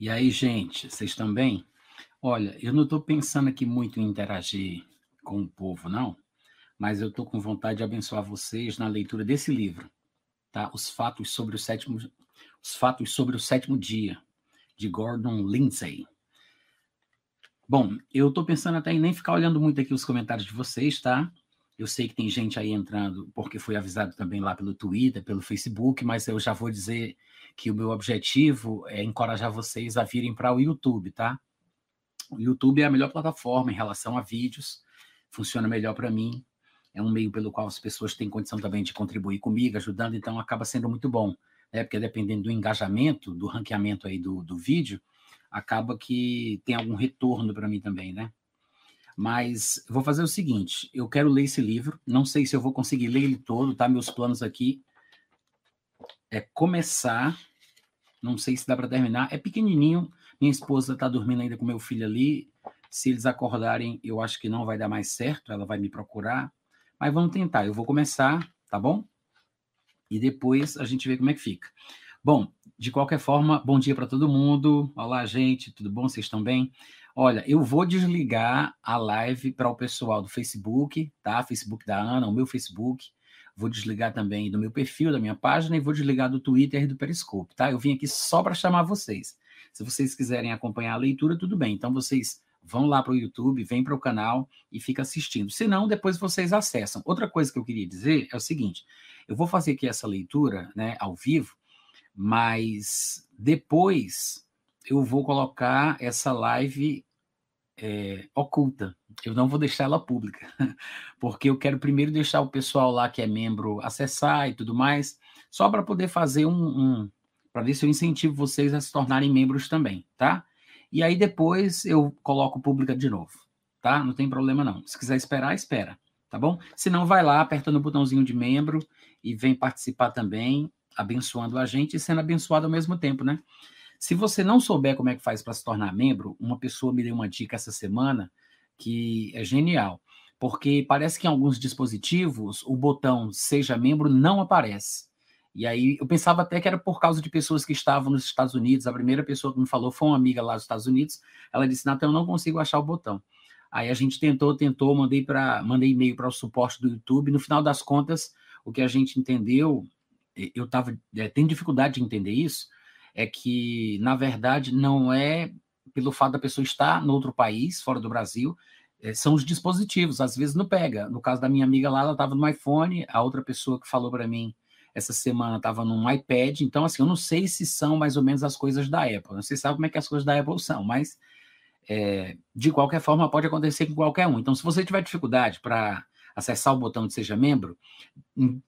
E aí, gente, vocês estão bem? Olha, eu não estou pensando aqui muito em interagir com o povo, não, mas eu estou com vontade de abençoar vocês na leitura desse livro, tá? Os fatos sobre o sétimo, os fatos sobre o sétimo dia, de Gordon Lindsay. Bom, eu estou pensando até em nem ficar olhando muito aqui os comentários de vocês, tá? Eu sei que tem gente aí entrando, porque foi avisado também lá pelo Twitter, pelo Facebook, mas eu já vou dizer que o meu objetivo é encorajar vocês a virem para o YouTube, tá? O YouTube é a melhor plataforma em relação a vídeos, funciona melhor para mim, é um meio pelo qual as pessoas têm condição também de contribuir comigo, ajudando, então acaba sendo muito bom, né? Porque dependendo do engajamento, do ranqueamento aí do, do vídeo, acaba que tem algum retorno para mim também, né? Mas vou fazer o seguinte: eu quero ler esse livro, não sei se eu vou conseguir ler ele todo, tá? Meus planos aqui é começar não sei se dá para terminar. É pequenininho. Minha esposa está dormindo ainda com meu filho ali. Se eles acordarem, eu acho que não vai dar mais certo. Ela vai me procurar. Mas vamos tentar. Eu vou começar, tá bom? E depois a gente vê como é que fica. Bom, de qualquer forma, bom dia para todo mundo. Olá, gente, tudo bom? Vocês estão bem? Olha, eu vou desligar a live para o pessoal do Facebook, tá? Facebook da Ana, o meu Facebook vou desligar também do meu perfil, da minha página e vou desligar do Twitter e do Periscope, tá? Eu vim aqui só para chamar vocês. Se vocês quiserem acompanhar a leitura, tudo bem. Então vocês vão lá para o YouTube, vem para o canal e fica assistindo. Se não, depois vocês acessam. Outra coisa que eu queria dizer é o seguinte: eu vou fazer aqui essa leitura, né, ao vivo, mas depois eu vou colocar essa live é, oculta. Eu não vou deixar ela pública, porque eu quero primeiro deixar o pessoal lá que é membro acessar e tudo mais, só para poder fazer um, um para ver se eu incentivo vocês a se tornarem membros também, tá? E aí depois eu coloco pública de novo, tá? Não tem problema não. Se quiser esperar, espera, tá bom? Se não, vai lá, aperta no botãozinho de membro e vem participar também, abençoando a gente e sendo abençoado ao mesmo tempo, né? Se você não souber como é que faz para se tornar membro, uma pessoa me deu uma dica essa semana que é genial, porque parece que em alguns dispositivos o botão seja membro não aparece. E aí eu pensava até que era por causa de pessoas que estavam nos Estados Unidos. A primeira pessoa que me falou foi uma amiga lá dos Estados Unidos. Ela disse: "Natan, eu não consigo achar o botão". Aí a gente tentou, tentou, mandei para, mandei e-mail para o suporte do YouTube. No final das contas, o que a gente entendeu, eu estava é, tendo dificuldade de entender isso, é que, na verdade, não é pelo fato da pessoa estar no outro país, fora do Brasil, é, são os dispositivos, às vezes não pega. No caso da minha amiga lá, ela estava no iPhone, a outra pessoa que falou para mim essa semana estava num iPad, então assim, eu não sei se são mais ou menos as coisas da Apple, não sei se sabe como é que as coisas da Apple são, mas é, de qualquer forma pode acontecer com qualquer um. Então, se você tiver dificuldade para acessar o botão de Seja Membro,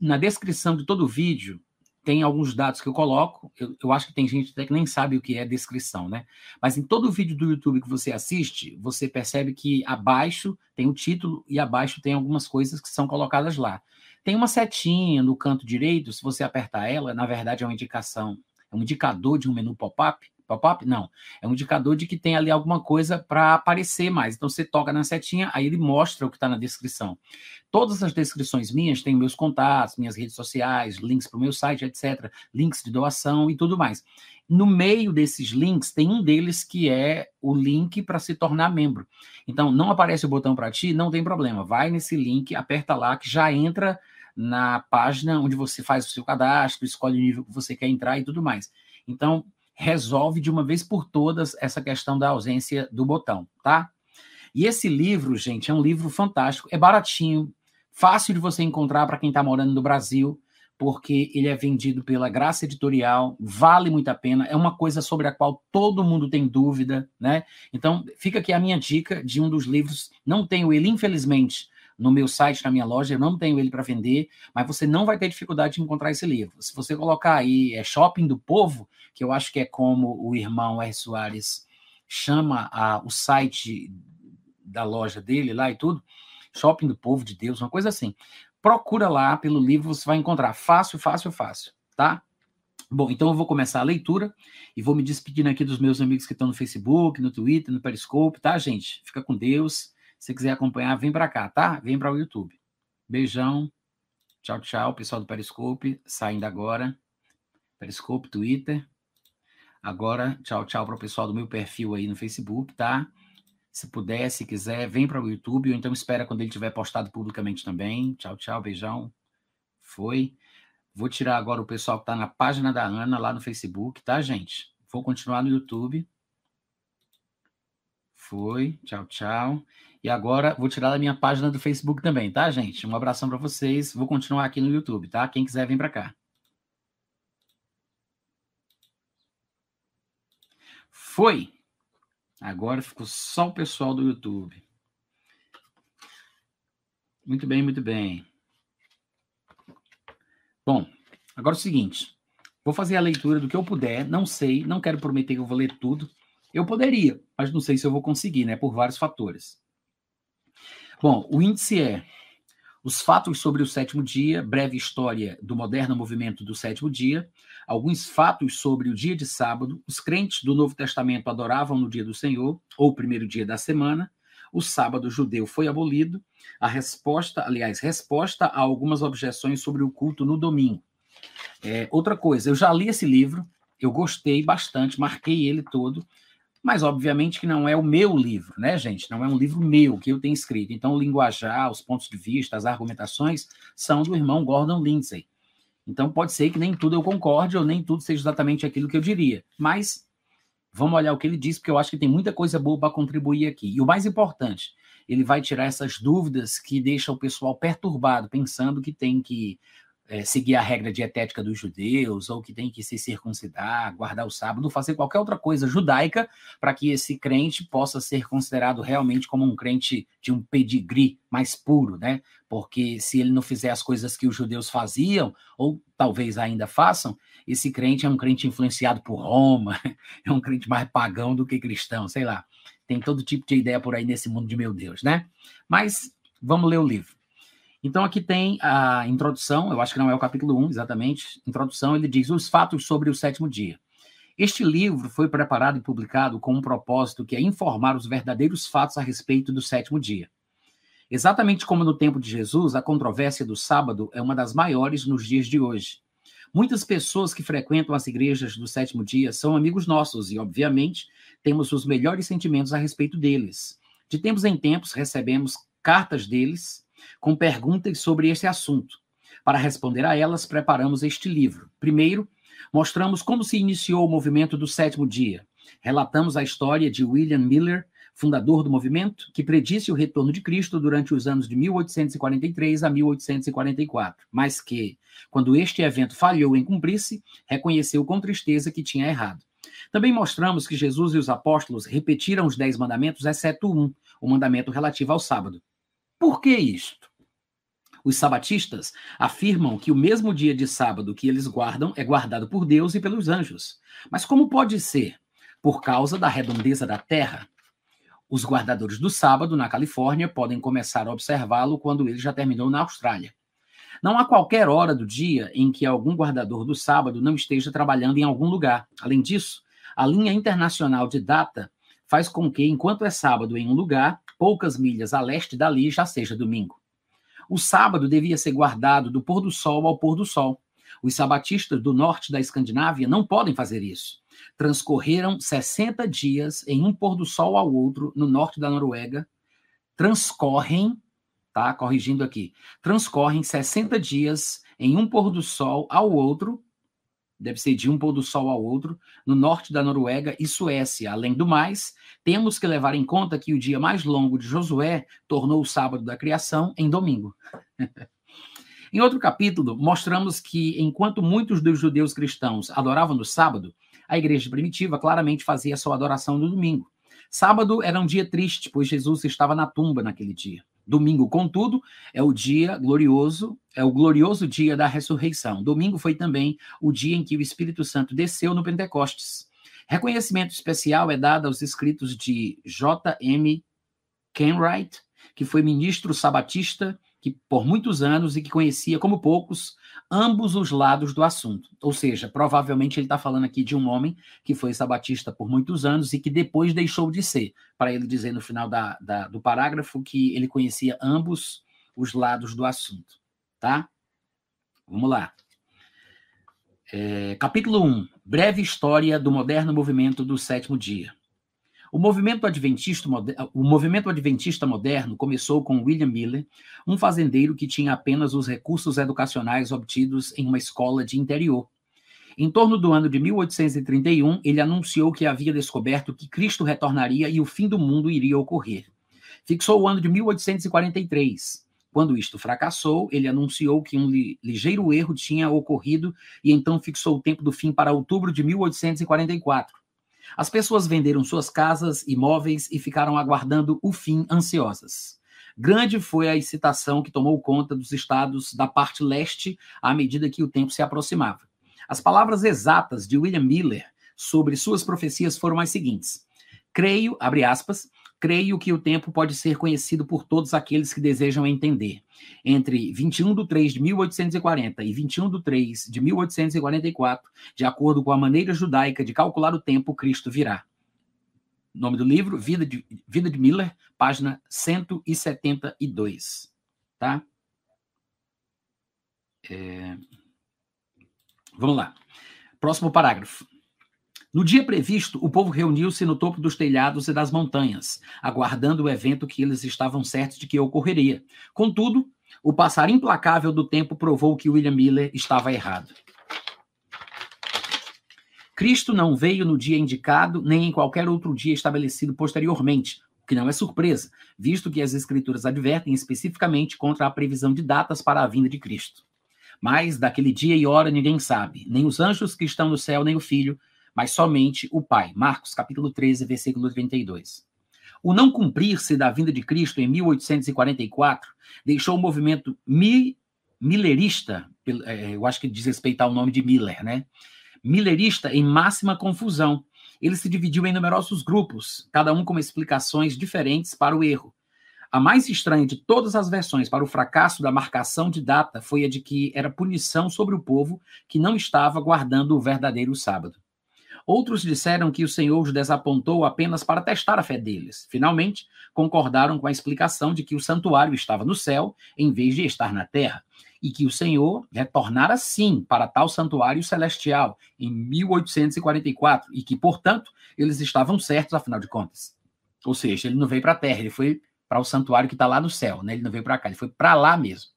na descrição de todo o vídeo tem alguns dados que eu coloco. Eu, eu, acho que tem gente até que nem sabe o que é descrição, né? Mas em todo vídeo do YouTube que você assiste, você percebe que abaixo tem o título e abaixo tem algumas coisas que são colocadas lá. Tem uma setinha no canto direito, se você apertar ela, na verdade é uma indicação, é um indicador de um menu pop-up. Pop-up? Não. É um indicador de que tem ali alguma coisa para aparecer mais. Então você toca na setinha, aí ele mostra o que está na descrição. Todas as descrições minhas têm meus contatos, minhas redes sociais, links para o meu site, etc., links de doação e tudo mais. No meio desses links, tem um deles que é o link para se tornar membro. Então, não aparece o botão para ti, não tem problema. Vai nesse link, aperta lá, que já entra na página onde você faz o seu cadastro, escolhe o nível que você quer entrar e tudo mais. Então, resolve de uma vez por todas essa questão da ausência do botão, tá? E esse livro, gente, é um livro fantástico, é baratinho, fácil de você encontrar para quem está morando no Brasil, porque ele é vendido pela Graça Editorial, vale muito a pena, é uma coisa sobre a qual todo mundo tem dúvida, né? Então, fica aqui a minha dica de um dos livros, não tenho ele, infelizmente, no meu site, na minha loja, eu não tenho ele para vender, mas você não vai ter dificuldade de encontrar esse livro. Se você colocar aí é Shopping do Povo, que eu acho que é como o irmão R. Soares chama a, o site da loja dele lá e tudo, Shopping do Povo de Deus, uma coisa assim. Procura lá pelo livro, você vai encontrar. Fácil, fácil, fácil, tá? Bom, então eu vou começar a leitura e vou me despedindo aqui dos meus amigos que estão no Facebook, no Twitter, no Periscope, tá, gente? Fica com Deus. Se quiser acompanhar, vem para cá, tá? Vem para o YouTube. Beijão. Tchau, tchau, pessoal do Periscope, saindo agora. Periscope, Twitter. Agora, tchau, tchau para o pessoal do meu perfil aí no Facebook, tá? Se puder, se quiser, vem para o YouTube ou então espera quando ele tiver postado publicamente também. Tchau, tchau, beijão. Foi. Vou tirar agora o pessoal que está na página da Ana lá no Facebook, tá, gente? Vou continuar no YouTube. Foi. Tchau, tchau. E agora vou tirar da minha página do Facebook também, tá, gente? Um abração para vocês. Vou continuar aqui no YouTube, tá? Quem quiser, vem para cá. Foi. Agora ficou só o pessoal do YouTube. Muito bem, muito bem. Bom, agora é o seguinte. Vou fazer a leitura do que eu puder. Não sei, não quero prometer que eu vou ler tudo. Eu poderia, mas não sei se eu vou conseguir, né? Por vários fatores. Bom, o índice é os fatos sobre o sétimo dia, breve história do moderno movimento do sétimo dia, alguns fatos sobre o dia de sábado, os crentes do Novo Testamento adoravam no dia do Senhor, ou primeiro dia da semana, o sábado judeu foi abolido, a resposta, aliás, resposta a algumas objeções sobre o culto no domingo. É, outra coisa, eu já li esse livro, eu gostei bastante, marquei ele todo, mas obviamente que não é o meu livro, né, gente? Não é um livro meu que eu tenho escrito. Então, o linguajar, os pontos de vista, as argumentações são do irmão Gordon Lindsay. Então, pode ser que nem tudo eu concorde ou nem tudo seja exatamente aquilo que eu diria. Mas vamos olhar o que ele diz, porque eu acho que tem muita coisa boa para contribuir aqui. E o mais importante, ele vai tirar essas dúvidas que deixam o pessoal perturbado, pensando que tem que é, seguir a regra dietética dos judeus, ou que tem que se circuncidar, guardar o sábado, fazer qualquer outra coisa judaica, para que esse crente possa ser considerado realmente como um crente de um pedigree mais puro, né? Porque se ele não fizer as coisas que os judeus faziam, ou talvez ainda façam, esse crente é um crente influenciado por Roma, é um crente mais pagão do que cristão, sei lá. Tem todo tipo de ideia por aí nesse mundo de meu Deus, né? Mas vamos ler o livro. Então, aqui tem a introdução, eu acho que não é o capítulo 1, exatamente. Introdução, ele diz os fatos sobre o sétimo dia. Este livro foi preparado e publicado com um propósito que é informar os verdadeiros fatos a respeito do sétimo dia. Exatamente como no tempo de Jesus, a controvérsia do sábado é uma das maiores nos dias de hoje. Muitas pessoas que frequentam as igrejas do sétimo dia são amigos nossos e, obviamente, temos os melhores sentimentos a respeito deles. De tempos em tempos, recebemos cartas deles com perguntas sobre este assunto. Para responder a elas, preparamos este livro. Primeiro, mostramos como se iniciou o movimento do sétimo dia. Relatamos a história de William Miller, fundador do movimento, que predisse o retorno de Cristo durante os anos de 1843 a 1844, mas que, quando este evento falhou em cumprir-se, reconheceu com tristeza que tinha errado. Também mostramos que Jesus e os apóstolos repetiram os dez mandamentos, exceto um, o mandamento relativo ao sábado. Por que isto? Os sabatistas afirmam que o mesmo dia de sábado que eles guardam é guardado por Deus e pelos anjos. Mas como pode ser? Por causa da redondeza da terra. Os guardadores do sábado na Califórnia podem começar a observá-lo quando ele já terminou na Austrália. Não há qualquer hora do dia em que algum guardador do sábado não esteja trabalhando em algum lugar. Além disso, a linha internacional de data faz com que, enquanto é sábado em um lugar, poucas milhas a leste dali já seja domingo. O sábado devia ser guardado do pôr do sol ao pôr do sol. Os sabatistas do norte da Escandinávia não podem fazer isso. Transcorreram 60 dias em um pôr do sol ao outro no norte da Noruega. Transcorrem, tá? Corrigindo aqui. Transcorrem 60 dias em um pôr do sol ao outro deve ser de um pôr do sol ao outro, no norte da Noruega e Suécia. Além do mais, temos que levar em conta que o dia mais longo de Josué tornou o sábado da criação em domingo. em outro capítulo, mostramos que, enquanto muitos dos judeus cristãos adoravam no sábado, a igreja primitiva claramente fazia sua adoração no domingo. Sábado era um dia triste, pois Jesus estava na tumba naquele dia. Domingo, contudo, é o dia glorioso, é o glorioso dia da ressurreição. Domingo foi também o dia em que o Espírito Santo desceu no Pentecostes. Reconhecimento especial é dado aos escritos de J.M. Kenwright, que foi ministro sabatista que por muitos anos e que conhecia como poucos ambos os lados do assunto. Ou seja, provavelmente ele está falando aqui de um homem que foi sabatista por muitos anos e que depois deixou de ser, para ele dizer no final da, da, do parágrafo que ele conhecia ambos os lados do assunto. Tá? Vamos lá. É, capítulo 1. Breve história do moderno movimento do sétimo dia. O movimento, adventista, o movimento adventista moderno começou com William Miller, um fazendeiro que tinha apenas os recursos educacionais obtidos em uma escola de interior. Em torno do ano de 1831, ele anunciou que havia descoberto que Cristo retornaria e o fim do mundo iria ocorrer. Fixou o ano de 1843. Quando isto fracassou, ele anunciou que um li ligeiro erro tinha ocorrido e então fixou o tempo do fim para outubro de 1844. As pessoas venderam suas casas, imóveis e ficaram aguardando o fim ansiosas. Grande foi a excitação que tomou conta dos estados da parte leste à medida que o tempo se aproximava. As palavras exatas de William Miller sobre suas profecias foram as seguintes: Creio, abre aspas, creio que o tempo pode ser conhecido por todos aqueles que desejam entender. Entre 21 de 3 de 1840 e 21 de 3 de 1844, de acordo com a maneira judaica de calcular o tempo, Cristo virá. Nome do livro, Vida de, Vida de Miller, página 172. Tá? É... Vamos lá. Próximo parágrafo. No dia previsto, o povo reuniu-se no topo dos telhados e das montanhas, aguardando o evento que eles estavam certos de que ocorreria. Contudo, o passar implacável do tempo provou que William Miller estava errado. Cristo não veio no dia indicado, nem em qualquer outro dia estabelecido posteriormente, o que não é surpresa, visto que as Escrituras advertem especificamente contra a previsão de datas para a vinda de Cristo. Mas daquele dia e hora ninguém sabe, nem os anjos que estão no céu, nem o Filho, mas somente o Pai. Marcos capítulo 13, versículo 32. O não cumprir-se da vinda de Cristo em 1844 deixou o movimento mi, millerista, é, eu acho que diz respeito ao nome de Miller, né? Millerista em máxima confusão. Ele se dividiu em numerosos grupos, cada um com explicações diferentes para o erro. A mais estranha de todas as versões para o fracasso da marcação de data foi a de que era punição sobre o povo que não estava guardando o verdadeiro sábado. Outros disseram que o Senhor os desapontou apenas para testar a fé deles. Finalmente, concordaram com a explicação de que o santuário estava no céu em vez de estar na terra, e que o Senhor retornara sim para tal santuário celestial em 1844, e que, portanto, eles estavam certos, afinal de contas. Ou seja, ele não veio para a terra, ele foi para o santuário que está lá no céu, né? ele não veio para cá, ele foi para lá mesmo.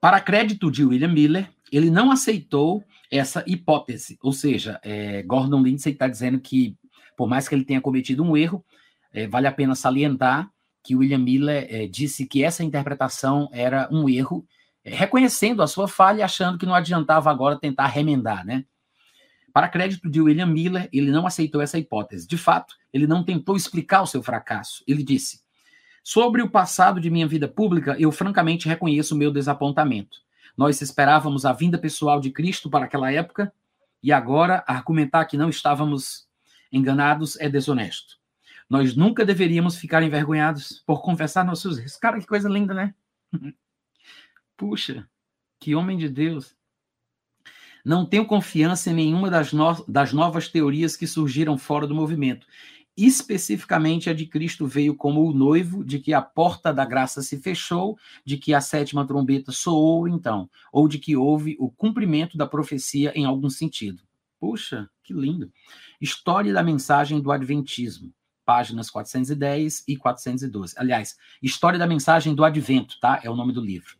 Para crédito de William Miller, ele não aceitou essa hipótese, ou seja, é, Gordon Lindsay está dizendo que, por mais que ele tenha cometido um erro, é, vale a pena salientar que William Miller é, disse que essa interpretação era um erro, é, reconhecendo a sua falha e achando que não adiantava agora tentar remendar, né? Para crédito de William Miller, ele não aceitou essa hipótese. De fato, ele não tentou explicar o seu fracasso. Ele disse: Sobre o passado de minha vida pública, eu francamente reconheço o meu desapontamento. Nós esperávamos a vinda pessoal de Cristo para aquela época e agora argumentar que não estávamos enganados é desonesto. Nós nunca deveríamos ficar envergonhados por confessar nossos erros. Cara, que coisa linda, né? Puxa, que homem de Deus. Não tenho confiança em nenhuma das, no das novas teorias que surgiram fora do movimento especificamente a de Cristo veio como o noivo, de que a porta da graça se fechou, de que a sétima trombeta soou então, ou de que houve o cumprimento da profecia em algum sentido. Puxa, que lindo. História da mensagem do Adventismo, páginas 410 e 412. Aliás, História da mensagem do Advento, tá? É o nome do livro.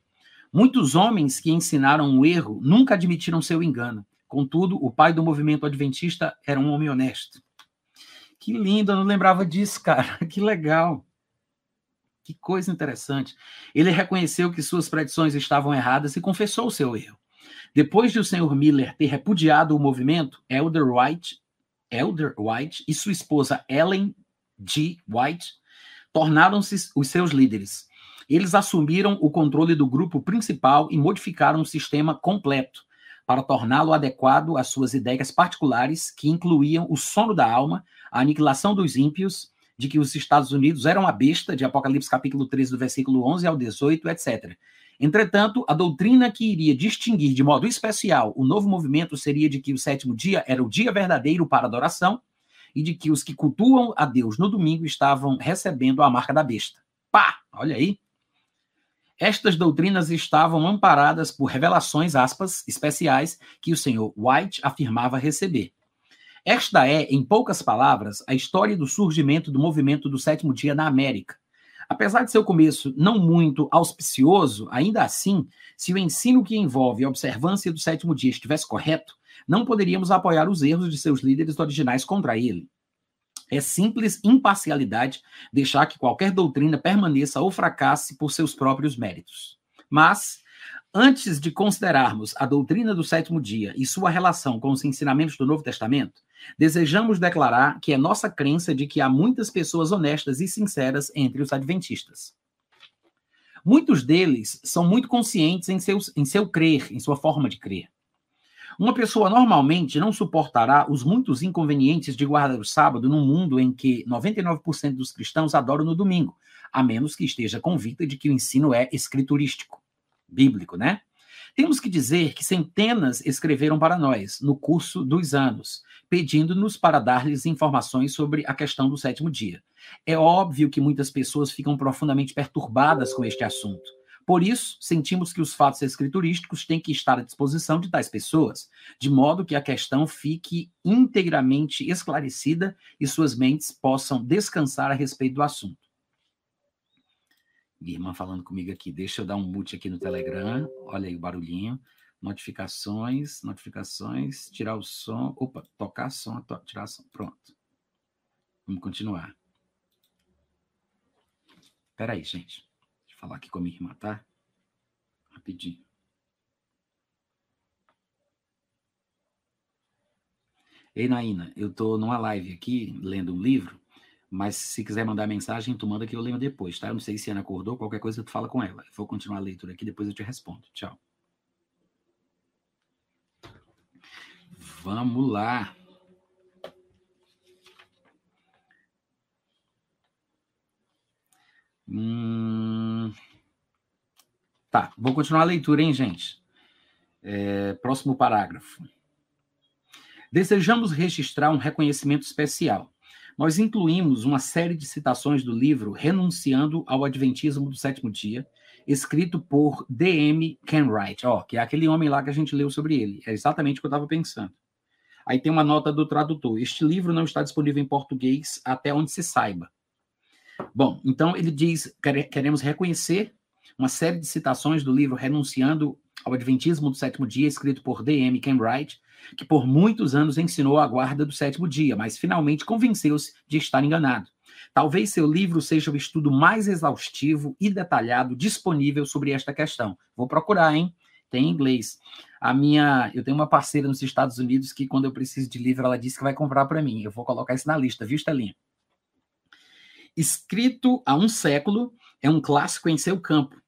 Muitos homens que ensinaram um erro nunca admitiram seu engano. Contudo, o pai do movimento adventista era um homem honesto. Que lindo, eu não lembrava disso, cara. Que legal. Que coisa interessante. Ele reconheceu que suas predições estavam erradas e confessou o seu erro. Depois de o senhor Miller ter repudiado o movimento, Elder White, Elder White e sua esposa Ellen G. White tornaram-se os seus líderes. Eles assumiram o controle do grupo principal e modificaram o sistema completo para torná-lo adequado às suas ideias particulares, que incluíam o sono da alma, a aniquilação dos ímpios, de que os Estados Unidos eram a besta, de Apocalipse capítulo 13, do versículo 11 ao 18, etc. Entretanto, a doutrina que iria distinguir de modo especial o novo movimento seria de que o sétimo dia era o dia verdadeiro para adoração e de que os que cultuam a Deus no domingo estavam recebendo a marca da besta. Pá! Olha aí. Estas doutrinas estavam amparadas por revelações, aspas, especiais que o senhor White afirmava receber. Esta é, em poucas palavras, a história do surgimento do movimento do sétimo dia na América. Apesar de seu começo não muito auspicioso, ainda assim, se o ensino que envolve a observância do sétimo dia estivesse correto, não poderíamos apoiar os erros de seus líderes originais contra ele. É simples imparcialidade deixar que qualquer doutrina permaneça ou fracasse por seus próprios méritos. Mas, antes de considerarmos a doutrina do sétimo dia e sua relação com os ensinamentos do Novo Testamento, desejamos declarar que é nossa crença de que há muitas pessoas honestas e sinceras entre os adventistas. Muitos deles são muito conscientes em, seus, em seu crer, em sua forma de crer. Uma pessoa normalmente não suportará os muitos inconvenientes de guardar o sábado num mundo em que 99% dos cristãos adoram no domingo, a menos que esteja convicta de que o ensino é escriturístico, bíblico, né? Temos que dizer que centenas escreveram para nós no curso dos anos, pedindo-nos para dar-lhes informações sobre a questão do sétimo dia. É óbvio que muitas pessoas ficam profundamente perturbadas com este assunto. Por isso, sentimos que os fatos escriturísticos têm que estar à disposição de tais pessoas, de modo que a questão fique integramente esclarecida e suas mentes possam descansar a respeito do assunto. Minha irmã falando comigo aqui, deixa eu dar um mute aqui no Telegram, olha aí o barulhinho. Notificações, notificações, tirar o som, opa, tocar som, to, tirar som, pronto. Vamos continuar. Espera aí, gente falar aqui com a minha irmã, tá? Rapidinho. Ei, Naína, eu tô numa live aqui, lendo um livro, mas se quiser mandar mensagem, tu manda que eu leio depois, tá? Eu não sei se a Ana acordou, qualquer coisa tu fala com ela. Eu vou continuar a leitura aqui, depois eu te respondo. Tchau. Vamos lá. Hum... Tá, vou continuar a leitura, hein, gente? É, próximo parágrafo. Desejamos registrar um reconhecimento especial. Nós incluímos uma série de citações do livro Renunciando ao Adventismo do Sétimo Dia, escrito por D.M. Kenwright, ó, que é aquele homem lá que a gente leu sobre ele. É exatamente o que eu estava pensando. Aí tem uma nota do tradutor. Este livro não está disponível em português até onde se saiba. Bom, então ele diz: queremos reconhecer uma série de citações do livro Renunciando ao Adventismo do Sétimo Dia, escrito por D.M. Wright, que por muitos anos ensinou a guarda do sétimo dia, mas finalmente convenceu-se de estar enganado. Talvez seu livro seja o estudo mais exaustivo e detalhado disponível sobre esta questão. Vou procurar, hein? Tem em inglês. A minha, eu tenho uma parceira nos Estados Unidos que quando eu preciso de livro, ela disse que vai comprar para mim. Eu vou colocar isso na lista, viu, Estelinha? Escrito há um século, é um clássico em seu campo.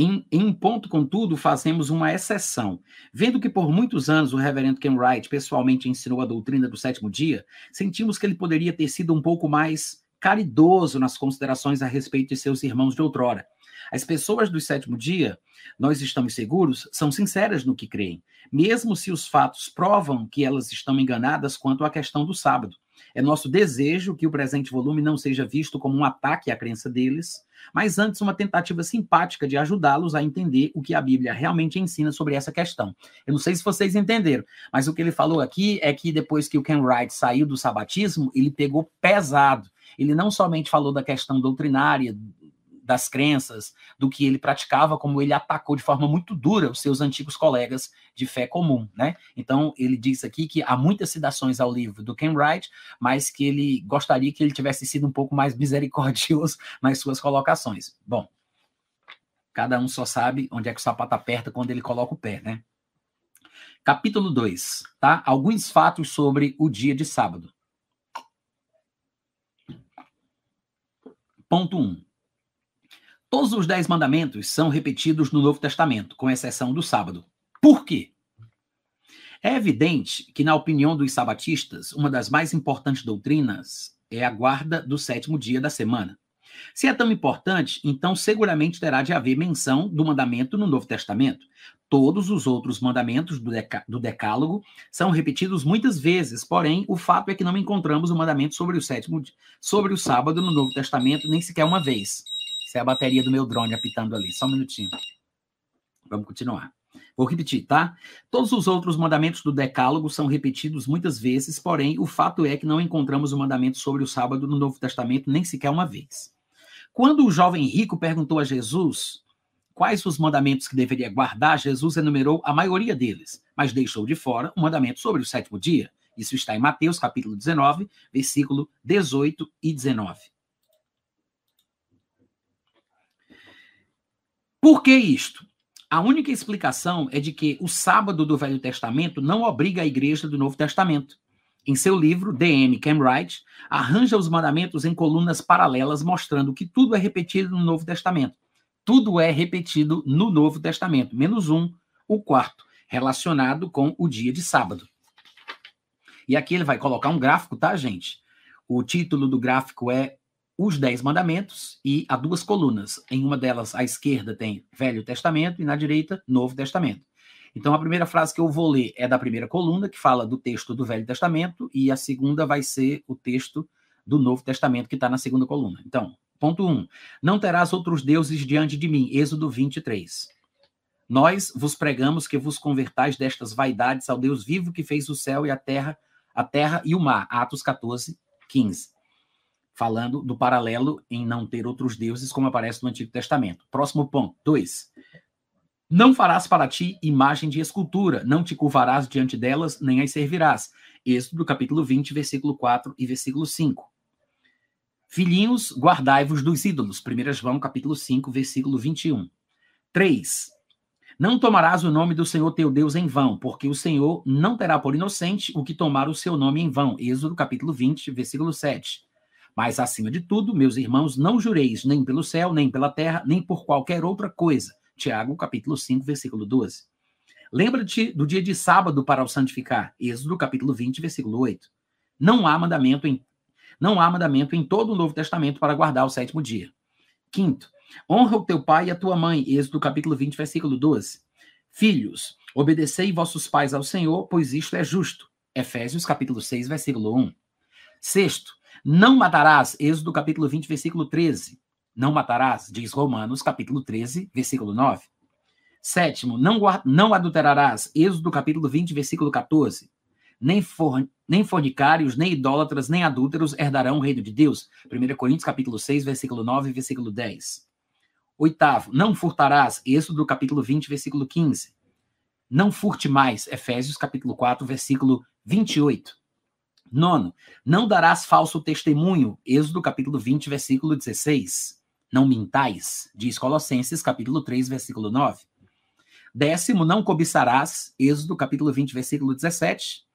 Em, em, um ponto, contudo, fazemos uma exceção. Vendo que por muitos anos o reverendo Ken Wright pessoalmente ensinou a doutrina do sétimo dia, sentimos que ele poderia ter sido um pouco mais caridoso nas considerações a respeito de seus irmãos de outrora. As pessoas do sétimo dia, nós estamos seguros, são sinceras no que creem, mesmo se os fatos provam que elas estão enganadas quanto à questão do sábado. É nosso desejo que o presente volume não seja visto como um ataque à crença deles, mas antes uma tentativa simpática de ajudá-los a entender o que a Bíblia realmente ensina sobre essa questão. Eu não sei se vocês entenderam, mas o que ele falou aqui é que depois que o Ken Wright saiu do sabatismo, ele pegou pesado. Ele não somente falou da questão doutrinária, das crenças, do que ele praticava, como ele atacou de forma muito dura os seus antigos colegas de fé comum, né? Então, ele diz aqui que há muitas citações ao livro do Ken Wright, mas que ele gostaria que ele tivesse sido um pouco mais misericordioso nas suas colocações. Bom, cada um só sabe onde é que o sapato aperta quando ele coloca o pé, né? Capítulo 2, tá? Alguns fatos sobre o dia de sábado. Ponto 1. Um. Todos os dez mandamentos são repetidos no Novo Testamento, com exceção do sábado. Por quê? É evidente que, na opinião dos sabatistas, uma das mais importantes doutrinas é a guarda do sétimo dia da semana. Se é tão importante, então seguramente terá de haver menção do mandamento no Novo Testamento. Todos os outros mandamentos do, deca do Decálogo são repetidos muitas vezes, porém, o fato é que não encontramos o mandamento sobre o sétimo sobre o sábado no Novo Testamento nem sequer uma vez. Essa é a bateria do meu drone apitando ali. Só um minutinho. Vamos continuar. Vou repetir, tá? Todos os outros mandamentos do Decálogo são repetidos muitas vezes, porém, o fato é que não encontramos o mandamento sobre o sábado no Novo Testamento nem sequer uma vez. Quando o jovem rico perguntou a Jesus quais os mandamentos que deveria guardar, Jesus enumerou a maioria deles, mas deixou de fora o mandamento sobre o sétimo dia. Isso está em Mateus, capítulo 19, versículo 18 e 19. Por que isto? A única explicação é de que o sábado do Velho Testamento não obriga a igreja do Novo Testamento. Em seu livro, D.M. Camwright, arranja os mandamentos em colunas paralelas, mostrando que tudo é repetido no Novo Testamento. Tudo é repetido no Novo Testamento, menos um, o quarto, relacionado com o dia de sábado. E aqui ele vai colocar um gráfico, tá, gente? O título do gráfico é os Dez Mandamentos e há duas colunas. Em uma delas, à esquerda, tem Velho Testamento e na direita, Novo Testamento. Então, a primeira frase que eu vou ler é da primeira coluna, que fala do texto do Velho Testamento, e a segunda vai ser o texto do Novo Testamento, que está na segunda coluna. Então, ponto 1. Um, não terás outros deuses diante de mim. Êxodo 23. Nós vos pregamos que vos convertais destas vaidades ao Deus vivo que fez o céu e a terra, a terra e o mar. Atos 14, 15 falando do paralelo em não ter outros deuses, como aparece no Antigo Testamento. Próximo ponto, 2. Não farás para ti imagem de escultura, não te curvarás diante delas, nem as servirás. Êxodo capítulo 20, versículo 4 e versículo 5. Filhinhos, guardai-vos dos ídolos. 1 João capítulo 5, versículo 21. 3. Não tomarás o nome do Senhor teu Deus em vão, porque o Senhor não terá por inocente o que tomar o seu nome em vão. Êxodo capítulo 20, versículo 7. Mas, acima de tudo, meus irmãos, não jureis nem pelo céu, nem pela terra, nem por qualquer outra coisa. Tiago, capítulo 5, versículo 12. Lembra-te do dia de sábado para o santificar. Êxodo, capítulo 20, versículo 8. Não há mandamento em, não há mandamento em todo o Novo Testamento para guardar o sétimo dia. Quinto, honra o teu pai e a tua mãe. Êxodo, capítulo 20, versículo 12. Filhos, obedecei vossos pais ao Senhor, pois isto é justo. Efésios, capítulo 6, versículo 1. Sexto, não matarás, Êxodo capítulo 20, versículo 13. Não matarás, diz Romanos capítulo 13, versículo 9. Sétimo, não, não adulterarás, Êxodo capítulo 20, versículo 14. Nem, for, nem fornicários, nem idólatras, nem adúlteros herdarão o reino de Deus. 1 Coríntios capítulo 6, versículo 9 e versículo 10. Oitavo, não furtarás, Êxodo capítulo 20, versículo 15. Não furte mais, Efésios capítulo 4, versículo 28. Nono, não darás falso testemunho. Êxodo capítulo 20, versículo 16. Não mintais, diz Colossenses capítulo 3, versículo 9. Décimo, não cobiçarás. Êxodo capítulo 20, versículo 17.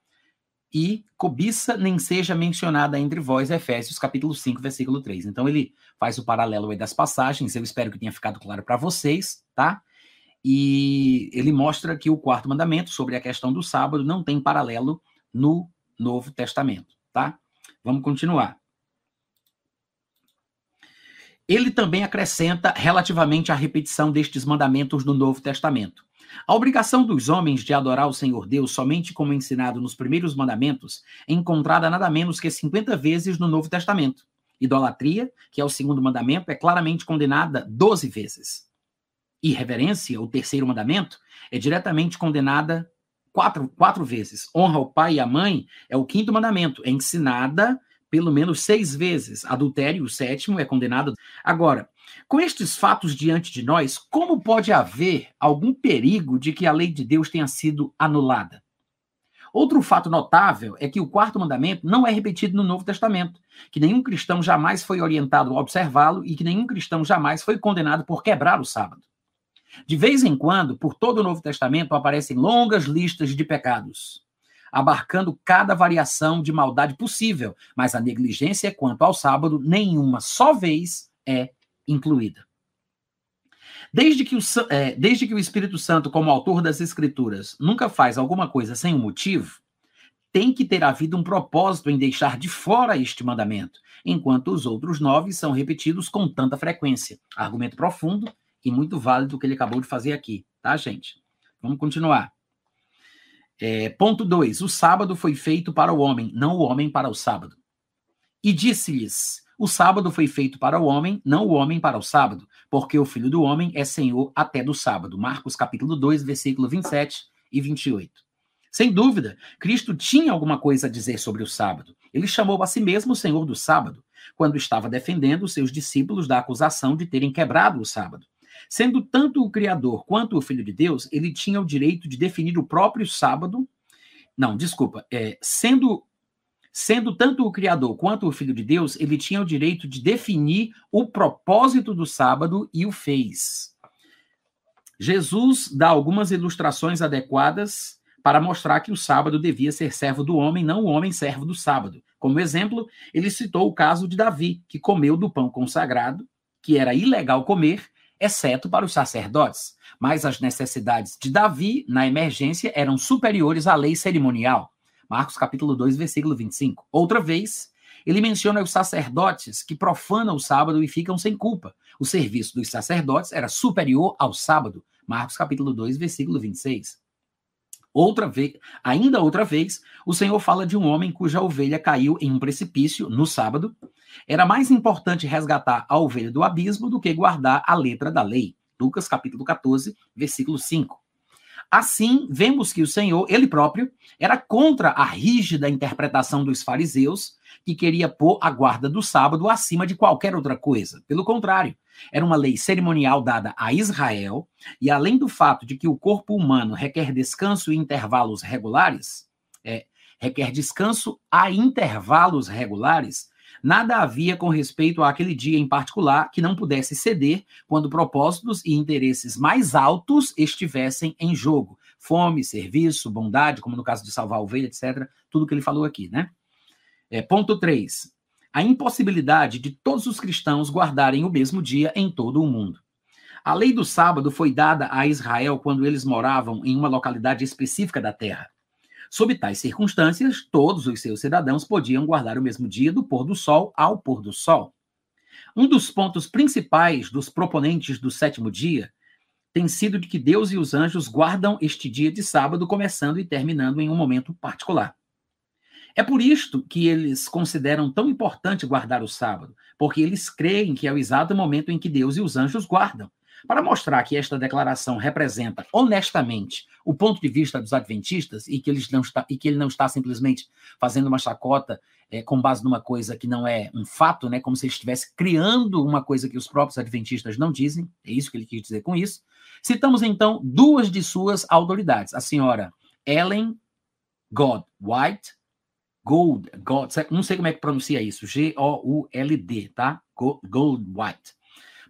E cobiça nem seja mencionada entre vós, Efésios capítulo 5, versículo 3. Então ele faz o paralelo aí das passagens, eu espero que tenha ficado claro para vocês, tá? E ele mostra que o quarto mandamento sobre a questão do sábado não tem paralelo no Novo Testamento, tá? Vamos continuar. Ele também acrescenta relativamente à repetição destes mandamentos no Novo Testamento. A obrigação dos homens de adorar o Senhor Deus somente como ensinado nos primeiros mandamentos é encontrada nada menos que 50 vezes no Novo Testamento. Idolatria, que é o segundo mandamento, é claramente condenada 12 vezes. Irreverência, o terceiro mandamento, é diretamente condenada quatro, quatro vezes. Honra o pai e a mãe é o quinto mandamento, é ensinada pelo menos seis vezes. Adultério, o sétimo, é condenado. Agora, com estes fatos diante de nós, como pode haver algum perigo de que a lei de Deus tenha sido anulada? Outro fato notável é que o quarto mandamento não é repetido no Novo Testamento, que nenhum cristão jamais foi orientado a observá-lo e que nenhum cristão jamais foi condenado por quebrar o sábado. De vez em quando, por todo o Novo Testamento, aparecem longas listas de pecados, abarcando cada variação de maldade possível, mas a negligência quanto ao sábado, nenhuma só vez é incluída. Desde que, o, é, desde que o Espírito Santo, como autor das Escrituras, nunca faz alguma coisa sem um motivo, tem que ter havido um propósito em deixar de fora este mandamento, enquanto os outros nove são repetidos com tanta frequência. Argumento profundo e muito válido o que ele acabou de fazer aqui, tá, gente? Vamos continuar. É, ponto 2. O sábado foi feito para o homem, não o homem para o sábado. E disse-lhes: O sábado foi feito para o homem, não o homem para o sábado, porque o filho do homem é senhor até do sábado. Marcos capítulo 2, versículo 27 e 28. Sem dúvida, Cristo tinha alguma coisa a dizer sobre o sábado. Ele chamou a si mesmo o Senhor do sábado, quando estava defendendo seus discípulos da acusação de terem quebrado o sábado. Sendo tanto o Criador quanto o Filho de Deus, ele tinha o direito de definir o próprio sábado. Não, desculpa. É, sendo Sendo tanto o Criador quanto o Filho de Deus, ele tinha o direito de definir o propósito do sábado e o fez. Jesus dá algumas ilustrações adequadas para mostrar que o sábado devia ser servo do homem, não o homem servo do sábado. Como exemplo, ele citou o caso de Davi, que comeu do pão consagrado, que era ilegal comer, exceto para os sacerdotes. Mas as necessidades de Davi, na emergência, eram superiores à lei cerimonial. Marcos capítulo 2, versículo 25. Outra vez, ele menciona os sacerdotes que profanam o sábado e ficam sem culpa. O serviço dos sacerdotes era superior ao sábado. Marcos capítulo 2, versículo 26. Outra vez, ainda outra vez, o Senhor fala de um homem cuja ovelha caiu em um precipício no sábado. Era mais importante resgatar a ovelha do abismo do que guardar a letra da lei. Lucas capítulo 14, versículo 5. Assim, vemos que o Senhor, ele próprio, era contra a rígida interpretação dos fariseus, que queria pôr a guarda do sábado acima de qualquer outra coisa. Pelo contrário, era uma lei cerimonial dada a Israel, e além do fato de que o corpo humano requer descanso em intervalos regulares, é, requer descanso a intervalos regulares, Nada havia com respeito àquele dia em particular que não pudesse ceder quando propósitos e interesses mais altos estivessem em jogo. Fome, serviço, bondade, como no caso de salvar a ovelha, etc. Tudo que ele falou aqui, né? É, ponto 3. A impossibilidade de todos os cristãos guardarem o mesmo dia em todo o mundo. A lei do sábado foi dada a Israel quando eles moravam em uma localidade específica da terra. Sob tais circunstâncias, todos os seus cidadãos podiam guardar o mesmo dia do pôr do sol ao pôr do sol. Um dos pontos principais dos proponentes do sétimo dia tem sido de que Deus e os anjos guardam este dia de sábado, começando e terminando em um momento particular. É por isto que eles consideram tão importante guardar o sábado, porque eles creem que é o exato momento em que Deus e os anjos guardam, para mostrar que esta declaração representa honestamente o ponto de vista dos adventistas e que, eles não está, e que ele não está simplesmente fazendo uma chacota é, com base numa coisa que não é um fato, né, como se ele estivesse criando uma coisa que os próprios adventistas não dizem, é isso que ele quis dizer com isso. Citamos então duas de suas autoridades, a senhora Ellen God White, Gold, não sei como é que pronuncia isso, G-O-U-L-D, tá? Gold White.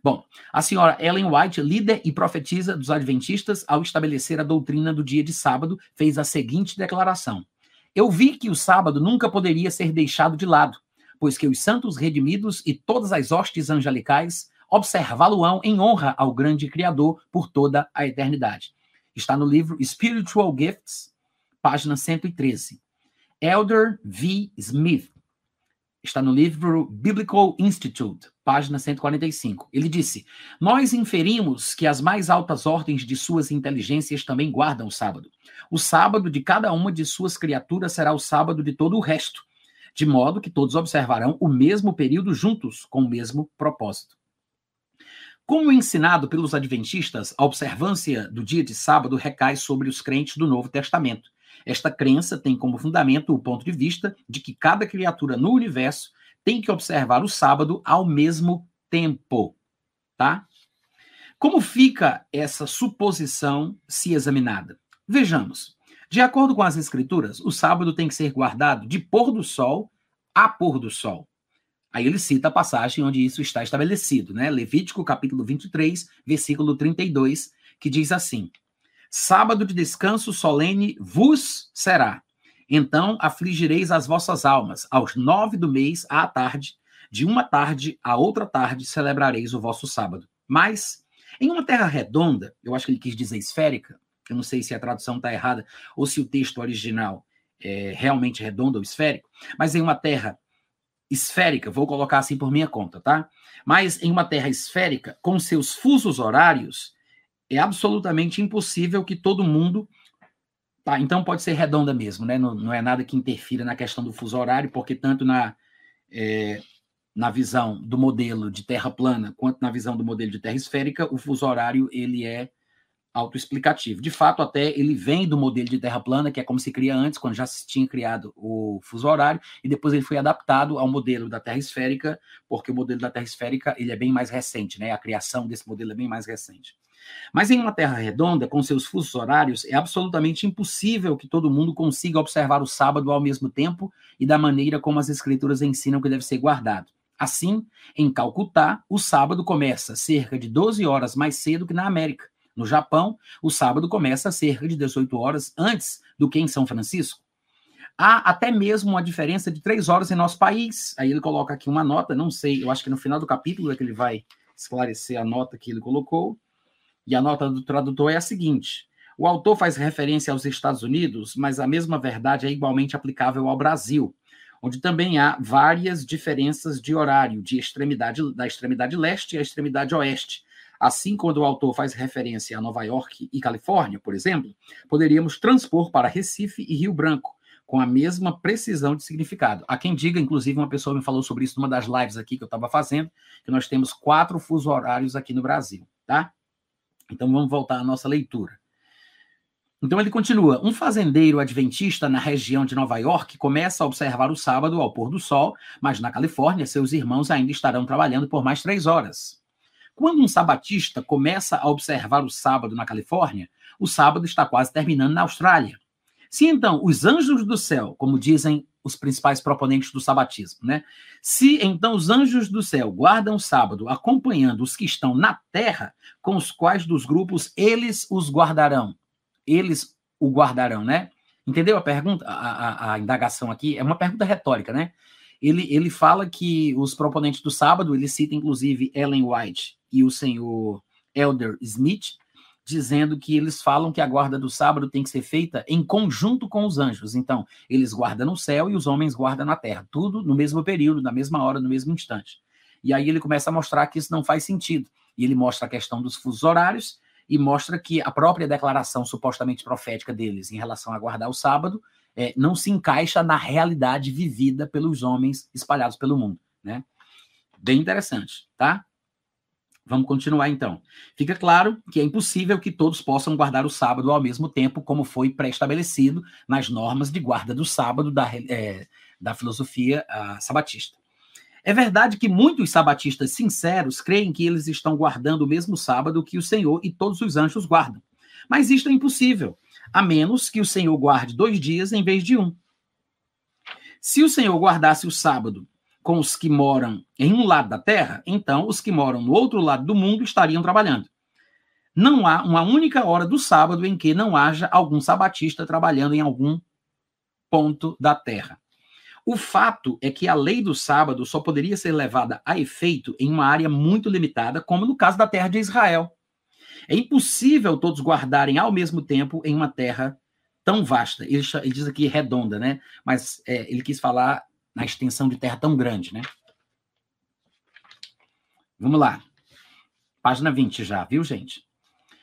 Bom, a senhora Ellen White, líder e profetisa dos adventistas, ao estabelecer a doutrina do dia de sábado, fez a seguinte declaração: Eu vi que o sábado nunca poderia ser deixado de lado, pois que os santos redimidos e todas as hostes angelicais observá-lo-ão em honra ao grande Criador por toda a eternidade. Está no livro Spiritual Gifts, página 113. Elder V. Smith, Está no livro Biblical Institute, página 145. Ele disse: Nós inferimos que as mais altas ordens de suas inteligências também guardam o sábado. O sábado de cada uma de suas criaturas será o sábado de todo o resto, de modo que todos observarão o mesmo período juntos, com o mesmo propósito. Como ensinado pelos adventistas, a observância do dia de sábado recai sobre os crentes do Novo Testamento esta crença tem como fundamento o ponto de vista de que cada criatura no universo tem que observar o sábado ao mesmo tempo, tá? Como fica essa suposição se examinada? Vejamos. De acordo com as escrituras, o sábado tem que ser guardado de pôr do sol a pôr do sol. Aí ele cita a passagem onde isso está estabelecido, né? Levítico capítulo 23, versículo 32, que diz assim: Sábado de descanso solene vos será. Então afligireis as vossas almas. Aos nove do mês, à tarde, de uma tarde a outra tarde, celebrareis o vosso sábado. Mas, em uma terra redonda, eu acho que ele quis dizer esférica, eu não sei se a tradução está errada ou se o texto original é realmente redondo ou esférico, mas em uma terra esférica, vou colocar assim por minha conta, tá? Mas em uma terra esférica, com seus fusos horários, é absolutamente impossível que todo mundo. Tá, então pode ser redonda mesmo, né? Não, não é nada que interfira na questão do fuso horário, porque tanto na, é, na visão do modelo de terra plana quanto na visão do modelo de terra esférica, o fuso horário ele é autoexplicativo. De fato, até ele vem do modelo de terra plana, que é como se cria antes, quando já se tinha criado o fuso horário, e depois ele foi adaptado ao modelo da terra esférica, porque o modelo da terra esférica ele é bem mais recente, né? A criação desse modelo é bem mais recente. Mas em uma terra redonda, com seus fusos horários, é absolutamente impossível que todo mundo consiga observar o sábado ao mesmo tempo e da maneira como as escrituras ensinam que deve ser guardado. Assim, em Calcutá, o sábado começa cerca de 12 horas mais cedo que na América. No Japão, o sábado começa cerca de 18 horas antes do que em São Francisco. Há até mesmo uma diferença de três horas em nosso país. Aí ele coloca aqui uma nota, não sei, eu acho que no final do capítulo é que ele vai esclarecer a nota que ele colocou. E a nota do tradutor é a seguinte: o autor faz referência aos Estados Unidos, mas a mesma verdade é igualmente aplicável ao Brasil onde também há várias diferenças de horário de extremidade da extremidade leste à extremidade oeste. Assim, quando o autor faz referência a Nova York e Califórnia, por exemplo, poderíamos transpor para Recife e Rio Branco, com a mesma precisão de significado. Há quem diga, inclusive, uma pessoa me falou sobre isso numa das lives aqui que eu estava fazendo, que nós temos quatro fuso horários aqui no Brasil, tá? Então vamos voltar à nossa leitura. Então ele continua: um fazendeiro adventista na região de Nova York começa a observar o sábado ao pôr do sol, mas na Califórnia seus irmãos ainda estarão trabalhando por mais três horas. Quando um sabatista começa a observar o sábado na Califórnia, o sábado está quase terminando na Austrália. Se então os anjos do céu, como dizem os principais proponentes do sabatismo, né? Se então os anjos do céu guardam o sábado, acompanhando os que estão na terra, com os quais dos grupos eles os guardarão? eles o guardarão, né? Entendeu a pergunta, a, a, a, indagação aqui? É uma pergunta retórica, né? Ele, ele fala que os proponentes do sábado, ele cita inclusive Ellen White e o senhor Elder Smith, dizendo que eles falam que a guarda do sábado tem que ser feita em conjunto com os anjos. Então, eles guardam no céu e os homens guardam na terra, tudo no mesmo período, na mesma hora, no mesmo instante. E aí ele começa a mostrar que isso não faz sentido. E ele mostra a questão dos fusos horários e mostra que a própria declaração supostamente profética deles em relação a guardar o sábado é, não se encaixa na realidade vivida pelos homens espalhados pelo mundo, né? Bem interessante, tá? Vamos continuar então. Fica claro que é impossível que todos possam guardar o sábado ao mesmo tempo, como foi pré-estabelecido nas normas de guarda do sábado da, é, da filosofia sabatista. É verdade que muitos sabatistas sinceros creem que eles estão guardando o mesmo sábado que o Senhor e todos os anjos guardam. Mas isto é impossível, a menos que o Senhor guarde dois dias em vez de um. Se o Senhor guardasse o sábado com os que moram em um lado da terra, então os que moram no outro lado do mundo estariam trabalhando. Não há uma única hora do sábado em que não haja algum sabatista trabalhando em algum ponto da terra. O fato é que a lei do sábado só poderia ser levada a efeito em uma área muito limitada, como no caso da terra de Israel. É impossível todos guardarem ao mesmo tempo em uma terra tão vasta. Ele, ele diz aqui redonda, né? Mas é, ele quis falar na extensão de terra tão grande, né? Vamos lá. Página 20 já, viu, gente?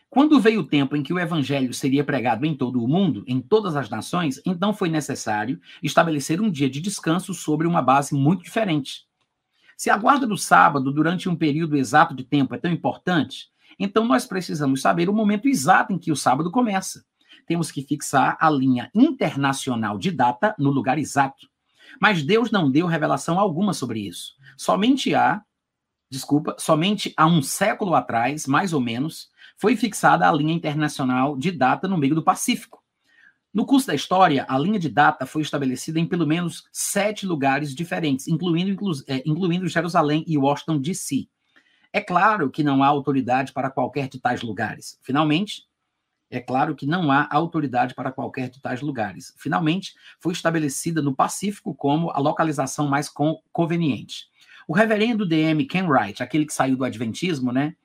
Quando veio o tempo em que o evangelho seria pregado em todo o mundo, em todas as nações, então foi necessário estabelecer um dia de descanso sobre uma base muito diferente. Se a guarda do sábado durante um período exato de tempo é tão importante, então nós precisamos saber o momento exato em que o sábado começa. Temos que fixar a linha internacional de data no lugar exato. Mas Deus não deu revelação alguma sobre isso. Somente há, desculpa, somente há um século atrás, mais ou menos, foi fixada a linha internacional de data no meio do Pacífico. No curso da história, a linha de data foi estabelecida em pelo menos sete lugares diferentes, incluindo, inclu é, incluindo Jerusalém e Washington, D.C. É claro que não há autoridade para qualquer de tais lugares. Finalmente, é claro que não há autoridade para qualquer de tais lugares. Finalmente, foi estabelecida no Pacífico como a localização mais conveniente. O reverendo D.M. Ken Wright, aquele que saiu do Adventismo, né,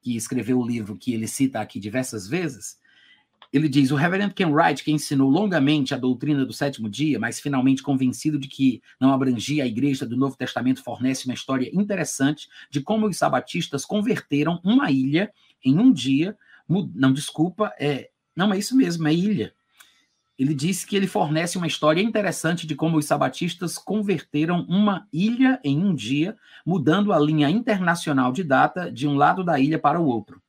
que escreveu o livro que ele cita aqui diversas vezes, ele diz: o reverendo Ken Wright, que ensinou longamente a doutrina do sétimo dia, mas finalmente convencido de que não abrangia a igreja do Novo Testamento, fornece uma história interessante de como os sabatistas converteram uma ilha em um dia. Não, desculpa, é, não é isso mesmo, é ilha. ele disse que ele fornece uma história interessante de como os sabatistas converteram uma ilha em um dia, mudando a linha internacional de data de um lado da ilha para o outro.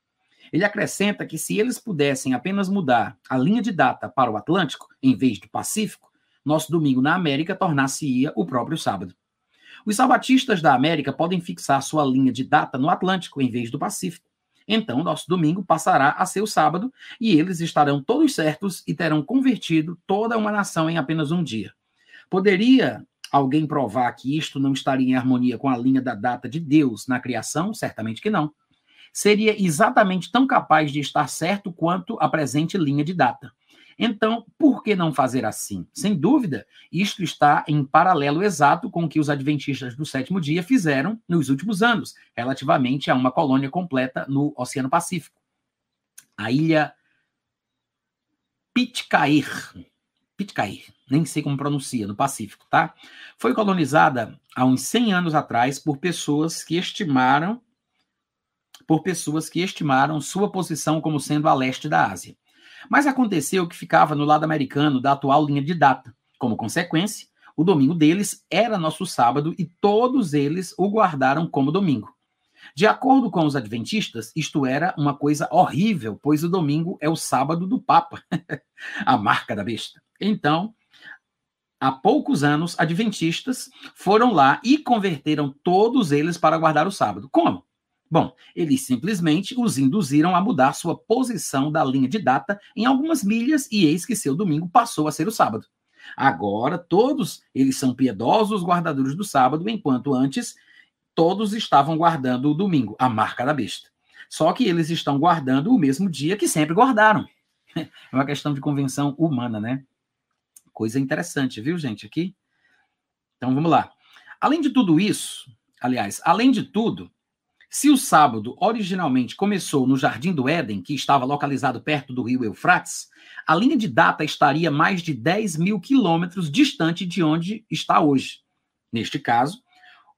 Ele acrescenta que se eles pudessem apenas mudar a linha de data para o Atlântico, em vez do Pacífico, nosso domingo na América tornar-se-ia o próprio sábado. Os sabatistas da América podem fixar sua linha de data no Atlântico em vez do Pacífico. Então, nosso domingo passará a ser o sábado e eles estarão todos certos e terão convertido toda uma nação em apenas um dia. Poderia alguém provar que isto não estaria em harmonia com a linha da data de Deus na criação? Certamente que não. Seria exatamente tão capaz de estar certo quanto a presente linha de data. Então, por que não fazer assim? Sem dúvida, isto está em paralelo exato com o que os adventistas do sétimo dia fizeram nos últimos anos, relativamente a uma colônia completa no Oceano Pacífico. A ilha Pitcair, Pitcair, nem sei como pronuncia, no Pacífico, tá? Foi colonizada há uns 100 anos atrás por pessoas que estimaram por pessoas que estimaram sua posição como sendo a leste da Ásia. Mas aconteceu que ficava no lado americano da atual linha de data. Como consequência, o domingo deles era nosso sábado e todos eles o guardaram como domingo. De acordo com os adventistas, isto era uma coisa horrível, pois o domingo é o sábado do Papa, a marca da besta. Então, há poucos anos, adventistas foram lá e converteram todos eles para guardar o sábado. Como? Bom, eles simplesmente os induziram a mudar sua posição da linha de data em algumas milhas e eis que seu domingo passou a ser o sábado. Agora todos eles são piedosos guardadores do sábado, enquanto antes todos estavam guardando o domingo, a marca da besta. Só que eles estão guardando o mesmo dia que sempre guardaram. É uma questão de convenção humana, né? Coisa interessante, viu, gente, aqui? Então vamos lá. Além de tudo isso, aliás, além de tudo, se o sábado originalmente começou no Jardim do Éden, que estava localizado perto do rio Eufrates, a linha de data estaria mais de 10 mil quilômetros distante de onde está hoje. Neste caso,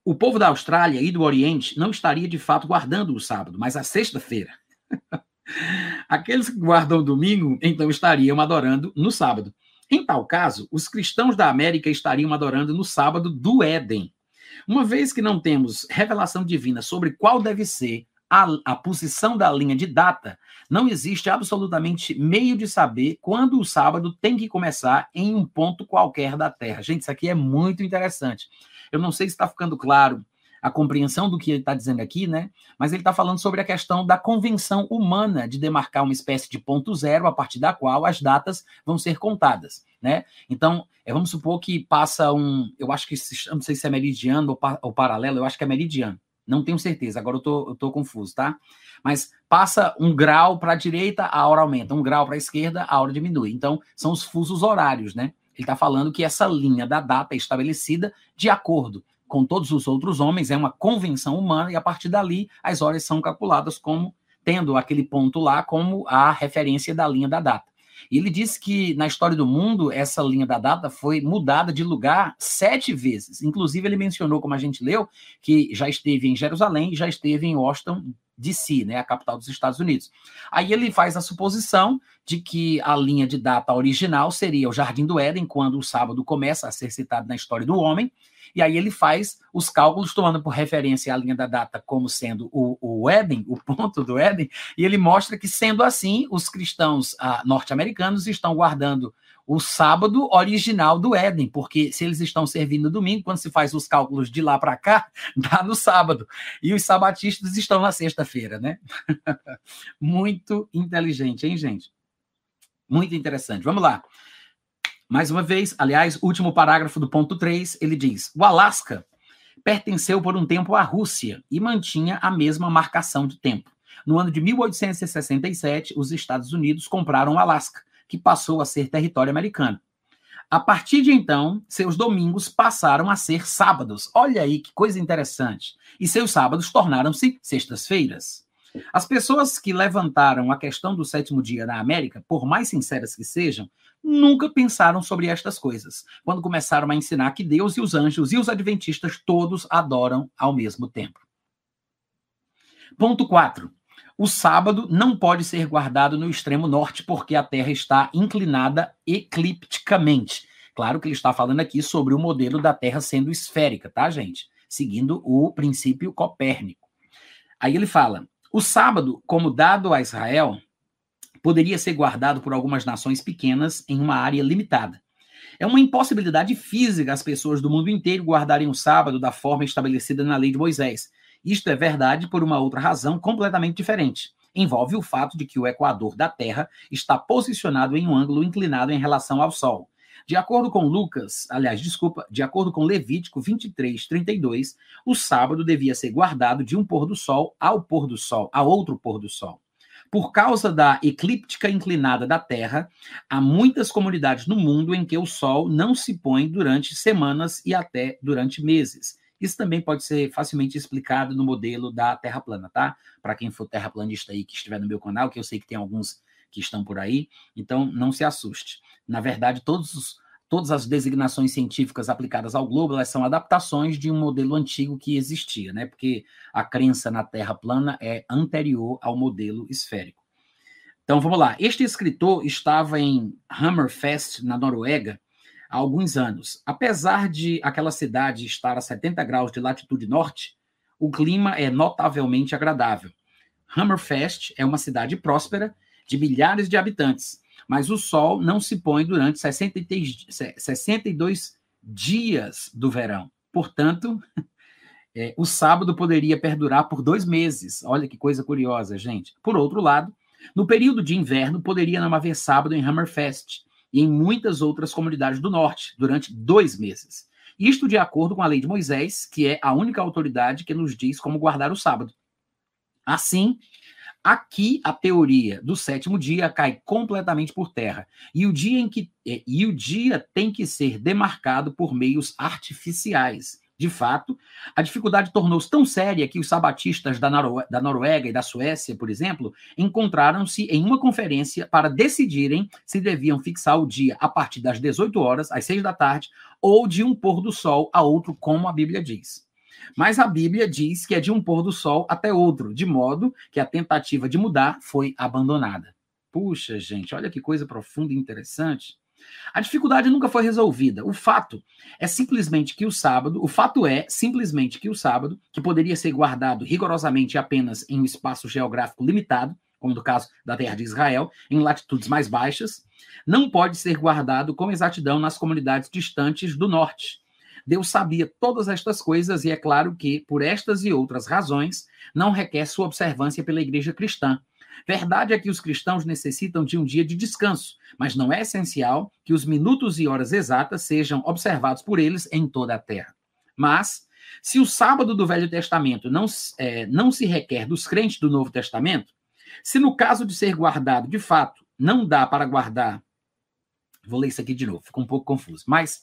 o povo da Austrália e do Oriente não estaria de fato guardando o sábado, mas a sexta-feira. Aqueles que guardam o domingo, então estariam adorando no sábado. Em tal caso, os cristãos da América estariam adorando no sábado do Éden, uma vez que não temos revelação divina sobre qual deve ser a, a, posição da linha de data, não existe absolutamente meio de saber quando o sábado tem que começar em um ponto qualquer da Terra. Gente, isso aqui é muito interessante. Eu não sei se está ficando claro a compreensão do que ele está dizendo aqui, né? Mas ele está falando sobre a questão da convenção humana de demarcar uma espécie de ponto zero a partir da qual as datas vão ser contadas, né? Então, é, vamos supor que passa um, eu acho que não sei se é meridiano ou, ou paralelo, eu acho que é meridiano. Não tenho certeza, agora eu tô, eu tô confuso, tá? Mas passa um grau para a direita, a hora aumenta, um grau para a esquerda, a hora diminui. Então, são os fusos horários, né? Ele está falando que essa linha da data é estabelecida de acordo com todos os outros homens, é uma convenção humana, e a partir dali as horas são calculadas como tendo aquele ponto lá como a referência da linha da data. Ele disse que na história do mundo, essa linha da data foi mudada de lugar sete vezes. Inclusive, ele mencionou, como a gente leu, que já esteve em Jerusalém e já esteve em Washington, D.C., né, a capital dos Estados Unidos. Aí ele faz a suposição de que a linha de data original seria o Jardim do Éden, quando o sábado começa a ser citado na história do homem, e aí ele faz os cálculos tomando por referência a linha da data como sendo o, o Éden, o ponto do Éden, e ele mostra que, sendo assim, os cristãos ah, norte-americanos estão guardando o sábado original do Éden, porque se eles estão servindo domingo, quando se faz os cálculos de lá para cá, dá no sábado. E os sabatistas estão na sexta-feira, né? Muito inteligente, hein, gente? Muito interessante. Vamos lá. Mais uma vez, aliás, último parágrafo do ponto 3, ele diz: o Alasca pertenceu por um tempo à Rússia e mantinha a mesma marcação de tempo. No ano de 1867, os Estados Unidos compraram o Alasca, que passou a ser território americano. A partir de então, seus domingos passaram a ser sábados. Olha aí que coisa interessante. E seus sábados tornaram-se sextas-feiras. As pessoas que levantaram a questão do sétimo dia na América, por mais sinceras que sejam, nunca pensaram sobre estas coisas, quando começaram a ensinar que Deus e os anjos e os adventistas todos adoram ao mesmo tempo. Ponto 4. o sábado não pode ser guardado no extremo norte, porque a Terra está inclinada eclipticamente. Claro que ele está falando aqui sobre o modelo da Terra sendo esférica, tá, gente? Seguindo o princípio copérnico. Aí ele fala: o sábado, como dado a Israel, poderia ser guardado por algumas nações pequenas em uma área limitada. É uma impossibilidade física as pessoas do mundo inteiro guardarem o sábado da forma estabelecida na lei de Moisés. Isto é verdade por uma outra razão completamente diferente. Envolve o fato de que o equador da Terra está posicionado em um ângulo inclinado em relação ao Sol. De acordo com Lucas, aliás, desculpa, de acordo com Levítico 23, 32, o sábado devia ser guardado de um pôr do sol ao pôr do sol, a outro pôr do sol. Por causa da eclíptica inclinada da Terra, há muitas comunidades no mundo em que o sol não se põe durante semanas e até durante meses. Isso também pode ser facilmente explicado no modelo da Terra plana, tá? Para quem for terraplanista aí que estiver no meu canal, que eu sei que tem alguns que estão por aí, então não se assuste. Na verdade, todos os, todas as designações científicas aplicadas ao globo, elas são adaptações de um modelo antigo que existia, né? Porque a crença na Terra plana é anterior ao modelo esférico. Então vamos lá. Este escritor estava em Hammerfest, na Noruega, há alguns anos. Apesar de aquela cidade estar a 70 graus de latitude norte, o clima é notavelmente agradável. Hammerfest é uma cidade próspera de milhares de habitantes, mas o sol não se põe durante 63, 62 dias do verão. Portanto, é, o sábado poderia perdurar por dois meses. Olha que coisa curiosa, gente. Por outro lado, no período de inverno, poderia não haver sábado em Hammerfest, e em muitas outras comunidades do norte, durante dois meses. Isto de acordo com a lei de Moisés, que é a única autoridade que nos diz como guardar o sábado. Assim, aqui a teoria do sétimo dia cai completamente por terra. E o dia em que e o dia tem que ser demarcado por meios artificiais. De fato, a dificuldade tornou-se tão séria que os sabatistas da, da Noruega e da Suécia, por exemplo, encontraram-se em uma conferência para decidirem se deviam fixar o dia a partir das 18 horas, às 6 da tarde, ou de um pôr do sol a outro, como a Bíblia diz. Mas a Bíblia diz que é de um pôr do sol até outro, de modo que a tentativa de mudar foi abandonada. Puxa, gente, olha que coisa profunda e interessante. A dificuldade nunca foi resolvida. O fato é simplesmente que o sábado, o fato é simplesmente que o sábado, que poderia ser guardado rigorosamente apenas em um espaço geográfico limitado, como no caso da terra de Israel, em latitudes mais baixas, não pode ser guardado com exatidão nas comunidades distantes do norte. Deus sabia todas estas coisas e é claro que, por estas e outras razões, não requer sua observância pela igreja cristã, Verdade é que os cristãos necessitam de um dia de descanso, mas não é essencial que os minutos e horas exatas sejam observados por eles em toda a terra. Mas, se o sábado do Velho Testamento não, é, não se requer dos crentes do Novo Testamento, se no caso de ser guardado, de fato, não dá para guardar. Vou ler isso aqui de novo, ficou um pouco confuso. Mas,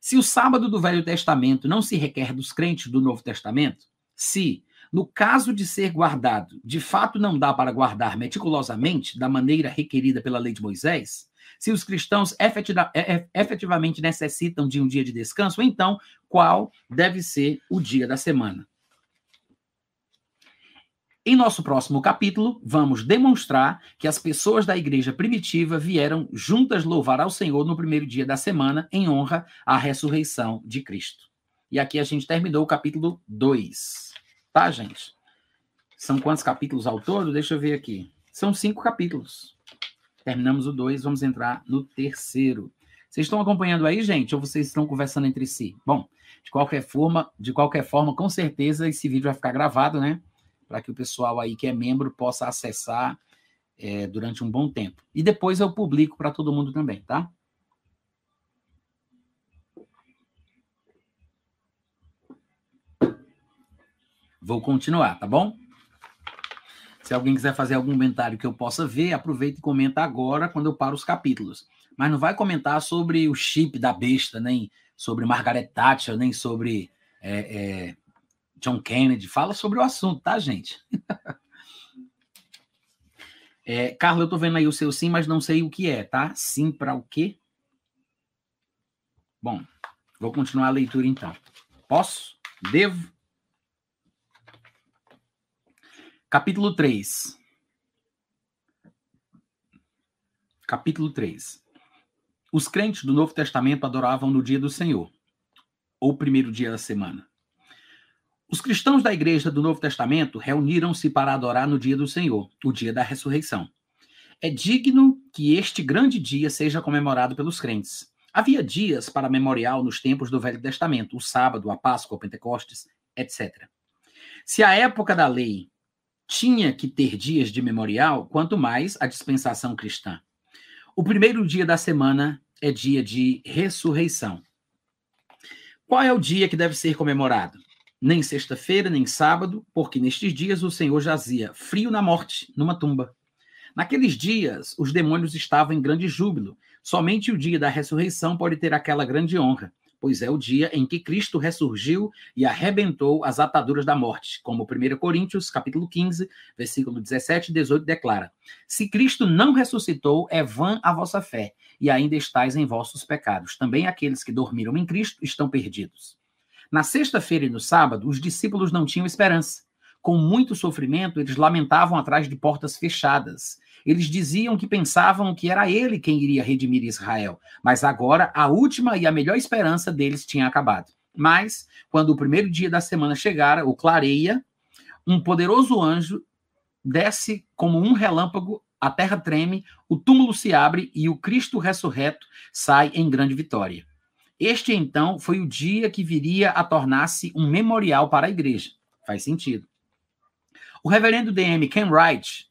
se o sábado do Velho Testamento não se requer dos crentes do Novo Testamento, se no caso de ser guardado, de fato não dá para guardar meticulosamente, da maneira requerida pela lei de Moisés, se os cristãos é, é, efetivamente necessitam de um dia de descanso, então qual deve ser o dia da semana? Em nosso próximo capítulo, vamos demonstrar que as pessoas da igreja primitiva vieram juntas louvar ao Senhor no primeiro dia da semana, em honra à ressurreição de Cristo. E aqui a gente terminou o capítulo 2. Tá, gente? São quantos capítulos ao todo? Deixa eu ver aqui. São cinco capítulos. Terminamos o dois, vamos entrar no terceiro. Vocês estão acompanhando aí, gente, ou vocês estão conversando entre si? Bom, de qualquer forma, de qualquer forma, com certeza esse vídeo vai ficar gravado, né? Para que o pessoal aí que é membro possa acessar é, durante um bom tempo. E depois eu publico para todo mundo também, tá? Vou continuar, tá bom? Se alguém quiser fazer algum comentário que eu possa ver, aproveita e comenta agora, quando eu paro os capítulos. Mas não vai comentar sobre o chip da besta, nem sobre Margaret Thatcher, nem sobre é, é, John Kennedy, fala sobre o assunto, tá, gente? é, Carlos, eu tô vendo aí o seu sim, mas não sei o que é, tá? Sim para o quê? Bom, vou continuar a leitura então. Posso? Devo? Capítulo 3. Capítulo 3. Os crentes do Novo Testamento adoravam no dia do Senhor, ou primeiro dia da semana. Os cristãos da igreja do Novo Testamento reuniram-se para adorar no dia do Senhor, o dia da ressurreição. É digno que este grande dia seja comemorado pelos crentes. Havia dias para memorial nos tempos do Velho Testamento, o sábado, a Páscoa, o Pentecostes, etc. Se a época da lei tinha que ter dias de memorial, quanto mais a dispensação cristã. O primeiro dia da semana é dia de ressurreição. Qual é o dia que deve ser comemorado? Nem sexta-feira, nem sábado, porque nestes dias o Senhor jazia frio na morte, numa tumba. Naqueles dias, os demônios estavam em grande júbilo. Somente o dia da ressurreição pode ter aquela grande honra, pois é o dia em que Cristo ressurgiu e arrebentou as ataduras da morte, como 1 Coríntios, capítulo 15, versículo 17 e 18 declara: Se Cristo não ressuscitou, é vã a vossa fé, e ainda estáis em vossos pecados. Também aqueles que dormiram em Cristo estão perdidos. Na sexta-feira e no sábado, os discípulos não tinham esperança. Com muito sofrimento, eles lamentavam atrás de portas fechadas. Eles diziam que pensavam que era ele quem iria redimir Israel, mas agora a última e a melhor esperança deles tinha acabado. Mas, quando o primeiro dia da semana chegara, o clareia, um poderoso anjo desce como um relâmpago, a terra treme, o túmulo se abre e o Cristo ressurreto sai em grande vitória. Este então foi o dia que viria a tornar-se um memorial para a igreja. Faz sentido. O reverendo DM Ken Wright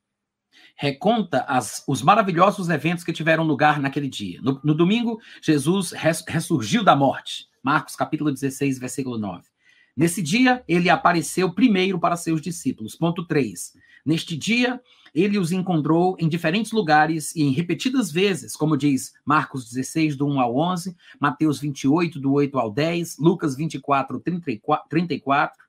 reconta as, os maravilhosos eventos que tiveram lugar naquele dia. No, no domingo, Jesus res, ressurgiu da morte. Marcos capítulo 16, versículo 9. Nesse dia, ele apareceu primeiro para seus discípulos. Ponto 3. Neste dia, ele os encontrou em diferentes lugares e em repetidas vezes, como diz Marcos 16, do 1 ao 11, Mateus 28, do 8 ao 10, Lucas 24, 34,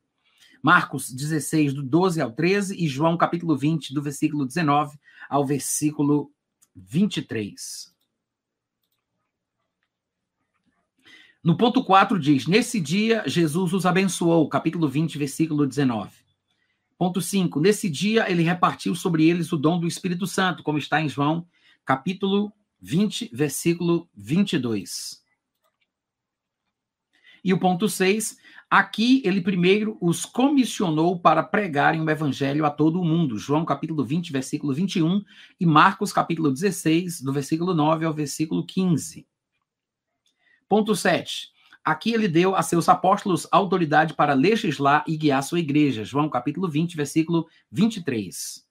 Marcos 16, do 12 ao 13, e João capítulo 20, do versículo 19 ao versículo 23. No ponto 4 diz: Nesse dia Jesus os abençoou, capítulo 20, versículo 19. Ponto 5. Nesse dia ele repartiu sobre eles o dom do Espírito Santo, como está em João, capítulo 20, versículo 22. E o ponto 6, aqui ele primeiro os comissionou para pregarem o evangelho a todo o mundo. João capítulo 20, versículo 21 e Marcos capítulo 16, do versículo 9 ao versículo 15. Ponto 7. Aqui ele deu a seus apóstolos autoridade para legislar e guiar sua igreja. João capítulo 20, versículo 23.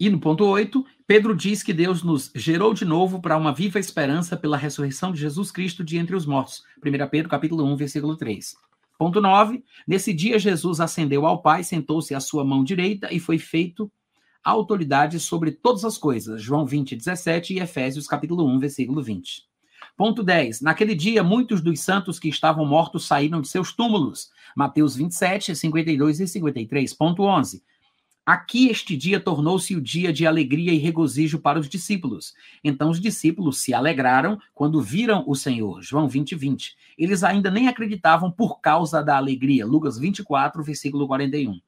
E no ponto 8, Pedro diz que Deus nos gerou de novo para uma viva esperança pela ressurreição de Jesus Cristo de entre os mortos. 1 Pedro capítulo 1, versículo 3. Ponto 9. Nesse dia Jesus ascendeu ao Pai, sentou-se à sua mão direita e foi feito autoridade sobre todas as coisas. João 20, 17 e Efésios capítulo 1, versículo 20. Ponto 10. Naquele dia, muitos dos santos que estavam mortos saíram de seus túmulos. Mateus 27, 52 e 53. Ponto 11. Aqui este dia tornou-se o dia de alegria e regozijo para os discípulos. Então os discípulos se alegraram quando viram o Senhor. João 20, 20. Eles ainda nem acreditavam por causa da alegria. Lucas 24, versículo 41.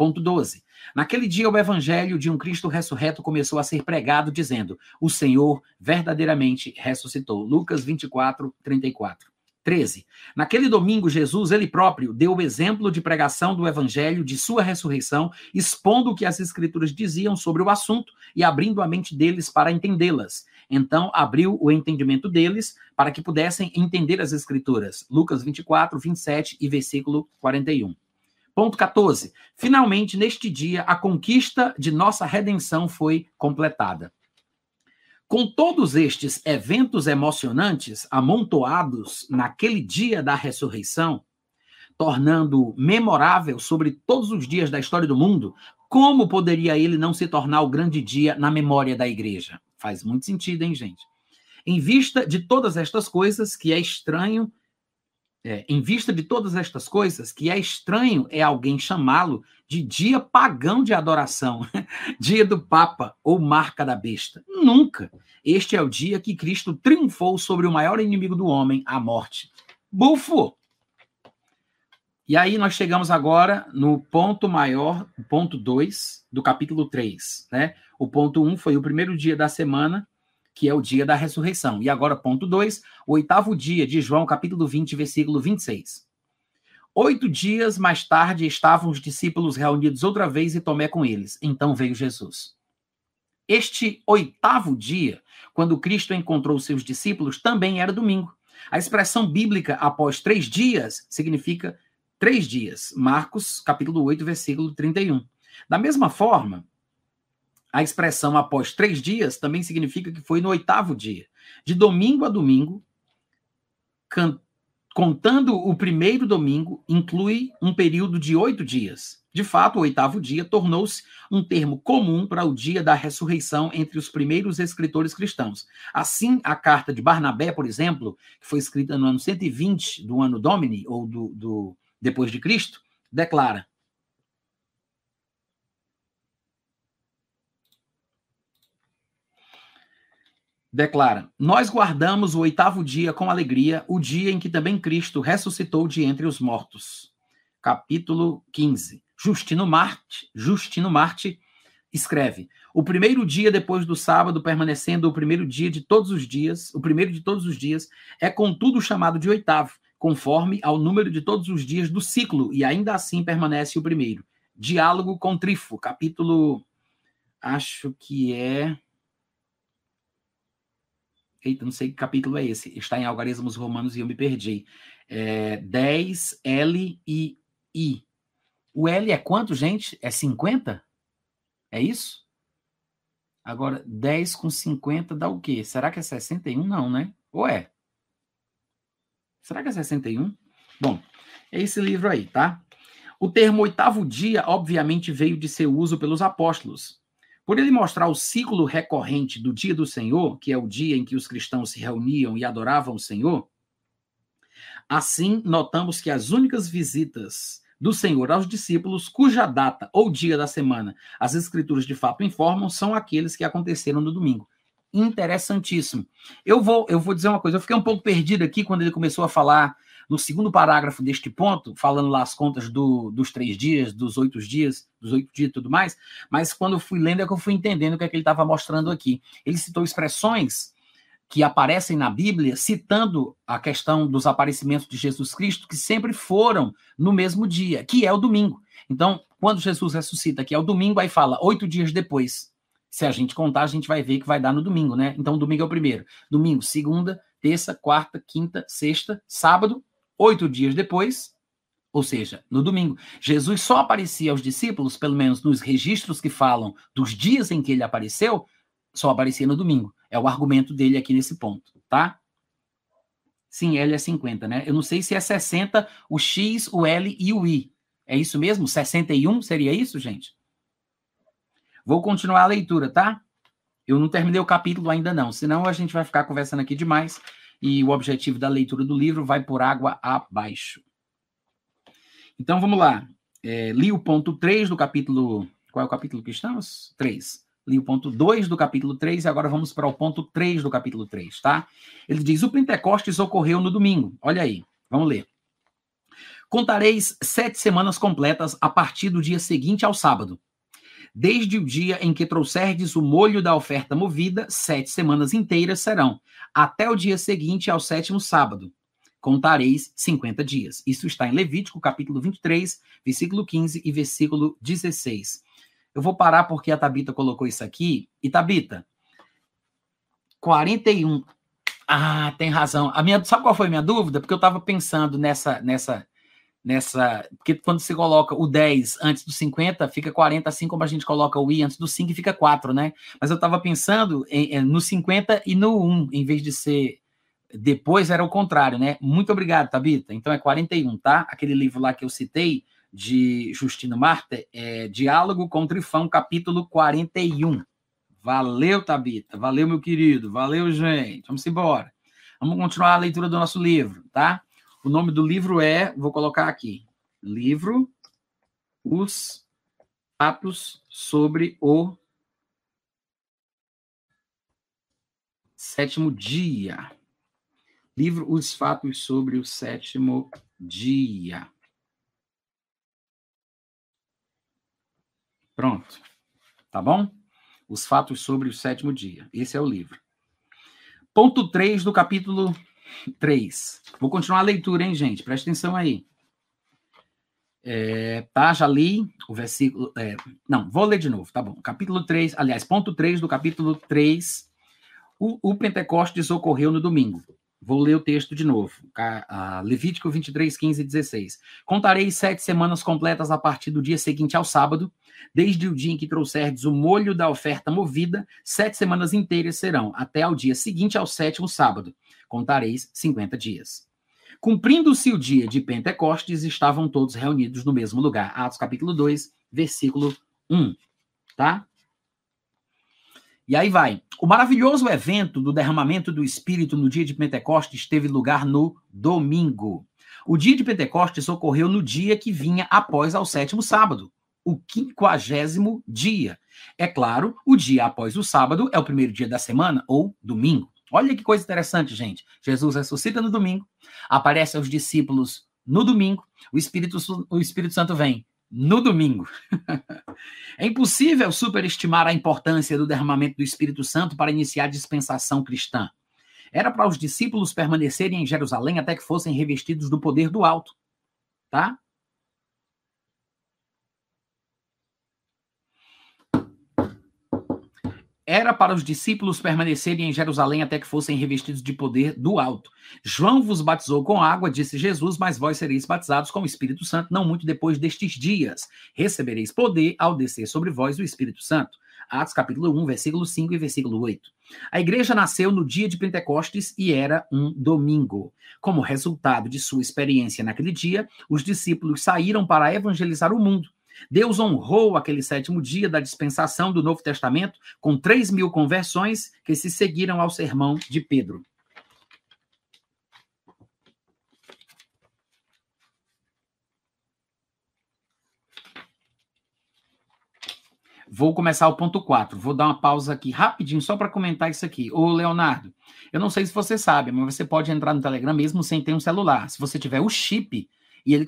Ponto 12. Naquele dia o evangelho de um Cristo ressurreto começou a ser pregado, dizendo: O Senhor verdadeiramente ressuscitou. Lucas 24, 34. 13. Naquele domingo, Jesus, ele próprio, deu o exemplo de pregação do evangelho de sua ressurreição, expondo o que as escrituras diziam sobre o assunto e abrindo a mente deles para entendê-las. Então, abriu o entendimento deles para que pudessem entender as escrituras. Lucas 24, 27 e versículo 41. Ponto 14. Finalmente, neste dia, a conquista de nossa redenção foi completada. Com todos estes eventos emocionantes amontoados naquele dia da ressurreição, tornando memorável sobre todos os dias da história do mundo, como poderia ele não se tornar o grande dia na memória da igreja? Faz muito sentido, hein, gente? Em vista de todas estas coisas, que é estranho é, em vista de todas estas coisas, que é estranho é alguém chamá-lo de dia pagão de adoração, dia do Papa ou marca da besta. Nunca. Este é o dia que Cristo triunfou sobre o maior inimigo do homem, a morte. Bufo! E aí nós chegamos agora no ponto maior, ponto 2 do capítulo 3, né? O ponto 1 um foi o primeiro dia da semana, que é o dia da ressurreição. E agora, ponto 2, o oitavo dia de João, capítulo 20, versículo 26. Oito dias mais tarde estavam os discípulos reunidos outra vez e Tomé com eles. Então veio Jesus. Este oitavo dia, quando Cristo encontrou seus discípulos, também era domingo. A expressão bíblica após três dias significa três dias. Marcos, capítulo 8, versículo 31. Da mesma forma, a expressão após três dias também significa que foi no oitavo dia. De domingo a domingo, contando o primeiro domingo, inclui um período de oito dias. De fato, o oitavo dia tornou-se um termo comum para o dia da ressurreição entre os primeiros escritores cristãos. Assim, a carta de Barnabé, por exemplo, que foi escrita no ano 120 do ano Domini, ou do, do depois de Cristo, declara: declara: Nós guardamos o oitavo dia com alegria, o dia em que também Cristo ressuscitou de entre os mortos. Capítulo 15. Justino Marte, Justino Marte escreve: O primeiro dia depois do sábado, permanecendo o primeiro dia de todos os dias, o primeiro de todos os dias, é contudo chamado de oitavo, conforme ao número de todos os dias do ciclo, e ainda assim permanece o primeiro. Diálogo com Trifo, capítulo acho que é Eita, não sei que capítulo é esse. Está em Algarismos Romanos e eu me perdi. É 10, L e I. O L é quanto, gente? É 50? É isso? Agora, 10 com 50 dá o quê? Será que é 61? Não, né? Ou é? Será que é 61? Bom, é esse livro aí, tá? O termo oitavo dia, obviamente, veio de seu uso pelos apóstolos. Por ele mostrar o ciclo recorrente do dia do Senhor, que é o dia em que os cristãos se reuniam e adoravam o Senhor, assim notamos que as únicas visitas do Senhor aos discípulos, cuja data ou dia da semana as Escrituras de fato informam, são aqueles que aconteceram no domingo. Interessantíssimo. Eu vou, eu vou dizer uma coisa, eu fiquei um pouco perdido aqui quando ele começou a falar no segundo parágrafo deste ponto, falando lá as contas do, dos três dias, dos oito dias, dos oito dias e tudo mais, mas quando eu fui lendo é que eu fui entendendo o que, é que ele estava mostrando aqui. Ele citou expressões que aparecem na Bíblia, citando a questão dos aparecimentos de Jesus Cristo, que sempre foram no mesmo dia, que é o domingo. Então, quando Jesus ressuscita, que é o domingo, aí fala oito dias depois. Se a gente contar, a gente vai ver que vai dar no domingo, né? Então, domingo é o primeiro. Domingo, segunda, terça, quarta, quinta, sexta, sábado, Oito dias depois, ou seja, no domingo, Jesus só aparecia aos discípulos, pelo menos nos registros que falam dos dias em que ele apareceu, só aparecia no domingo. É o argumento dele aqui nesse ponto, tá? Sim, L é 50, né? Eu não sei se é 60 o X, o L e o I. É isso mesmo? 61 seria isso, gente? Vou continuar a leitura, tá? Eu não terminei o capítulo ainda não, senão a gente vai ficar conversando aqui demais e o objetivo da leitura do livro vai por água abaixo. Então vamos lá. É, li o ponto 3 do capítulo. Qual é o capítulo que estamos? 3. Li o ponto 2 do capítulo 3 e agora vamos para o ponto 3 do capítulo 3, tá? Ele diz: O Pentecostes ocorreu no domingo. Olha aí, vamos ler. Contareis sete semanas completas a partir do dia seguinte ao sábado Desde o dia em que trouxerdes o molho da oferta movida, sete semanas inteiras serão, até o dia seguinte ao sétimo sábado. Contareis 50 dias. Isso está em Levítico, capítulo 23, versículo 15 e versículo 16. Eu vou parar porque a Tabita colocou isso aqui. E Tabita, 41. Ah, tem razão. A minha, sabe qual foi a minha dúvida? Porque eu estava pensando nessa, nessa nessa. Porque quando você coloca o 10 antes do 50, fica 40, assim como a gente coloca o i antes do 5 e fica 4, né? Mas eu estava pensando em, em, no 50 e no 1, em vez de ser. Depois era o contrário, né? Muito obrigado, Tabita. Então é 41, tá? Aquele livro lá que eu citei, de Justino Marta, é Diálogo com Trifão, capítulo 41. Valeu, Tabita. Valeu, meu querido. Valeu, gente. Vamos embora. Vamos continuar a leitura do nosso livro, tá? O nome do livro é, vou colocar aqui, livro Os Fatos sobre o Sétimo Dia. Livro Os Fatos sobre o Sétimo Dia. Pronto. Tá bom? Os fatos sobre o sétimo dia. Esse é o livro. Ponto 3 do capítulo 3. Vou continuar a leitura, hein, gente? Presta atenção aí. É, tá, já li o versículo. É, não, vou ler de novo, tá bom. Capítulo 3, aliás, ponto 3 do capítulo 3. O, o Pentecostes ocorreu no domingo. Vou ler o texto de novo. Levítico 23, 15 e 16. Contarei sete semanas completas a partir do dia seguinte ao sábado, desde o dia em que trouxerdes o molho da oferta movida, sete semanas inteiras serão, até ao dia seguinte ao sétimo sábado. Contareis 50 dias. Cumprindo-se o dia de Pentecostes, estavam todos reunidos no mesmo lugar. Atos capítulo 2, versículo 1. Tá? E aí vai. O maravilhoso evento do derramamento do Espírito no dia de Pentecostes teve lugar no domingo. O dia de Pentecostes ocorreu no dia que vinha após ao sétimo sábado, o quinquagésimo dia. É claro, o dia após o sábado é o primeiro dia da semana, ou domingo. Olha que coisa interessante, gente. Jesus ressuscita no domingo, aparece aos discípulos no domingo, o Espírito, o Espírito Santo vem no domingo. é impossível superestimar a importância do derramamento do Espírito Santo para iniciar a dispensação cristã. Era para os discípulos permanecerem em Jerusalém até que fossem revestidos do poder do alto, tá? Era para os discípulos permanecerem em Jerusalém até que fossem revestidos de poder do alto. João vos batizou com água, disse Jesus, mas vós sereis batizados com o Espírito Santo não muito depois destes dias. Recebereis poder ao descer sobre vós o Espírito Santo. Atos capítulo 1, versículo 5 e versículo 8. A igreja nasceu no dia de Pentecostes e era um domingo. Como resultado de sua experiência naquele dia, os discípulos saíram para evangelizar o mundo. Deus honrou aquele sétimo dia da dispensação do Novo Testamento com 3 mil conversões que se seguiram ao sermão de Pedro. Vou começar o ponto 4. Vou dar uma pausa aqui rapidinho só para comentar isso aqui. Ô, Leonardo, eu não sei se você sabe, mas você pode entrar no Telegram mesmo sem ter um celular. Se você tiver o chip, e ele,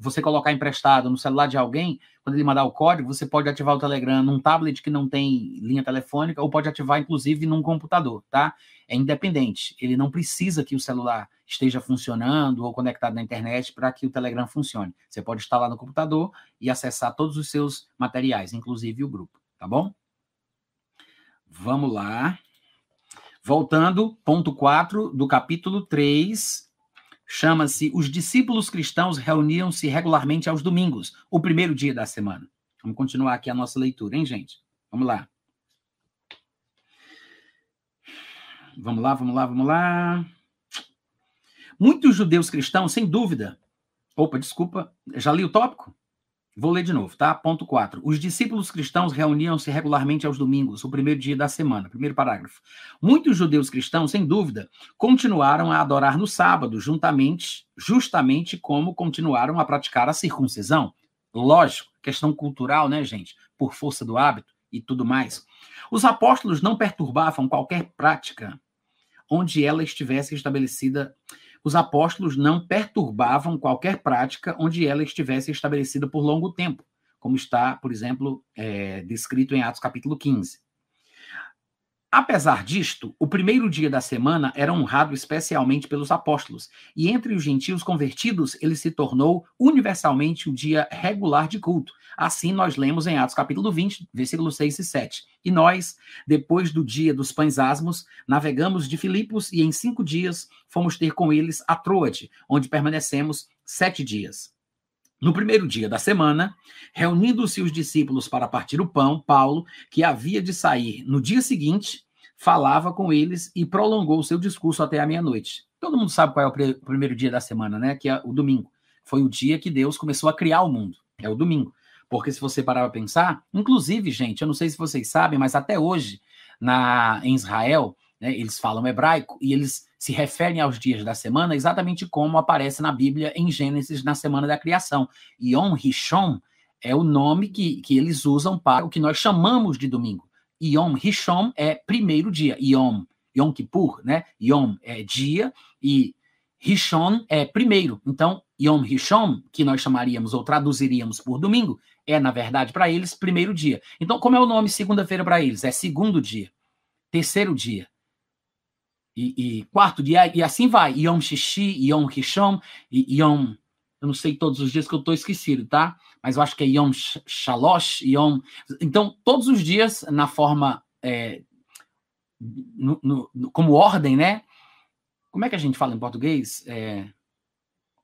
você colocar emprestado no celular de alguém, quando ele mandar o código, você pode ativar o Telegram num tablet que não tem linha telefônica, ou pode ativar, inclusive, num computador, tá? É independente. Ele não precisa que o celular esteja funcionando ou conectado na internet para que o Telegram funcione. Você pode instalar no computador e acessar todos os seus materiais, inclusive o grupo, tá bom? Vamos lá. Voltando, ponto 4 do capítulo 3 chama-se Os Discípulos Cristãos Reuniam-se Regularmente aos Domingos, o primeiro dia da semana. Vamos continuar aqui a nossa leitura, hein, gente? Vamos lá. Vamos lá, vamos lá, vamos lá. Muitos judeus cristãos, sem dúvida. Opa, desculpa, já li o tópico? Vou ler de novo, tá? Ponto 4. Os discípulos cristãos reuniam-se regularmente aos domingos, o primeiro dia da semana. Primeiro parágrafo. Muitos judeus cristãos, sem dúvida, continuaram a adorar no sábado, juntamente, justamente como continuaram a praticar a circuncisão. Lógico, questão cultural, né, gente? Por força do hábito e tudo mais. Os apóstolos não perturbavam qualquer prática onde ela estivesse estabelecida os apóstolos não perturbavam qualquer prática onde ela estivesse estabelecida por longo tempo, como está, por exemplo, é, descrito em Atos capítulo 15. Apesar disto, o primeiro dia da semana era honrado especialmente pelos apóstolos, e entre os gentios convertidos ele se tornou universalmente o dia regular de culto. Assim nós lemos em Atos capítulo 20, versículos 6 e 7. E nós, depois do dia dos pães asmos, navegamos de Filipos e em cinco dias fomos ter com eles a Troade, onde permanecemos sete dias. No primeiro dia da semana, reunindo-se os discípulos para partir o pão, Paulo, que havia de sair no dia seguinte, falava com eles e prolongou o seu discurso até a meia-noite. Todo mundo sabe qual é o primeiro dia da semana, né? Que é o domingo. Foi o dia que Deus começou a criar o mundo. É o domingo. Porque se você parar para pensar, inclusive, gente, eu não sei se vocês sabem, mas até hoje, na, em Israel, né, eles falam hebraico e eles se referem aos dias da semana exatamente como aparece na Bíblia em Gênesis na semana da criação. Yom Rishon é o nome que, que eles usam para o que nós chamamos de domingo. Yom Rishon é primeiro dia. Yom, Yom Kippur, né? Yom é dia e Rishon é primeiro. Então, Yom Rishon, que nós chamaríamos ou traduziríamos por domingo, é, na verdade, para eles, primeiro dia. Então, como é o nome segunda-feira para eles? É segundo dia, terceiro dia, e, e, quarto dia, e assim vai. Yom Shishi, Yom Rishon, Yom. Eu não sei todos os dias que eu estou esquecido, tá? Mas eu acho que é Yom Shalosh, Yom. Então, todos os dias, na forma. É, no, no, como ordem, né? Como é que a gente fala em português? É,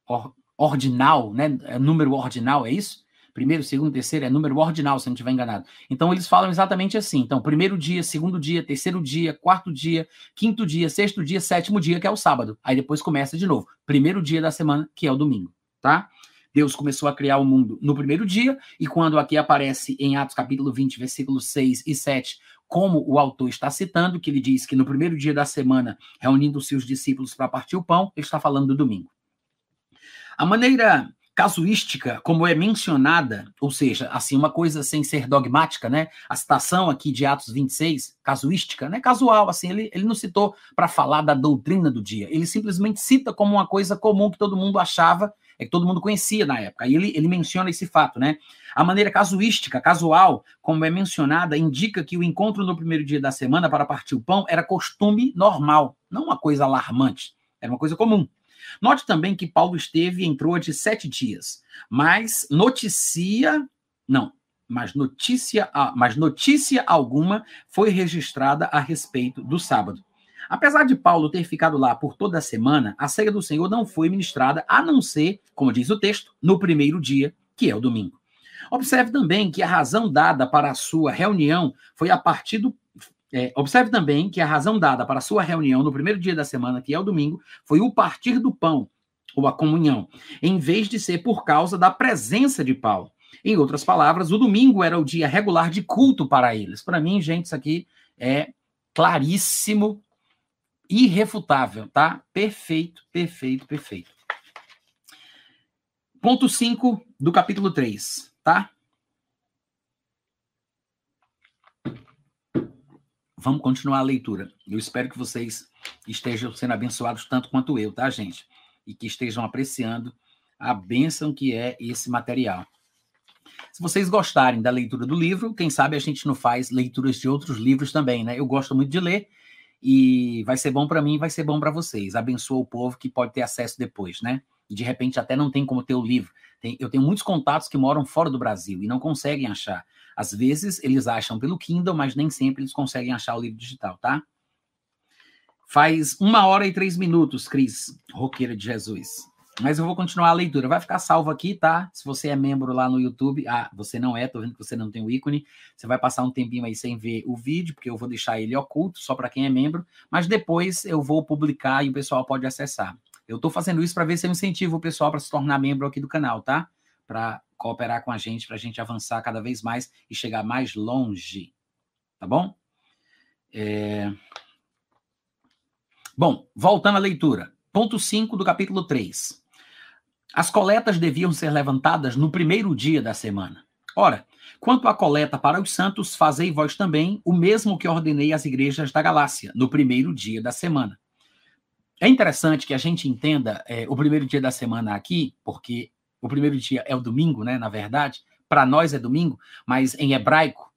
or, ordinal, né? É número ordinal, é isso? Primeiro, segundo, terceiro é número ordinal, se não estiver enganado. Então, eles falam exatamente assim. Então, primeiro dia, segundo dia, terceiro dia, quarto dia, quinto dia, sexto dia, sétimo dia, que é o sábado. Aí depois começa de novo. Primeiro dia da semana, que é o domingo, tá? Deus começou a criar o mundo no primeiro dia, e quando aqui aparece em Atos capítulo 20, versículos 6 e 7, como o autor está citando, que ele diz que no primeiro dia da semana, reunindo os discípulos para partir o pão, ele está falando do domingo. A maneira casuística, como é mencionada, ou seja, assim, uma coisa sem ser dogmática, né? A citação aqui de Atos 26, casuística, né? Casual, assim, ele, ele não citou para falar da doutrina do dia, ele simplesmente cita como uma coisa comum que todo mundo achava, é que todo mundo conhecia na época. Aí ele, ele menciona esse fato, né? A maneira casuística, casual, como é mencionada, indica que o encontro no primeiro dia da semana para partir o pão era costume normal, não uma coisa alarmante, era uma coisa comum. Note também que Paulo esteve em Troa de sete dias, mas noticia, não, mas notícia, mas notícia alguma foi registrada a respeito do sábado. Apesar de Paulo ter ficado lá por toda a semana, a ceia do Senhor não foi ministrada, a não ser, como diz o texto, no primeiro dia, que é o domingo. Observe também que a razão dada para a sua reunião foi a partir do é, observe também que a razão dada para sua reunião no primeiro dia da semana, que é o domingo, foi o partir do pão, ou a comunhão, em vez de ser por causa da presença de Paulo. Em outras palavras, o domingo era o dia regular de culto para eles. Para mim, gente, isso aqui é claríssimo, irrefutável, tá? Perfeito, perfeito, perfeito. Ponto 5 do capítulo 3, tá? Vamos continuar a leitura. Eu espero que vocês estejam sendo abençoados tanto quanto eu, tá, gente? E que estejam apreciando a bênção que é esse material. Se vocês gostarem da leitura do livro, quem sabe a gente não faz leituras de outros livros também, né? Eu gosto muito de ler e vai ser bom para mim, vai ser bom para vocês. Abençoa o povo que pode ter acesso depois, né? E de repente até não tem como ter o livro. Tem, eu tenho muitos contatos que moram fora do Brasil e não conseguem achar. Às vezes eles acham pelo Kindle, mas nem sempre eles conseguem achar o livro digital, tá? Faz uma hora e três minutos, Cris, roqueira de Jesus. Mas eu vou continuar a leitura. Vai ficar salvo aqui, tá? Se você é membro lá no YouTube. Ah, você não é, tô vendo que você não tem o ícone. Você vai passar um tempinho aí sem ver o vídeo, porque eu vou deixar ele oculto só para quem é membro. Mas depois eu vou publicar e o pessoal pode acessar. Eu tô fazendo isso para ver se eu incentivo o pessoal para se tornar membro aqui do canal, tá? Para cooperar com a gente, para a gente avançar cada vez mais e chegar mais longe. Tá bom? É... Bom, voltando à leitura. Ponto 5 do capítulo 3. As coletas deviam ser levantadas no primeiro dia da semana. Ora, quanto à coleta para os santos, fazei vós também o mesmo que ordenei às igrejas da Galácia, no primeiro dia da semana. É interessante que a gente entenda é, o primeiro dia da semana aqui, porque o primeiro dia é o domingo, né? Na verdade, para nós é domingo, mas em hebraico,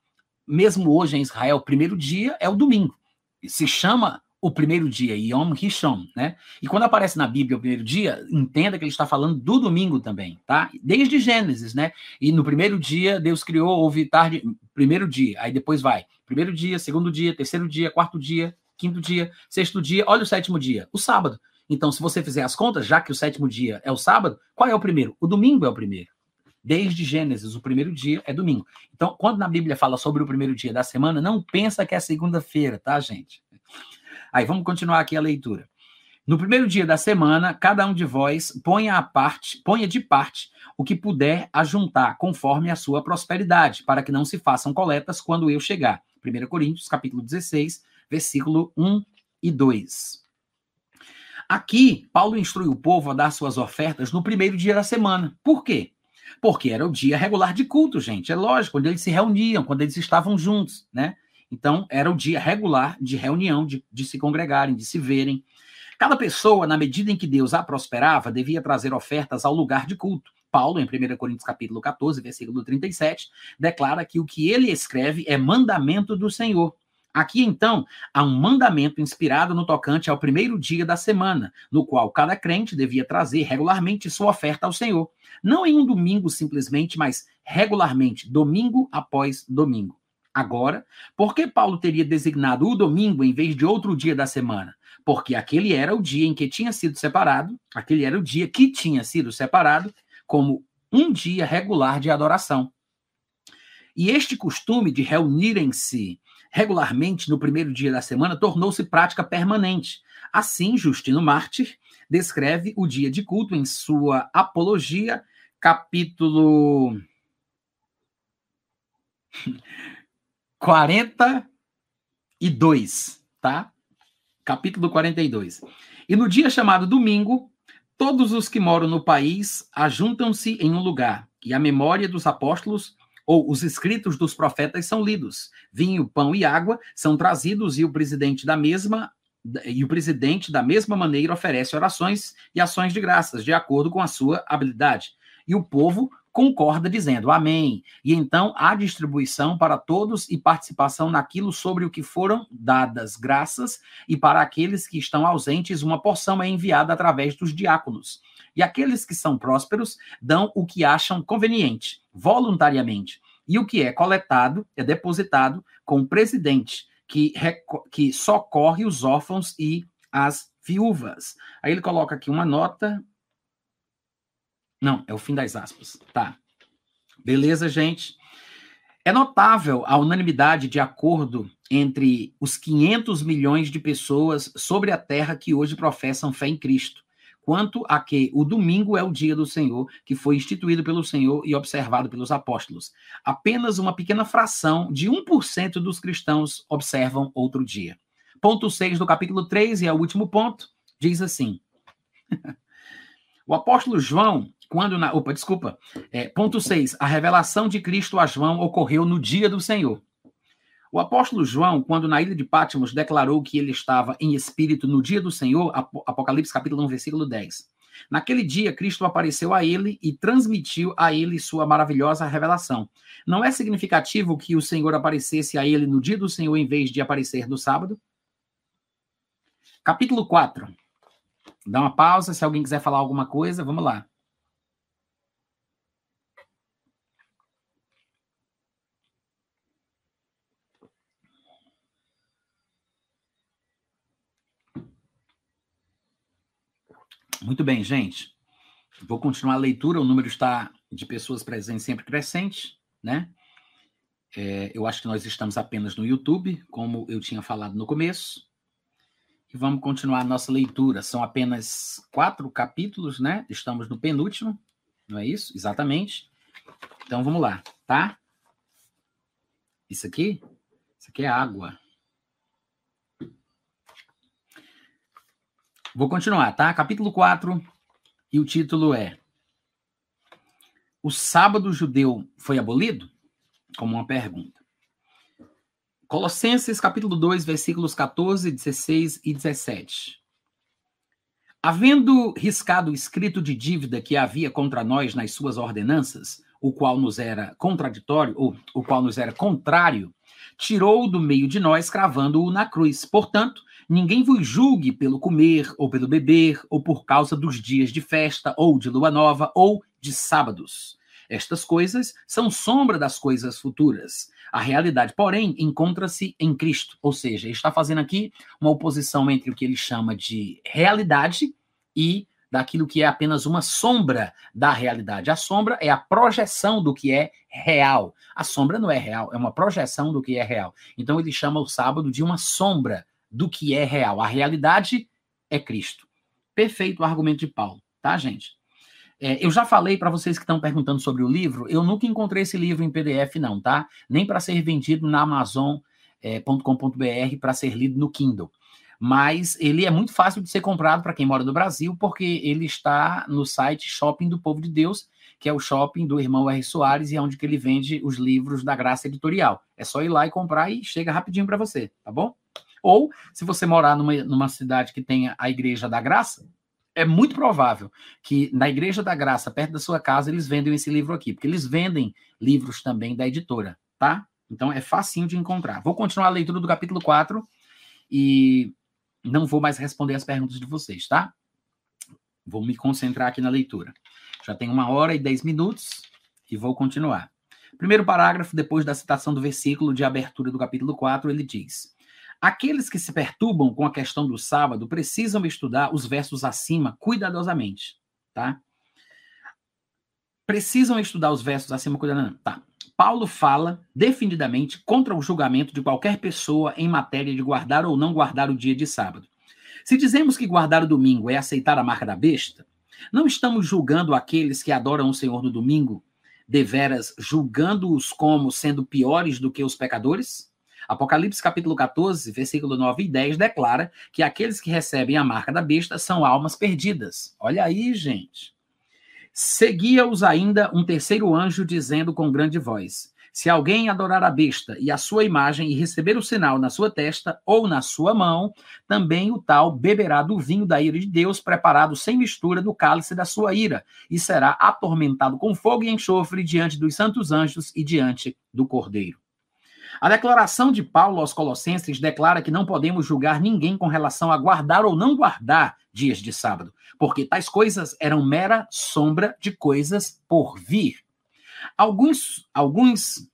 mesmo hoje em Israel, o primeiro dia é o domingo. Se chama o primeiro dia, Yom Rishon, né? E quando aparece na Bíblia o primeiro dia, entenda que ele está falando do domingo também, tá? Desde Gênesis, né? E no primeiro dia, Deus criou, houve tarde, primeiro dia, aí depois vai, primeiro dia, segundo dia, terceiro dia, quarto dia, quinto dia, sexto dia, olha o sétimo dia, o sábado. Então, se você fizer as contas, já que o sétimo dia é o sábado, qual é o primeiro? O domingo é o primeiro. Desde Gênesis, o primeiro dia é domingo. Então, quando na Bíblia fala sobre o primeiro dia da semana, não pensa que é segunda-feira, tá, gente? Aí vamos continuar aqui a leitura. No primeiro dia da semana, cada um de vós ponha a parte, ponha de parte o que puder ajuntar, conforme a sua prosperidade, para que não se façam coletas quando eu chegar. 1 Coríntios, capítulo 16, versículo 1 e 2. Aqui, Paulo instrui o povo a dar suas ofertas no primeiro dia da semana. Por quê? Porque era o dia regular de culto, gente. É lógico, quando eles se reuniam, quando eles estavam juntos, né? Então, era o dia regular de reunião, de, de se congregarem, de se verem. Cada pessoa, na medida em que Deus a prosperava, devia trazer ofertas ao lugar de culto Paulo, em 1 Coríntios capítulo 14, versículo 37, declara que o que ele escreve é mandamento do Senhor. Aqui, então, há um mandamento inspirado no tocante ao primeiro dia da semana, no qual cada crente devia trazer regularmente sua oferta ao Senhor. Não em um domingo simplesmente, mas regularmente, domingo após domingo. Agora, por que Paulo teria designado o domingo em vez de outro dia da semana? Porque aquele era o dia em que tinha sido separado, aquele era o dia que tinha sido separado como um dia regular de adoração. E este costume de reunirem-se regularmente no primeiro dia da semana tornou-se prática permanente. Assim, Justino Mártir descreve o dia de culto em sua Apologia, capítulo 42, tá? Capítulo 42. E no dia chamado domingo, todos os que moram no país ajuntam-se em um lugar, e a memória dos apóstolos ou os escritos dos profetas são lidos. Vinho, pão e água são trazidos e o presidente da mesma e o presidente da mesma maneira oferece orações e ações de graças de acordo com a sua habilidade. E o povo concorda dizendo amém. E então há distribuição para todos e participação naquilo sobre o que foram dadas graças, e para aqueles que estão ausentes, uma porção é enviada através dos diáconos. E aqueles que são prósperos dão o que acham conveniente, voluntariamente. E o que é coletado é depositado com o presidente, que, que socorre os órfãos e as viúvas. Aí ele coloca aqui uma nota. Não, é o fim das aspas. Tá. Beleza, gente? É notável a unanimidade de acordo entre os 500 milhões de pessoas sobre a terra que hoje professam fé em Cristo quanto a que o domingo é o dia do Senhor, que foi instituído pelo Senhor e observado pelos apóstolos. Apenas uma pequena fração de 1% dos cristãos observam outro dia. Ponto 6 do capítulo 3, e é o último ponto, diz assim. o apóstolo João, quando na. Opa, desculpa. É, ponto 6. A revelação de Cristo a João ocorreu no dia do Senhor. O apóstolo João, quando na ilha de Pátimos declarou que ele estava em espírito no dia do Senhor, Apocalipse capítulo 1, versículo 10. Naquele dia, Cristo apareceu a ele e transmitiu a ele sua maravilhosa revelação. Não é significativo que o Senhor aparecesse a ele no dia do Senhor em vez de aparecer no sábado? Capítulo 4. Dá uma pausa, se alguém quiser falar alguma coisa, vamos lá. Muito bem, gente. Vou continuar a leitura. O número está de pessoas presentes sempre crescente, né? É, eu acho que nós estamos apenas no YouTube, como eu tinha falado no começo. E vamos continuar a nossa leitura. São apenas quatro capítulos, né? Estamos no penúltimo, não é isso? Exatamente. Então vamos lá, tá? Isso aqui? Isso aqui é água. Vou continuar, tá? Capítulo 4, e o título é O sábado judeu foi abolido? Como uma pergunta. Colossenses, capítulo 2, versículos 14, 16 e 17. Havendo riscado o escrito de dívida que havia contra nós nas suas ordenanças, o qual nos era contraditório, ou o qual nos era contrário, tirou do meio de nós, cravando-o na cruz. Portanto, Ninguém vos julgue pelo comer ou pelo beber, ou por causa dos dias de festa, ou de lua nova, ou de sábados. Estas coisas são sombra das coisas futuras. A realidade, porém, encontra-se em Cristo. Ou seja, está fazendo aqui uma oposição entre o que ele chama de realidade e daquilo que é apenas uma sombra da realidade. A sombra é a projeção do que é real. A sombra não é real, é uma projeção do que é real. Então ele chama o sábado de uma sombra do que é real. A realidade é Cristo. Perfeito o argumento de Paulo, tá, gente? É, eu já falei para vocês que estão perguntando sobre o livro, eu nunca encontrei esse livro em PDF, não, tá? Nem para ser vendido na Amazon.com.br é, para ser lido no Kindle. Mas ele é muito fácil de ser comprado para quem mora no Brasil, porque ele está no site Shopping do Povo de Deus, que é o shopping do irmão R. Soares, e é onde que ele vende os livros da Graça Editorial. É só ir lá e comprar e chega rapidinho para você, tá bom? Ou, se você morar numa, numa cidade que tenha a Igreja da Graça, é muito provável que na Igreja da Graça, perto da sua casa, eles vendem esse livro aqui, porque eles vendem livros também da editora, tá? Então é facinho de encontrar. Vou continuar a leitura do capítulo 4 e não vou mais responder as perguntas de vocês, tá? Vou me concentrar aqui na leitura. Já tem uma hora e dez minutos e vou continuar. Primeiro parágrafo, depois da citação do versículo de abertura do capítulo 4, ele diz: Aqueles que se perturbam com a questão do sábado precisam estudar os versos acima cuidadosamente, tá? Precisam estudar os versos acima cuidadosamente. Tá. Paulo fala definidamente contra o julgamento de qualquer pessoa em matéria de guardar ou não guardar o dia de sábado. Se dizemos que guardar o domingo é aceitar a marca da besta, não estamos julgando aqueles que adoram o Senhor no domingo, deveras julgando-os como sendo piores do que os pecadores? Apocalipse capítulo 14, versículo 9 e 10 declara que aqueles que recebem a marca da besta são almas perdidas. Olha aí, gente. Seguia-os ainda um terceiro anjo dizendo com grande voz: Se alguém adorar a besta e a sua imagem e receber o sinal na sua testa ou na sua mão, também o tal beberá do vinho da ira de Deus, preparado sem mistura do cálice da sua ira, e será atormentado com fogo e enxofre diante dos santos anjos e diante do Cordeiro. A declaração de Paulo aos Colossenses declara que não podemos julgar ninguém com relação a guardar ou não guardar dias de sábado, porque tais coisas eram mera sombra de coisas por vir. Alguns, alguns,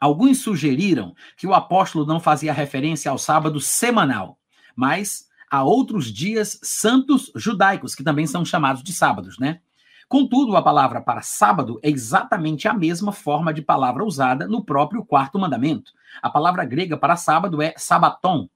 alguns sugeriram que o apóstolo não fazia referência ao sábado semanal, mas a outros dias santos judaicos, que também são chamados de sábados, né? Contudo, a palavra para sábado é exatamente a mesma forma de palavra usada no próprio quarto mandamento. A palavra grega para sábado é sabaton.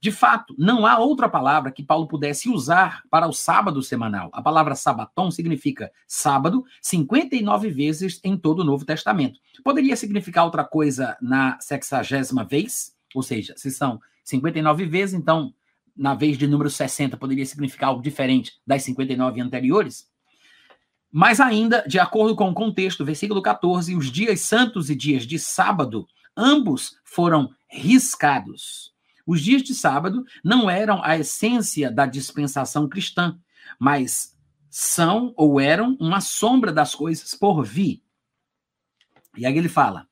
De fato, não há outra palavra que Paulo pudesse usar para o sábado semanal. A palavra sabaton significa sábado 59 vezes em todo o Novo Testamento. Poderia significar outra coisa na sexagésima vez, ou seja, se são 59 vezes, então na vez de número 60 poderia significar algo diferente das 59 anteriores? Mas ainda, de acordo com o contexto, versículo 14, os dias santos e dias de sábado, ambos foram riscados. Os dias de sábado não eram a essência da dispensação cristã, mas são ou eram uma sombra das coisas por vir. E aí ele fala: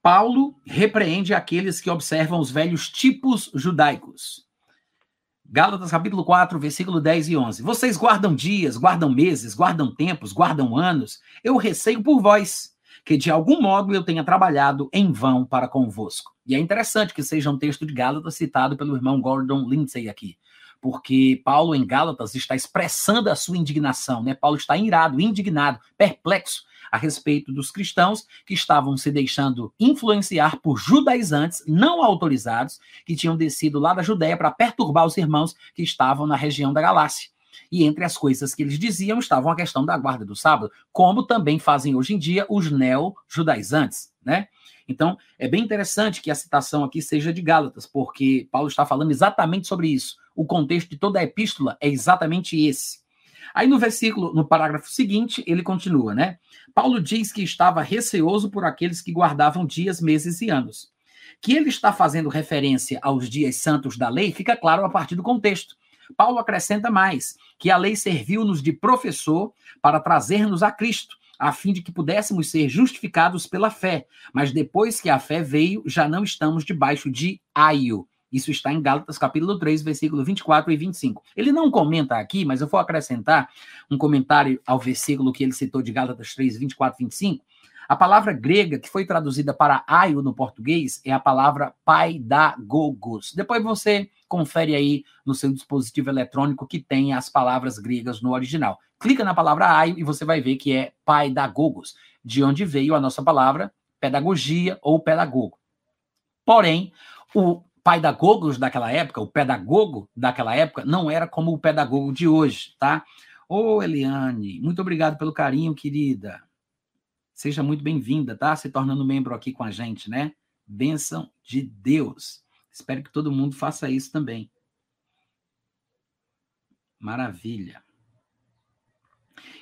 Paulo repreende aqueles que observam os velhos tipos judaicos. Gálatas capítulo 4, versículo 10 e 11. Vocês guardam dias, guardam meses, guardam tempos, guardam anos. Eu receio por vós, que de algum modo eu tenha trabalhado em vão para convosco. E é interessante que seja um texto de Gálatas citado pelo irmão Gordon Lindsay aqui, porque Paulo em Gálatas está expressando a sua indignação, né? Paulo está irado, indignado, perplexo a respeito dos cristãos que estavam se deixando influenciar por judaizantes não autorizados que tinham descido lá da Judéia para perturbar os irmãos que estavam na região da Galácia. E entre as coisas que eles diziam estavam a questão da guarda do sábado, como também fazem hoje em dia os neo-judaizantes, né? Então, é bem interessante que a citação aqui seja de Gálatas, porque Paulo está falando exatamente sobre isso. O contexto de toda a epístola é exatamente esse. Aí no versículo, no parágrafo seguinte, ele continua, né? Paulo diz que estava receoso por aqueles que guardavam dias, meses e anos. Que ele está fazendo referência aos dias santos da lei fica claro a partir do contexto. Paulo acrescenta mais que a lei serviu-nos de professor para trazer-nos a Cristo, a fim de que pudéssemos ser justificados pela fé. Mas depois que a fé veio, já não estamos debaixo de aio. Isso está em Gálatas capítulo 3, versículo 24 e 25. Ele não comenta aqui, mas eu vou acrescentar um comentário ao versículo que ele citou de Gálatas 3, 24 e 25. A palavra grega que foi traduzida para aio no português é a palavra paidagogos. Depois você confere aí no seu dispositivo eletrônico que tem as palavras gregas no original. Clica na palavra aio e você vai ver que é paidagogos, de onde veio a nossa palavra pedagogia ou pedagogo. Porém, o pedagogos daquela época, o pedagogo daquela época, não era como o pedagogo de hoje, tá? Ô, Eliane, muito obrigado pelo carinho, querida. Seja muito bem-vinda, tá? Se tornando membro aqui com a gente, né? Bênção de Deus. Espero que todo mundo faça isso também. Maravilha.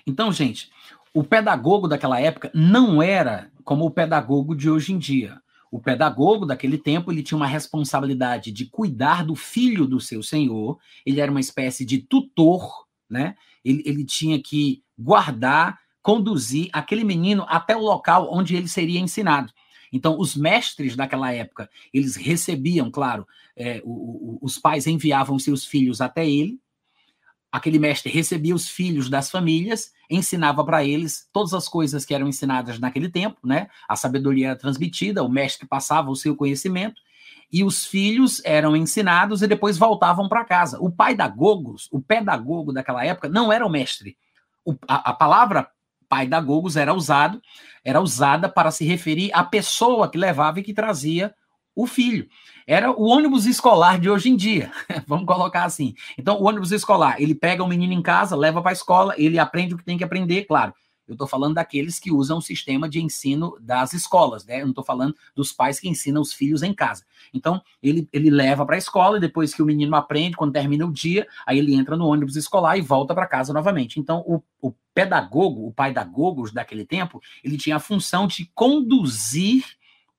Então, gente, o pedagogo daquela época não era como o pedagogo de hoje em dia. O pedagogo daquele tempo, ele tinha uma responsabilidade de cuidar do filho do seu senhor, ele era uma espécie de tutor, né? Ele, ele tinha que guardar, conduzir aquele menino até o local onde ele seria ensinado. Então, os mestres daquela época, eles recebiam, claro, é, o, o, os pais enviavam seus filhos até ele, aquele mestre recebia os filhos das famílias, ensinava para eles todas as coisas que eram ensinadas naquele tempo, né? A sabedoria era transmitida, o mestre passava o seu conhecimento, e os filhos eram ensinados e depois voltavam para casa. O pai da Gogos, o pedagogo daquela época, não era o mestre. O, a, a palavra pai da Gogos era usado, era usada para se referir à pessoa que levava e que trazia o filho. Era o ônibus escolar de hoje em dia, vamos colocar assim. Então, o ônibus escolar, ele pega o menino em casa, leva para a escola, ele aprende o que tem que aprender, claro. Eu estou falando daqueles que usam o sistema de ensino das escolas, né? Eu não estou falando dos pais que ensinam os filhos em casa. Então, ele, ele leva para a escola e depois que o menino aprende, quando termina o dia, aí ele entra no ônibus escolar e volta para casa novamente. Então, o, o pedagogo, o pai da Gogos daquele tempo, ele tinha a função de conduzir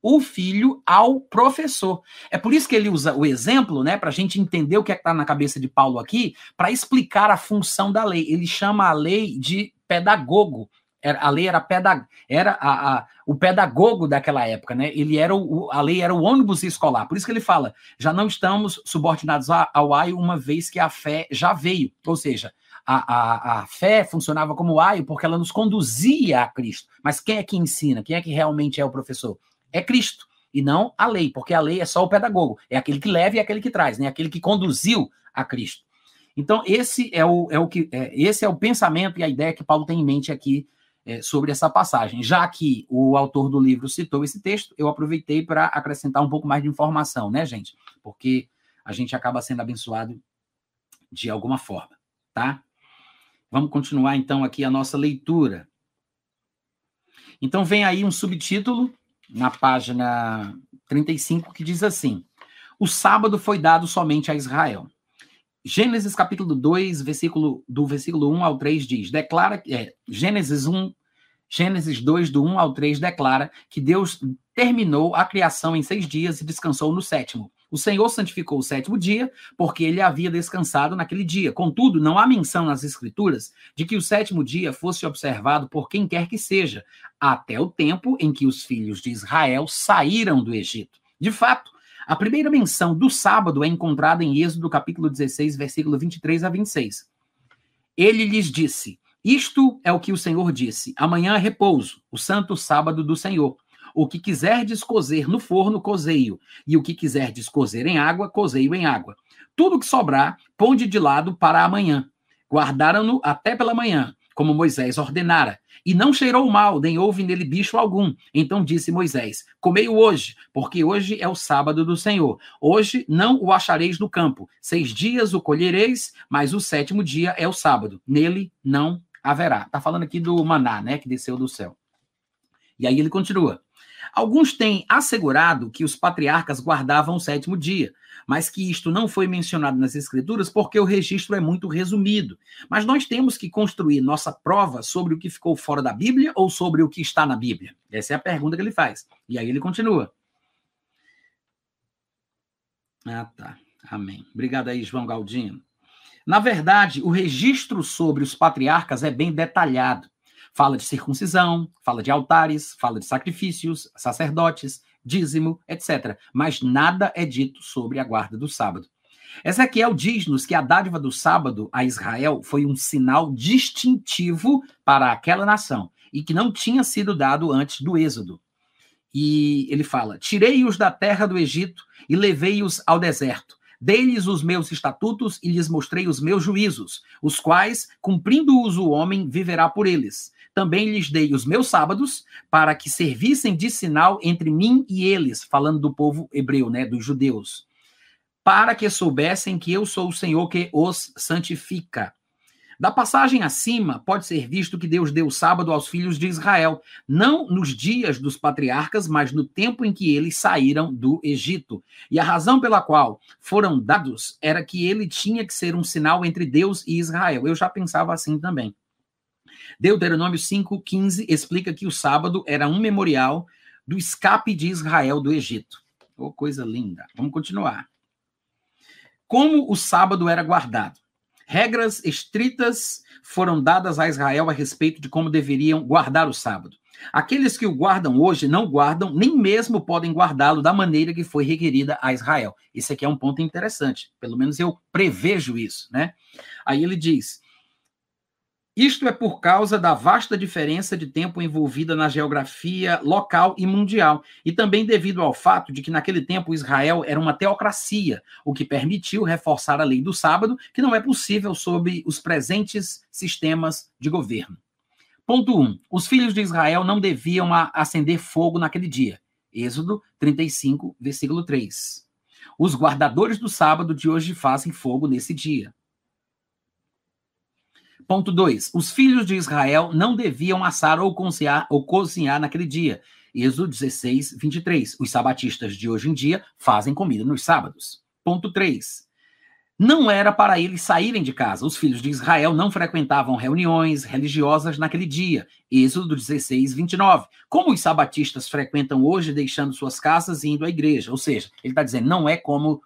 o filho ao professor. É por isso que ele usa o exemplo, né, para a gente entender o que é está na cabeça de Paulo aqui, para explicar a função da lei. Ele chama a lei de pedagogo. Era, a lei era, pedag, era a, a, o pedagogo daquela época, né? Ele era o, a lei era o ônibus escolar. Por isso que ele fala: já não estamos subordinados ao aio uma vez que a fé já veio. Ou seja, a, a, a fé funcionava como aio porque ela nos conduzia a Cristo. Mas quem é que ensina? Quem é que realmente é o professor? É Cristo e não a lei, porque a lei é só o pedagogo, é aquele que leva e é aquele que traz, né? Aquele que conduziu a Cristo. Então esse é o, é o que é, esse é o pensamento e a ideia que Paulo tem em mente aqui é, sobre essa passagem. Já que o autor do livro citou esse texto, eu aproveitei para acrescentar um pouco mais de informação, né, gente? Porque a gente acaba sendo abençoado de alguma forma, tá? Vamos continuar então aqui a nossa leitura. Então vem aí um subtítulo na página 35, que diz assim: O sábado foi dado somente a Israel. Gênesis capítulo 2, versículo, do versículo 1 ao 3 diz: declara é, Gênesis 1, Gênesis 2, do 1 ao 3, declara que Deus terminou a criação em seis dias e descansou no sétimo. O Senhor santificou o sétimo dia, porque ele havia descansado naquele dia. Contudo, não há menção nas Escrituras de que o sétimo dia fosse observado por quem quer que seja, até o tempo em que os filhos de Israel saíram do Egito. De fato, a primeira menção do sábado é encontrada em Êxodo capítulo 16, versículo 23 a 26. Ele lhes disse: Isto é o que o Senhor disse: Amanhã é repouso, o santo sábado do Senhor. O que quiserdes cozer no forno, cozeio, e o que quiserdes cozer em água, cozeio em água. Tudo que sobrar, ponde de lado para amanhã. Guardaram-no até pela manhã, como Moisés ordenara. E não cheirou mal, nem houve nele bicho algum. Então disse Moisés: Comei-o hoje, porque hoje é o sábado do Senhor. Hoje não o achareis no campo. Seis dias o colhereis, mas o sétimo dia é o sábado. Nele não haverá. Está falando aqui do maná, né, que desceu do céu. E aí ele continua. Alguns têm assegurado que os patriarcas guardavam o sétimo dia, mas que isto não foi mencionado nas Escrituras porque o registro é muito resumido. Mas nós temos que construir nossa prova sobre o que ficou fora da Bíblia ou sobre o que está na Bíblia? Essa é a pergunta que ele faz. E aí ele continua. Ah, tá. Amém. Obrigado aí, João Galdino. Na verdade, o registro sobre os patriarcas é bem detalhado. Fala de circuncisão, fala de altares, fala de sacrifícios, sacerdotes, dízimo, etc. Mas nada é dito sobre a guarda do sábado. Ezequiel diz-nos que a dádiva do sábado a Israel foi um sinal distintivo para aquela nação e que não tinha sido dado antes do Êxodo. E ele fala: Tirei-os da terra do Egito e levei-os ao deserto. Dei-lhes os meus estatutos e lhes mostrei os meus juízos, os quais, cumprindo-os o homem, viverá por eles. Também lhes dei os meus sábados para que servissem de sinal entre mim e eles, falando do povo hebreu, né, dos judeus, para que soubessem que eu sou o Senhor que os santifica. Da passagem acima, pode ser visto que Deus deu o sábado aos filhos de Israel, não nos dias dos patriarcas, mas no tempo em que eles saíram do Egito. E a razão pela qual foram dados era que ele tinha que ser um sinal entre Deus e Israel. Eu já pensava assim também. Deuteronômio 5,15 explica que o sábado era um memorial do escape de Israel do Egito. Oh, coisa linda. Vamos continuar. Como o sábado era guardado? Regras estritas foram dadas a Israel a respeito de como deveriam guardar o sábado. Aqueles que o guardam hoje não guardam, nem mesmo podem guardá-lo da maneira que foi requerida a Israel. Esse aqui é um ponto interessante. Pelo menos eu prevejo isso, né? Aí ele diz: isto é por causa da vasta diferença de tempo envolvida na geografia local e mundial, e também devido ao fato de que naquele tempo Israel era uma teocracia, o que permitiu reforçar a lei do sábado, que não é possível sob os presentes sistemas de governo. Ponto 1. Um, os filhos de Israel não deviam acender fogo naquele dia. Êxodo 35, versículo 3. Os guardadores do sábado de hoje fazem fogo nesse dia. Ponto 2. Os filhos de Israel não deviam assar ou cozinhar, ou cozinhar naquele dia. Êxodo 16, 23. Os sabatistas de hoje em dia fazem comida nos sábados. Ponto 3. Não era para eles saírem de casa. Os filhos de Israel não frequentavam reuniões religiosas naquele dia. Êxodo 16, 29. Como os sabatistas frequentam hoje, deixando suas casas e indo à igreja. Ou seja, ele está dizendo, não é como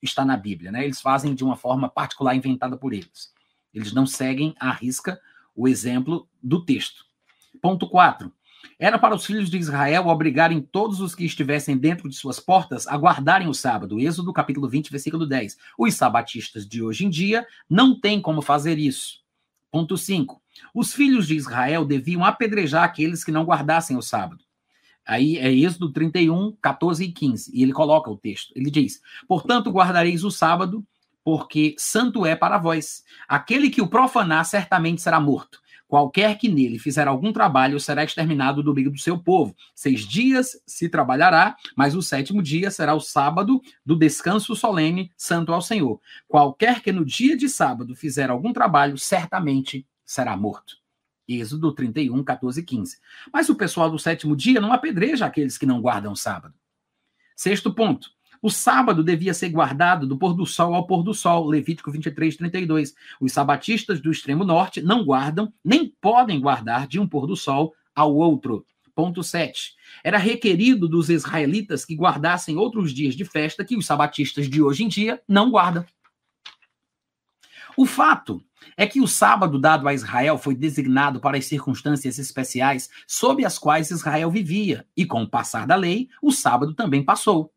está na Bíblia, né? Eles fazem de uma forma particular inventada por eles. Eles não seguem à risca o exemplo do texto. Ponto 4. Era para os filhos de Israel obrigarem todos os que estivessem dentro de suas portas a guardarem o sábado. Êxodo capítulo 20, versículo 10. Os sabatistas de hoje em dia não têm como fazer isso. Ponto 5. Os filhos de Israel deviam apedrejar aqueles que não guardassem o sábado. Aí é Êxodo 31, 14 e 15. E ele coloca o texto. Ele diz: Portanto, guardareis o sábado porque santo é para vós. Aquele que o profanar certamente será morto. Qualquer que nele fizer algum trabalho será exterminado do meio do seu povo. Seis dias se trabalhará, mas o sétimo dia será o sábado do descanso solene, santo ao Senhor. Qualquer que no dia de sábado fizer algum trabalho, certamente será morto. Êxodo 31, 14 e 15. Mas o pessoal do sétimo dia não apedreja aqueles que não guardam o sábado. Sexto ponto. O sábado devia ser guardado do pôr do sol ao pôr do sol, Levítico 23, 32. Os sabatistas do extremo norte não guardam, nem podem guardar de um pôr do sol ao outro. Ponto 7. Era requerido dos israelitas que guardassem outros dias de festa que os sabatistas de hoje em dia não guardam. O fato é que o sábado dado a Israel foi designado para as circunstâncias especiais sob as quais Israel vivia, e com o passar da lei, o sábado também passou.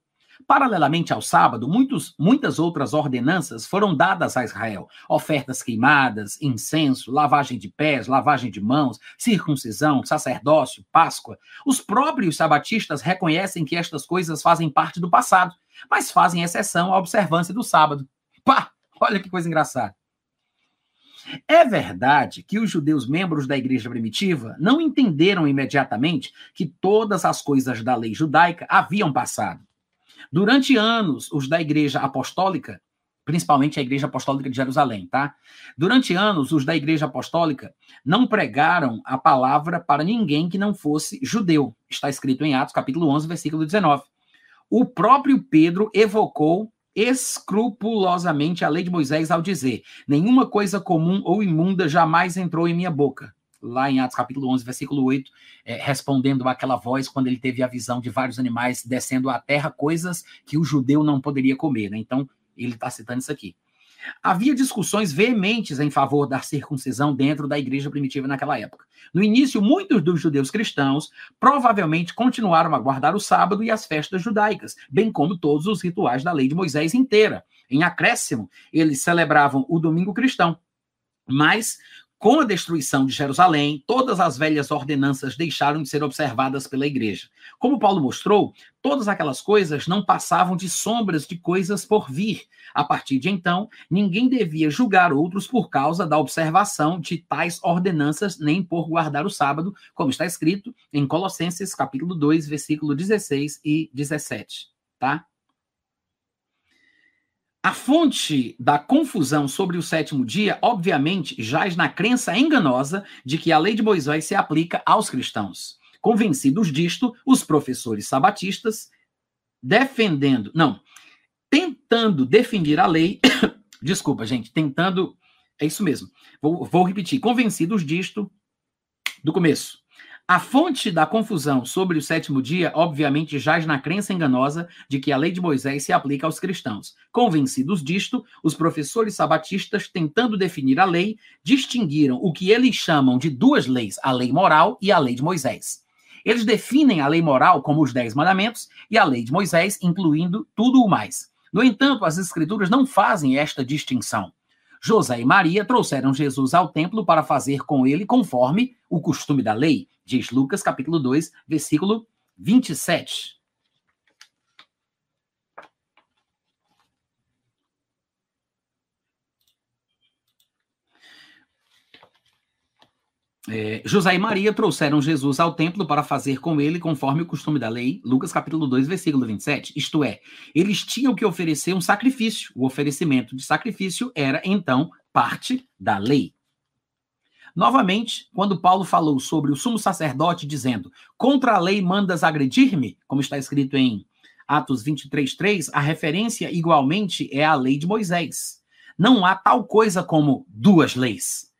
Paralelamente ao sábado, muitos, muitas outras ordenanças foram dadas a Israel: ofertas queimadas, incenso, lavagem de pés, lavagem de mãos, circuncisão, sacerdócio, Páscoa. Os próprios sabatistas reconhecem que estas coisas fazem parte do passado, mas fazem exceção à observância do sábado. Pá! Olha que coisa engraçada. É verdade que os judeus membros da igreja primitiva não entenderam imediatamente que todas as coisas da lei judaica haviam passado. Durante anos, os da Igreja Apostólica, principalmente a Igreja Apostólica de Jerusalém, tá? Durante anos, os da Igreja Apostólica não pregaram a palavra para ninguém que não fosse judeu. Está escrito em Atos, capítulo 11, versículo 19. O próprio Pedro evocou escrupulosamente a lei de Moisés ao dizer: Nenhuma coisa comum ou imunda jamais entrou em minha boca lá em Atos capítulo 11, versículo 8, é, respondendo àquela voz quando ele teve a visão de vários animais descendo à terra, coisas que o judeu não poderia comer. Né? Então, ele está citando isso aqui. Havia discussões veementes em favor da circuncisão dentro da igreja primitiva naquela época. No início, muitos dos judeus cristãos provavelmente continuaram a guardar o sábado e as festas judaicas, bem como todos os rituais da lei de Moisés inteira. Em acréscimo, eles celebravam o domingo cristão. Mas, com a destruição de Jerusalém, todas as velhas ordenanças deixaram de ser observadas pela igreja. Como Paulo mostrou, todas aquelas coisas não passavam de sombras de coisas por vir. A partir de então, ninguém devia julgar outros por causa da observação de tais ordenanças, nem por guardar o sábado, como está escrito em Colossenses capítulo 2, versículo 16 e 17, tá? A fonte da confusão sobre o sétimo dia, obviamente, jaz na crença enganosa de que a lei de Moisés se aplica aos cristãos. Convencidos disto, os professores sabatistas, defendendo, não, tentando definir a lei, desculpa, gente, tentando, é isso mesmo, vou, vou repetir, convencidos disto, do começo, A fonte da confusão sobre o sétimo dia, obviamente, jaz na crença enganosa de que a lei de Moisés se aplica aos cristãos. Convencidos disto, os professores sabatistas, tentando definir a lei, distinguiram o que eles chamam de duas leis, a lei moral e a lei de Moisés. Eles definem a lei moral como os dez mandamentos e a lei de Moisés, incluindo tudo o mais. No entanto, as escrituras não fazem esta distinção. José e Maria trouxeram Jesus ao templo para fazer com ele conforme o costume da lei, diz Lucas capítulo 2, versículo 27. É, José e Maria trouxeram Jesus ao templo para fazer com ele conforme o costume da lei, Lucas capítulo 2, versículo 27. Isto é, eles tinham que oferecer um sacrifício. O oferecimento de sacrifício era, então, parte da lei. Novamente, quando Paulo falou sobre o sumo sacerdote, dizendo: Contra a lei mandas agredir-me, como está escrito em Atos 23, 3, a referência igualmente é a lei de Moisés. Não há tal coisa como duas leis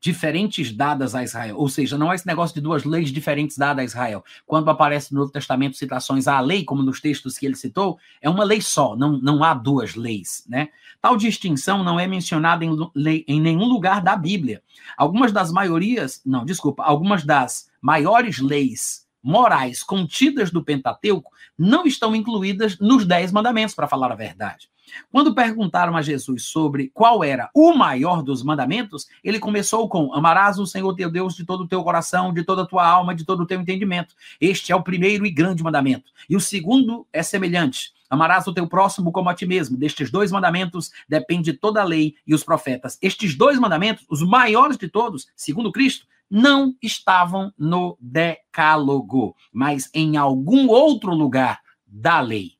diferentes dadas a Israel. Ou seja, não é esse negócio de duas leis diferentes dadas a Israel. Quando aparece no Novo Testamento citações à lei, como nos textos que ele citou, é uma lei só, não, não há duas leis. Né? Tal distinção não é mencionada em, lei, em nenhum lugar da Bíblia. Algumas das maiorias, não, desculpa, algumas das maiores leis morais contidas do Pentateuco não estão incluídas nos Dez Mandamentos, para falar a verdade. Quando perguntaram a Jesus sobre qual era o maior dos mandamentos, ele começou com: Amarás o Senhor teu Deus de todo o teu coração, de toda a tua alma, de todo o teu entendimento. Este é o primeiro e grande mandamento. E o segundo é semelhante: Amarás o teu próximo como a ti mesmo. Destes dois mandamentos depende toda a lei e os profetas. Estes dois mandamentos, os maiores de todos, segundo Cristo, não estavam no Decálogo, mas em algum outro lugar da lei.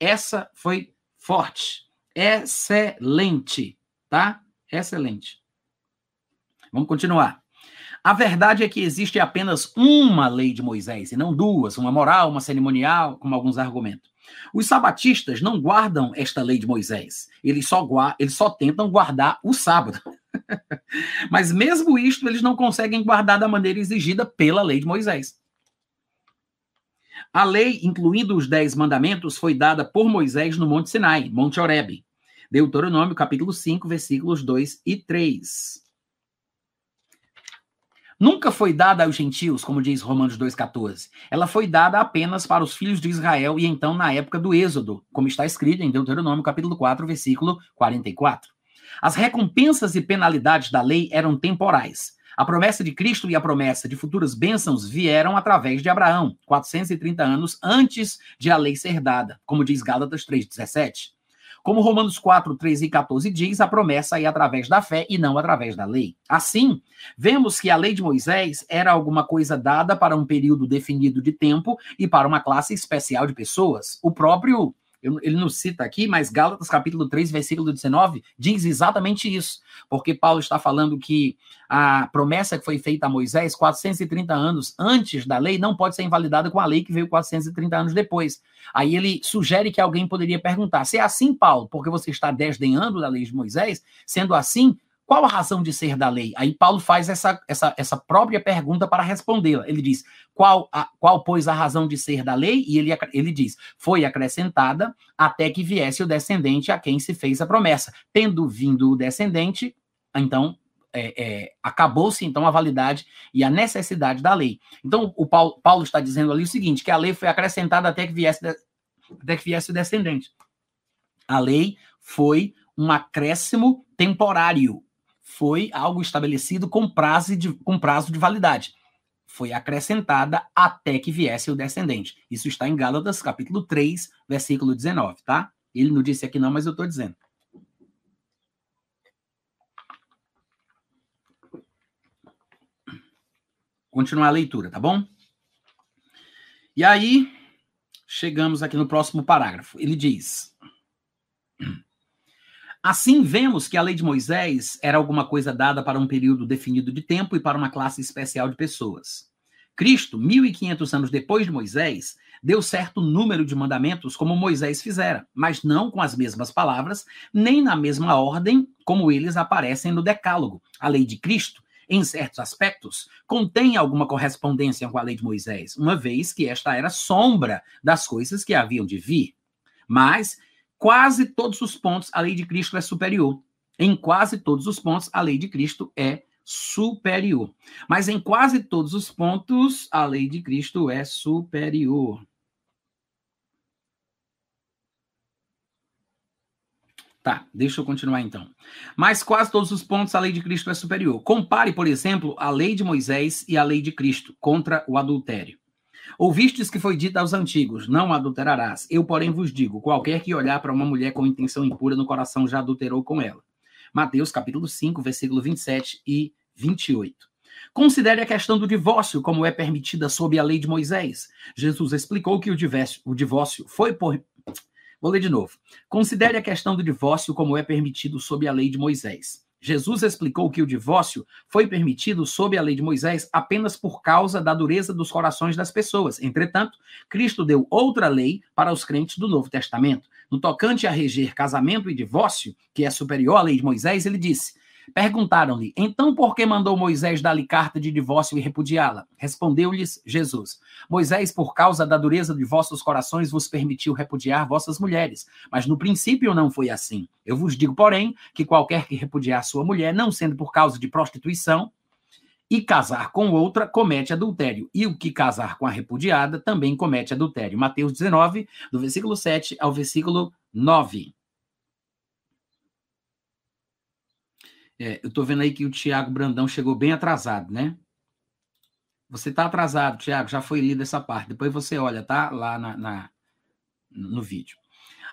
Essa foi forte, excelente, tá? Excelente. Vamos continuar. A verdade é que existe apenas uma lei de Moisés, e não duas, uma moral, uma cerimonial, como alguns argumentam. Os sabatistas não guardam esta lei de Moisés, eles só, eles só tentam guardar o sábado. Mas mesmo isto, eles não conseguem guardar da maneira exigida pela lei de Moisés. A lei, incluindo os dez mandamentos, foi dada por Moisés no Monte Sinai, Monte Horebe. Deuteronômio, capítulo 5, versículos 2 e 3. Nunca foi dada aos gentios, como diz Romanos 2,14. Ela foi dada apenas para os filhos de Israel e então na época do Êxodo, como está escrito em Deuteronômio, capítulo 4, versículo 44. As recompensas e penalidades da lei eram temporais. A promessa de Cristo e a promessa de futuras bênçãos vieram através de Abraão, 430 anos antes de a lei ser dada, como diz Gálatas 3,17. Como Romanos 4, 13 e 14 diz, a promessa é através da fé e não através da lei. Assim, vemos que a lei de Moisés era alguma coisa dada para um período definido de tempo e para uma classe especial de pessoas. O próprio ele não cita aqui, mas Gálatas capítulo 3, versículo 19, diz exatamente isso. Porque Paulo está falando que a promessa que foi feita a Moisés 430 anos antes da lei não pode ser invalidada com a lei que veio 430 anos depois. Aí ele sugere que alguém poderia perguntar: se é assim, Paulo, porque você está desdenhando da lei de Moisés, sendo assim, qual a razão de ser da lei? Aí Paulo faz essa, essa, essa própria pergunta para respondê-la. Ele diz: qual, a, qual, pois, a razão de ser da lei? E ele, ele diz: foi acrescentada até que viesse o descendente a quem se fez a promessa. Tendo vindo o descendente, então é, é, acabou-se então a validade e a necessidade da lei. Então, o Paulo, Paulo, está dizendo ali o seguinte: que a lei foi acrescentada até que viesse, até que viesse o descendente. A lei foi um acréscimo temporário foi algo estabelecido com prazo de, com prazo de validade. Foi acrescentada até que viesse o descendente. Isso está em Gálatas, capítulo 3, versículo 19, tá? Ele não disse aqui não, mas eu estou dizendo. Continuar a leitura, tá bom? E aí, chegamos aqui no próximo parágrafo. Ele diz: Assim, vemos que a lei de Moisés era alguma coisa dada para um período definido de tempo e para uma classe especial de pessoas. Cristo, 1500 anos depois de Moisés, deu certo número de mandamentos como Moisés fizera, mas não com as mesmas palavras, nem na mesma ordem como eles aparecem no Decálogo. A lei de Cristo em certos aspectos, contém alguma correspondência com a lei de Moisés, uma vez que esta era sombra das coisas que haviam de vir. Mas, quase todos os pontos, a lei de Cristo é superior. Em quase todos os pontos, a lei de Cristo é superior. Mas em quase todos os pontos, a lei de Cristo é superior. Tá, deixa eu continuar então. Mas quase todos os pontos a lei de Cristo é superior. Compare, por exemplo, a lei de Moisés e a lei de Cristo contra o adultério. Ouvistes que foi dito aos antigos: Não adulterarás. Eu, porém, vos digo: qualquer que olhar para uma mulher com intenção impura no coração já adulterou com ela. Mateus capítulo 5, versículo 27 e 28. Considere a questão do divórcio, como é permitida sob a lei de Moisés. Jesus explicou que o divórcio, o divórcio foi por, Vou ler de novo. Considere a questão do divórcio como é permitido sob a lei de Moisés. Jesus explicou que o divórcio foi permitido sob a lei de Moisés apenas por causa da dureza dos corações das pessoas. Entretanto, Cristo deu outra lei para os crentes do Novo Testamento. No tocante a reger casamento e divórcio, que é superior à lei de Moisés, ele disse: Perguntaram-lhe: Então por que mandou Moisés dar-lhe carta de divórcio e repudiá-la? Respondeu-lhes Jesus: Moisés, por causa da dureza de vossos corações, vos permitiu repudiar vossas mulheres. Mas no princípio não foi assim. Eu vos digo, porém, que qualquer que repudiar sua mulher, não sendo por causa de prostituição, e casar com outra, comete adultério. E o que casar com a repudiada também comete adultério. Mateus 19, do versículo 7 ao versículo 9. É, eu estou vendo aí que o Tiago Brandão chegou bem atrasado, né? Você está atrasado, Tiago, já foi lido essa parte. Depois você olha, tá? Lá na, na no vídeo.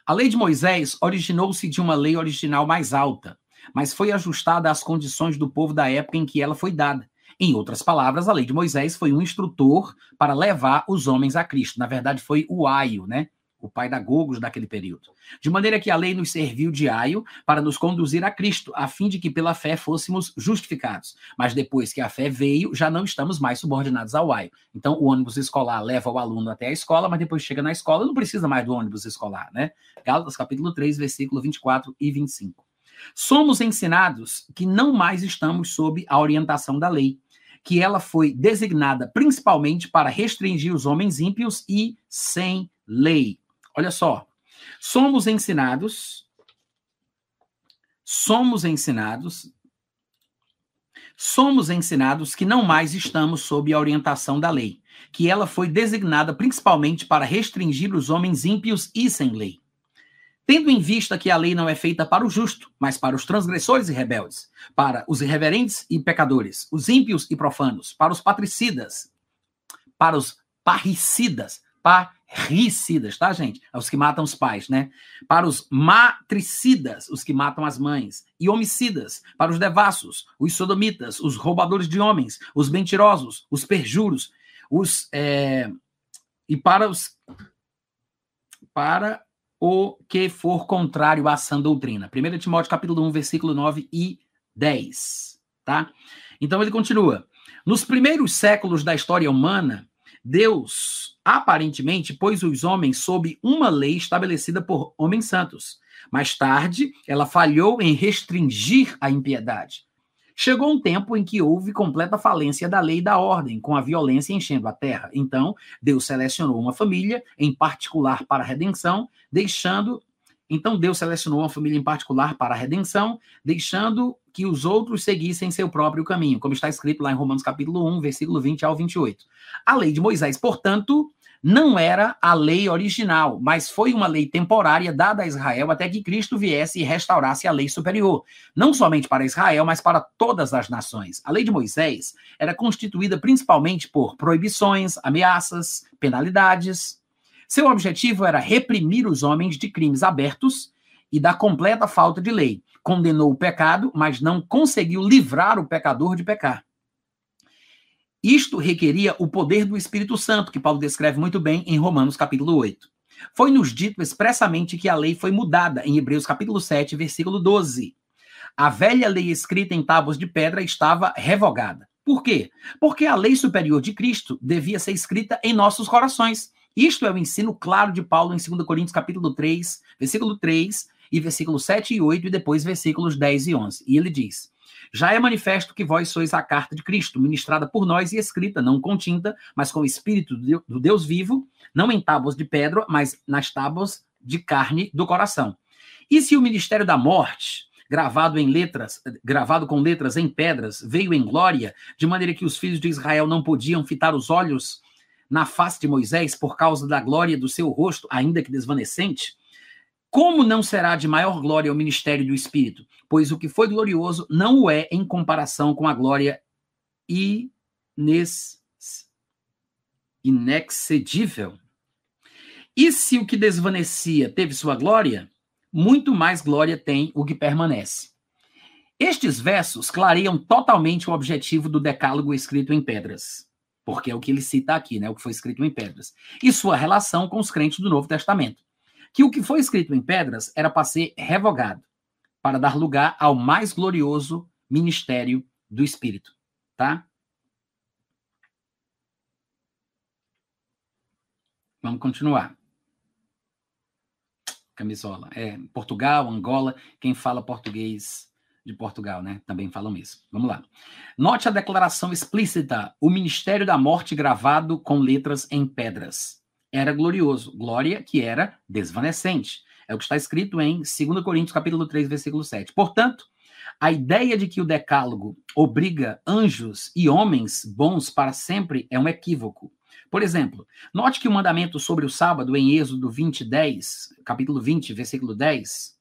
A lei de Moisés originou-se de uma lei original mais alta, mas foi ajustada às condições do povo da época em que ela foi dada. Em outras palavras, a lei de Moisés foi um instrutor para levar os homens a Cristo. Na verdade, foi o aio, né? O pai da Gogos daquele período. De maneira que a lei nos serviu de aio para nos conduzir a Cristo, a fim de que pela fé fôssemos justificados. Mas depois que a fé veio, já não estamos mais subordinados ao aio. Então, o ônibus escolar leva o aluno até a escola, mas depois chega na escola, não precisa mais do ônibus escolar, né? Gálatas capítulo 3, versículo 24 e 25. Somos ensinados que não mais estamos sob a orientação da lei, que ela foi designada principalmente para restringir os homens ímpios e sem lei. Olha só. Somos ensinados, somos ensinados, somos ensinados que não mais estamos sob a orientação da lei, que ela foi designada principalmente para restringir os homens ímpios e sem lei. Tendo em vista que a lei não é feita para o justo, mas para os transgressores e rebeldes, para os irreverentes e pecadores, os ímpios e profanos, para os patricidas, para os parricidas, parricidas, tá, gente? É os que matam os pais, né? Para os matricidas, os que matam as mães, e homicidas, para os devassos, os sodomitas, os roubadores de homens, os mentirosos, os perjuros, os é... e para os para o que for contrário à sã doutrina. 1 Timóteo capítulo 1, versículo 9 e 10, tá? Então ele continua. Nos primeiros séculos da história humana, Deus, aparentemente, pôs os homens sob uma lei estabelecida por homens santos. Mais tarde, ela falhou em restringir a impiedade. Chegou um tempo em que houve completa falência da lei e da ordem, com a violência enchendo a terra. Então, Deus selecionou uma família, em particular para a redenção, deixando. Então, Deus selecionou uma família em particular para a redenção, deixando que os outros seguissem seu próprio caminho, como está escrito lá em Romanos capítulo 1, versículo 20 ao 28. A lei de Moisés, portanto, não era a lei original, mas foi uma lei temporária dada a Israel até que Cristo viesse e restaurasse a lei superior, não somente para Israel, mas para todas as nações. A lei de Moisés era constituída principalmente por proibições, ameaças, penalidades. Seu objetivo era reprimir os homens de crimes abertos e da completa falta de lei, condenou o pecado, mas não conseguiu livrar o pecador de pecar. Isto requeria o poder do Espírito Santo, que Paulo descreve muito bem em Romanos capítulo 8. Foi-nos dito expressamente que a lei foi mudada em Hebreus capítulo 7, versículo 12. A velha lei escrita em tábuas de pedra estava revogada. Por quê? Porque a lei superior de Cristo devia ser escrita em nossos corações. Isto é o ensino claro de Paulo em 2 Coríntios capítulo 3, versículo 3, e versículos 7 e 8, e depois versículos 10 e 11. E ele diz: Já é manifesto que vós sois a carta de Cristo, ministrada por nós e escrita, não com tinta, mas com o Espírito do Deus vivo, não em tábuas de pedra, mas nas tábuas de carne do coração. E se o ministério da morte, gravado em letras, gravado com letras em pedras, veio em glória, de maneira que os filhos de Israel não podiam fitar os olhos na face de Moisés por causa da glória do seu rosto, ainda que desvanecente, como não será de maior glória o ministério do Espírito? Pois o que foi glorioso não o é em comparação com a glória ines... inexcedível. E se o que desvanecia teve sua glória, muito mais glória tem o que permanece. Estes versos clareiam totalmente o objetivo do decálogo escrito em pedras, porque é o que ele cita aqui, né, o que foi escrito em pedras, e sua relação com os crentes do Novo Testamento que o que foi escrito em pedras era para ser revogado, para dar lugar ao mais glorioso ministério do Espírito, tá? Vamos continuar. Camisola. É, Portugal, Angola, quem fala português de Portugal, né? Também falam isso. Vamos lá. Note a declaração explícita: o ministério da morte gravado com letras em pedras era glorioso. Glória que era desvanecente. É o que está escrito em 2 Coríntios capítulo 3, versículo 7. Portanto, a ideia de que o decálogo obriga anjos e homens bons para sempre é um equívoco. Por exemplo, note que o mandamento sobre o sábado em Êxodo 20, 10, capítulo 20, versículo 10,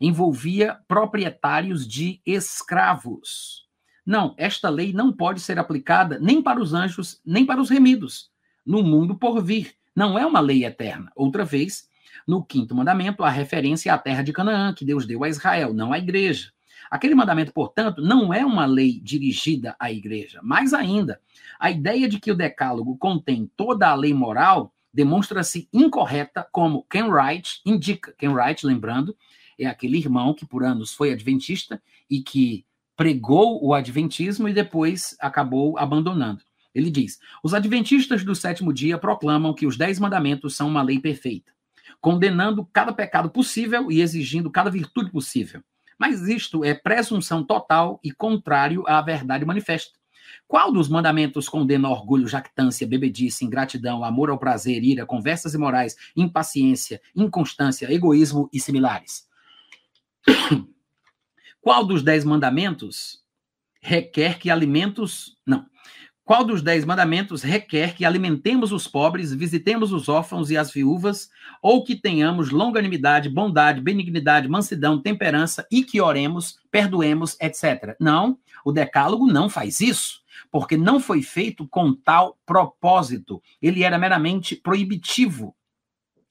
envolvia proprietários de escravos. Não, esta lei não pode ser aplicada nem para os anjos, nem para os remidos, no mundo por vir, não é uma lei eterna. Outra vez, no quinto mandamento, a referência à terra de Canaã, que Deus deu a Israel, não à igreja. Aquele mandamento, portanto, não é uma lei dirigida à igreja. Mais ainda, a ideia de que o decálogo contém toda a lei moral demonstra-se incorreta, como Ken Wright indica. Ken Wright, lembrando, é aquele irmão que por anos foi adventista e que pregou o adventismo e depois acabou abandonando. Ele diz: os adventistas do sétimo dia proclamam que os dez mandamentos são uma lei perfeita, condenando cada pecado possível e exigindo cada virtude possível. Mas isto é presunção total e contrário à verdade manifesta. Qual dos mandamentos condena orgulho, jactância, bebedice, ingratidão, amor ao prazer, ira, conversas imorais, impaciência, inconstância, egoísmo e similares? Qual dos dez mandamentos requer que alimentos. Não. Qual dos dez mandamentos requer que alimentemos os pobres, visitemos os órfãos e as viúvas, ou que tenhamos longanimidade, bondade, benignidade, mansidão, temperança e que oremos, perdoemos, etc. Não, o decálogo não faz isso, porque não foi feito com tal propósito. Ele era meramente proibitivo.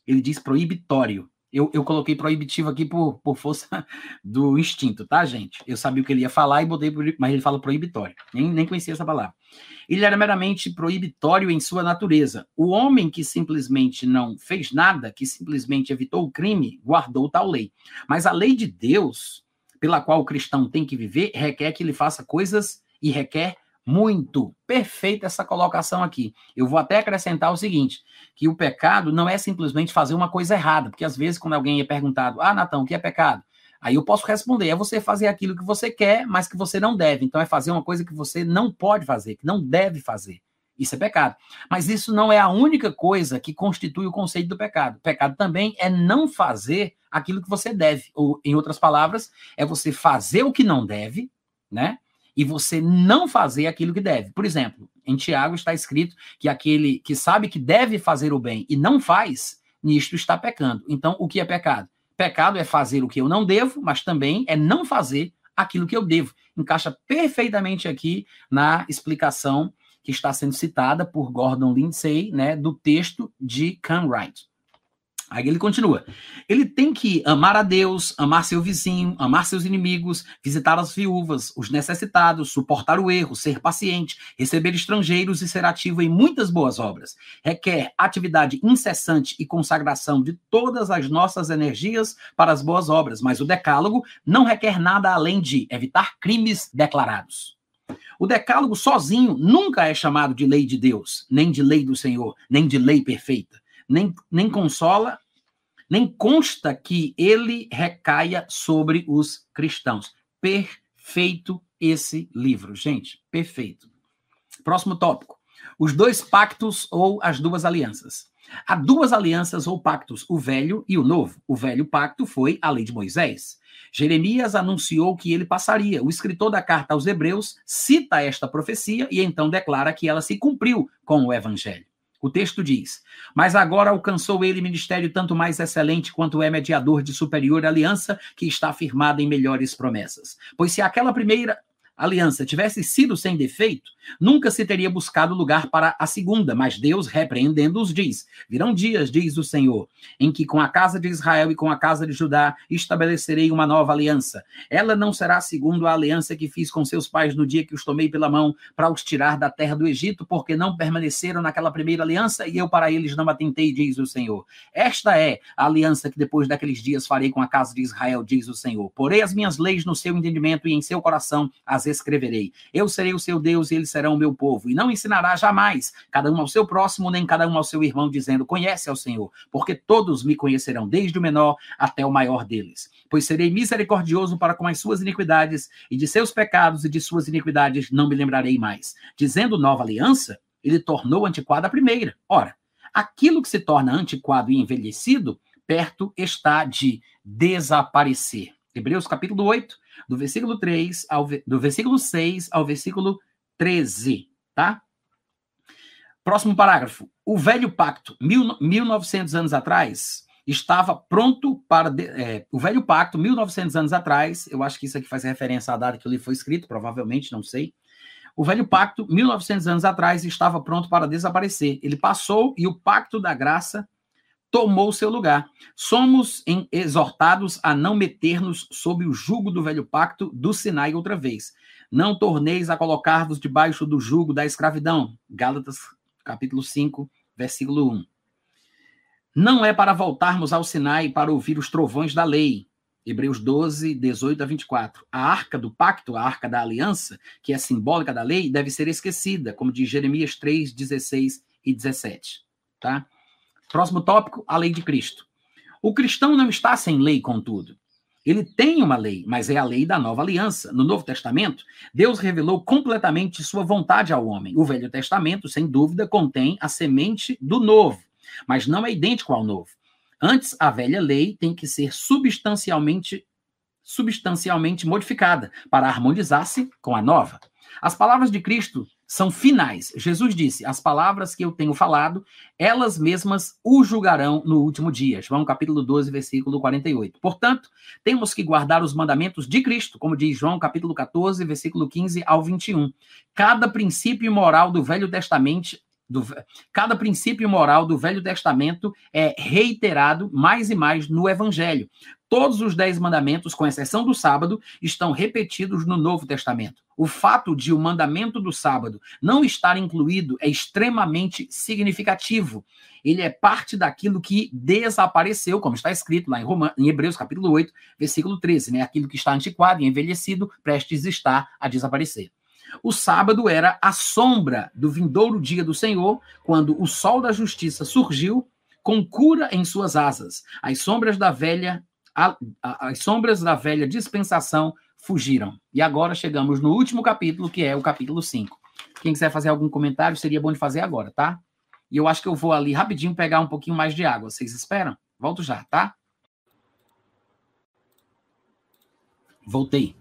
Ele diz proibitório. Eu, eu coloquei proibitivo aqui por, por força do instinto, tá, gente? Eu sabia o que ele ia falar e botei, mas ele fala proibitório. Nem, nem conhecia essa palavra. Ele era meramente proibitório em sua natureza. O homem que simplesmente não fez nada, que simplesmente evitou o crime, guardou tal lei. Mas a lei de Deus, pela qual o cristão tem que viver, requer que ele faça coisas e requer muito. Perfeita essa colocação aqui. Eu vou até acrescentar o seguinte: que o pecado não é simplesmente fazer uma coisa errada, porque às vezes, quando alguém é perguntado, ah, Natão, o que é pecado? Aí eu posso responder: é você fazer aquilo que você quer, mas que você não deve. Então é fazer uma coisa que você não pode fazer, que não deve fazer. Isso é pecado. Mas isso não é a única coisa que constitui o conceito do pecado. Pecado também é não fazer aquilo que você deve. Ou, em outras palavras, é você fazer o que não deve, né? E você não fazer aquilo que deve. Por exemplo, em Tiago está escrito que aquele que sabe que deve fazer o bem e não faz, nisto está pecando. Então, o que é pecado? Pecado é fazer o que eu não devo, mas também é não fazer aquilo que eu devo. Encaixa perfeitamente aqui na explicação que está sendo citada por Gordon Lindsay, né, do texto de Can Wright. Aí ele continua. Ele tem que amar a Deus, amar seu vizinho, amar seus inimigos, visitar as viúvas, os necessitados, suportar o erro, ser paciente, receber estrangeiros e ser ativo em muitas boas obras. Requer atividade incessante e consagração de todas as nossas energias para as boas obras, mas o decálogo não requer nada além de evitar crimes declarados. O decálogo sozinho nunca é chamado de lei de Deus, nem de lei do Senhor, nem de lei perfeita nem, nem consola, nem consta que ele recaia sobre os cristãos. Perfeito esse livro. Gente, perfeito. Próximo tópico. Os dois pactos ou as duas alianças. Há duas alianças ou pactos, o velho e o novo. O velho pacto foi a lei de Moisés. Jeremias anunciou que ele passaria. O escritor da carta aos Hebreus cita esta profecia e então declara que ela se cumpriu com o evangelho. O texto diz: Mas agora alcançou ele ministério tanto mais excelente quanto é mediador de superior aliança, que está firmada em melhores promessas. Pois se aquela primeira aliança tivesse sido sem defeito, nunca se teria buscado lugar para a segunda, mas Deus, repreendendo-os, diz: Virão dias, diz o Senhor, em que com a casa de Israel e com a casa de Judá estabelecerei uma nova aliança. Ela não será segundo a aliança que fiz com seus pais no dia que os tomei pela mão para os tirar da terra do Egito, porque não permaneceram naquela primeira aliança e eu para eles não atentei, diz o Senhor. Esta é a aliança que depois daqueles dias farei com a casa de Israel, diz o Senhor. Porei as minhas leis no seu entendimento e em seu coração as escreverei. Eu serei o seu Deus e eles serão o meu povo. E não ensinará jamais cada um ao seu próximo, nem cada um ao seu irmão, dizendo: Conhece ao Senhor, porque todos me conhecerão, desde o menor até o maior deles. Pois serei misericordioso para com as suas iniquidades, e de seus pecados e de suas iniquidades não me lembrarei mais. Dizendo nova aliança, ele tornou antiquada a primeira. Ora, aquilo que se torna antiquado e envelhecido, perto está de desaparecer. Hebreus capítulo 8, do versículo 3 ao do versículo 6 ao versículo 13, tá? Próximo parágrafo. O velho pacto, mil, 1900 anos atrás, estava pronto para. É, o velho pacto, 1900 anos atrás, eu acho que isso aqui faz referência à data que livro foi escrito, provavelmente, não sei. O velho pacto, 1900 anos atrás, estava pronto para desaparecer. Ele passou e o pacto da graça tomou seu lugar. Somos exortados a não meter-nos sob o jugo do velho pacto do Sinai outra vez. Não torneis a colocar-vos debaixo do jugo da escravidão. Gálatas capítulo 5, versículo 1. Não é para voltarmos ao Sinai para ouvir os trovões da lei. Hebreus 12, 18 a 24. A arca do pacto, a arca da aliança, que é simbólica da lei, deve ser esquecida, como diz Jeremias 3, 16 e 17. Tá? Próximo tópico, a lei de Cristo. O cristão não está sem lei, contudo. Ele tem uma lei, mas é a lei da nova aliança. No Novo Testamento, Deus revelou completamente sua vontade ao homem. O Velho Testamento, sem dúvida, contém a semente do novo, mas não é idêntico ao novo. Antes, a velha lei tem que ser substancialmente substancialmente modificada para harmonizar-se com a nova. As palavras de Cristo são finais. Jesus disse: As palavras que eu tenho falado, elas mesmas o julgarão no último dia. João capítulo 12, versículo 48. Portanto, temos que guardar os mandamentos de Cristo, como diz João capítulo 14, versículo 15 ao 21. Cada princípio moral do Velho Testamento do, cada princípio moral do Velho Testamento é reiterado mais e mais no Evangelho. Todos os dez mandamentos, com exceção do sábado, estão repetidos no Novo Testamento. O fato de o mandamento do sábado não estar incluído é extremamente significativo. Ele é parte daquilo que desapareceu, como está escrito lá em, em Hebreus capítulo 8, versículo 13, né? Aquilo que está antiquado e envelhecido, prestes está a desaparecer. O sábado era a sombra do vindouro dia do Senhor, quando o sol da justiça surgiu com cura em suas asas. As sombras da velha as sombras da velha dispensação fugiram. E agora chegamos no último capítulo, que é o capítulo 5. Quem quiser fazer algum comentário, seria bom de fazer agora, tá? E eu acho que eu vou ali rapidinho pegar um pouquinho mais de água. Vocês esperam? Volto já, tá? Voltei.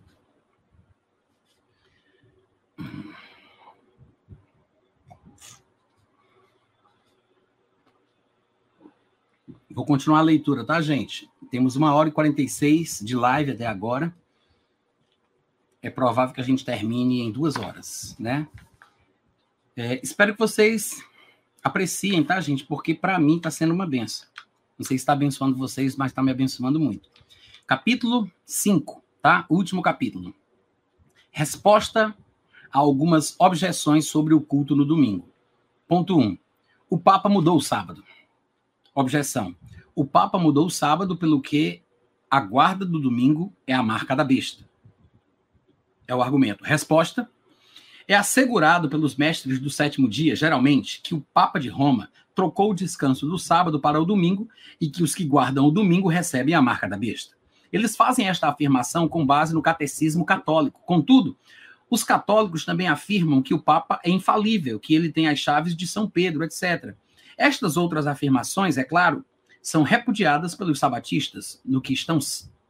Vou continuar a leitura, tá, gente? Temos uma hora e 46 de live até agora. É provável que a gente termine em duas horas, né? É, espero que vocês apreciem, tá, gente? Porque para mim está sendo uma benção. Não sei se está abençoando vocês, mas está me abençoando muito. Capítulo 5, tá? Último capítulo. Resposta a algumas objeções sobre o culto no domingo. Ponto 1. Um, o Papa mudou o sábado. Objeção. O Papa mudou o sábado pelo que a guarda do domingo é a marca da besta. É o argumento. Resposta. É assegurado pelos mestres do sétimo dia, geralmente, que o Papa de Roma trocou o descanso do sábado para o domingo e que os que guardam o domingo recebem a marca da besta. Eles fazem esta afirmação com base no catecismo católico. Contudo, Os católicos também afirmam que o Papa é infalível, que ele tem as chaves de São Pedro, etc. Estas outras afirmações, é claro, são repudiadas pelos sabatistas, no que estão,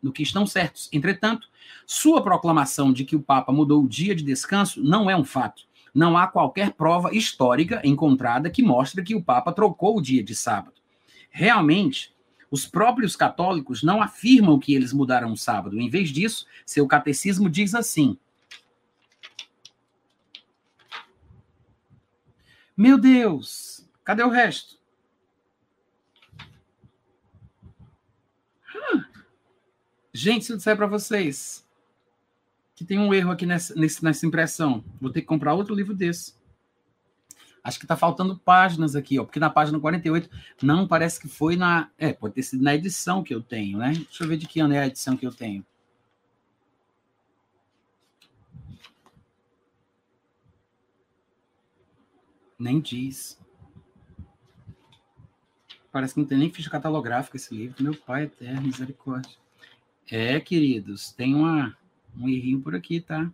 no que estão certos. Entretanto, sua proclamação de que o Papa mudou o dia de descanso não é um fato. Não há qualquer prova histórica encontrada que mostre que o Papa trocou o dia de sábado. Realmente, os próprios católicos não afirmam que eles mudaram o sábado. Em vez disso, seu catecismo diz assim: Meu Deus, cadê o resto? Hum. Gente, se eu disser para vocês que tem um erro aqui nessa, nessa impressão, vou ter que comprar outro livro desse. Acho que está faltando páginas aqui, ó, porque na página 48 não parece que foi na. É, pode ter sido na edição que eu tenho, né? Deixa eu ver de que ano é a edição que eu tenho. Nem diz. Parece que não tem nem ficha catalográfica esse livro. Meu pai eterno, misericórdia. É, queridos, tem uma, um errinho por aqui, tá?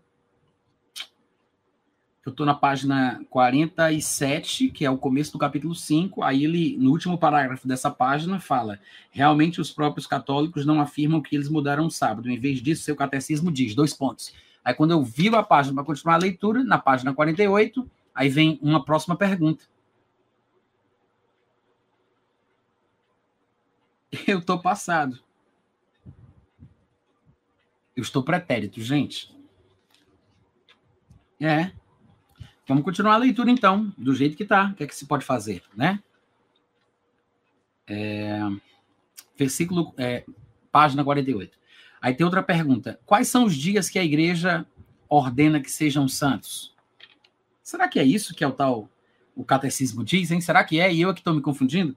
Eu estou na página 47, que é o começo do capítulo 5. Aí ele, no último parágrafo dessa página, fala: realmente os próprios católicos não afirmam que eles mudaram o sábado. Em vez disso, seu catecismo diz: dois pontos. Aí, quando eu viro a página para continuar a leitura, na página 48, Aí vem uma próxima pergunta. Eu estou passado. Eu estou pretérito, gente. É. Vamos continuar a leitura, então, do jeito que está. O que é que se pode fazer, né? É... Versículo, é, página 48. Aí tem outra pergunta. Quais são os dias que a igreja ordena que sejam santos? Será que é isso que é o tal o catecismo diz, hein? Será que é? E eu é que estou me confundindo?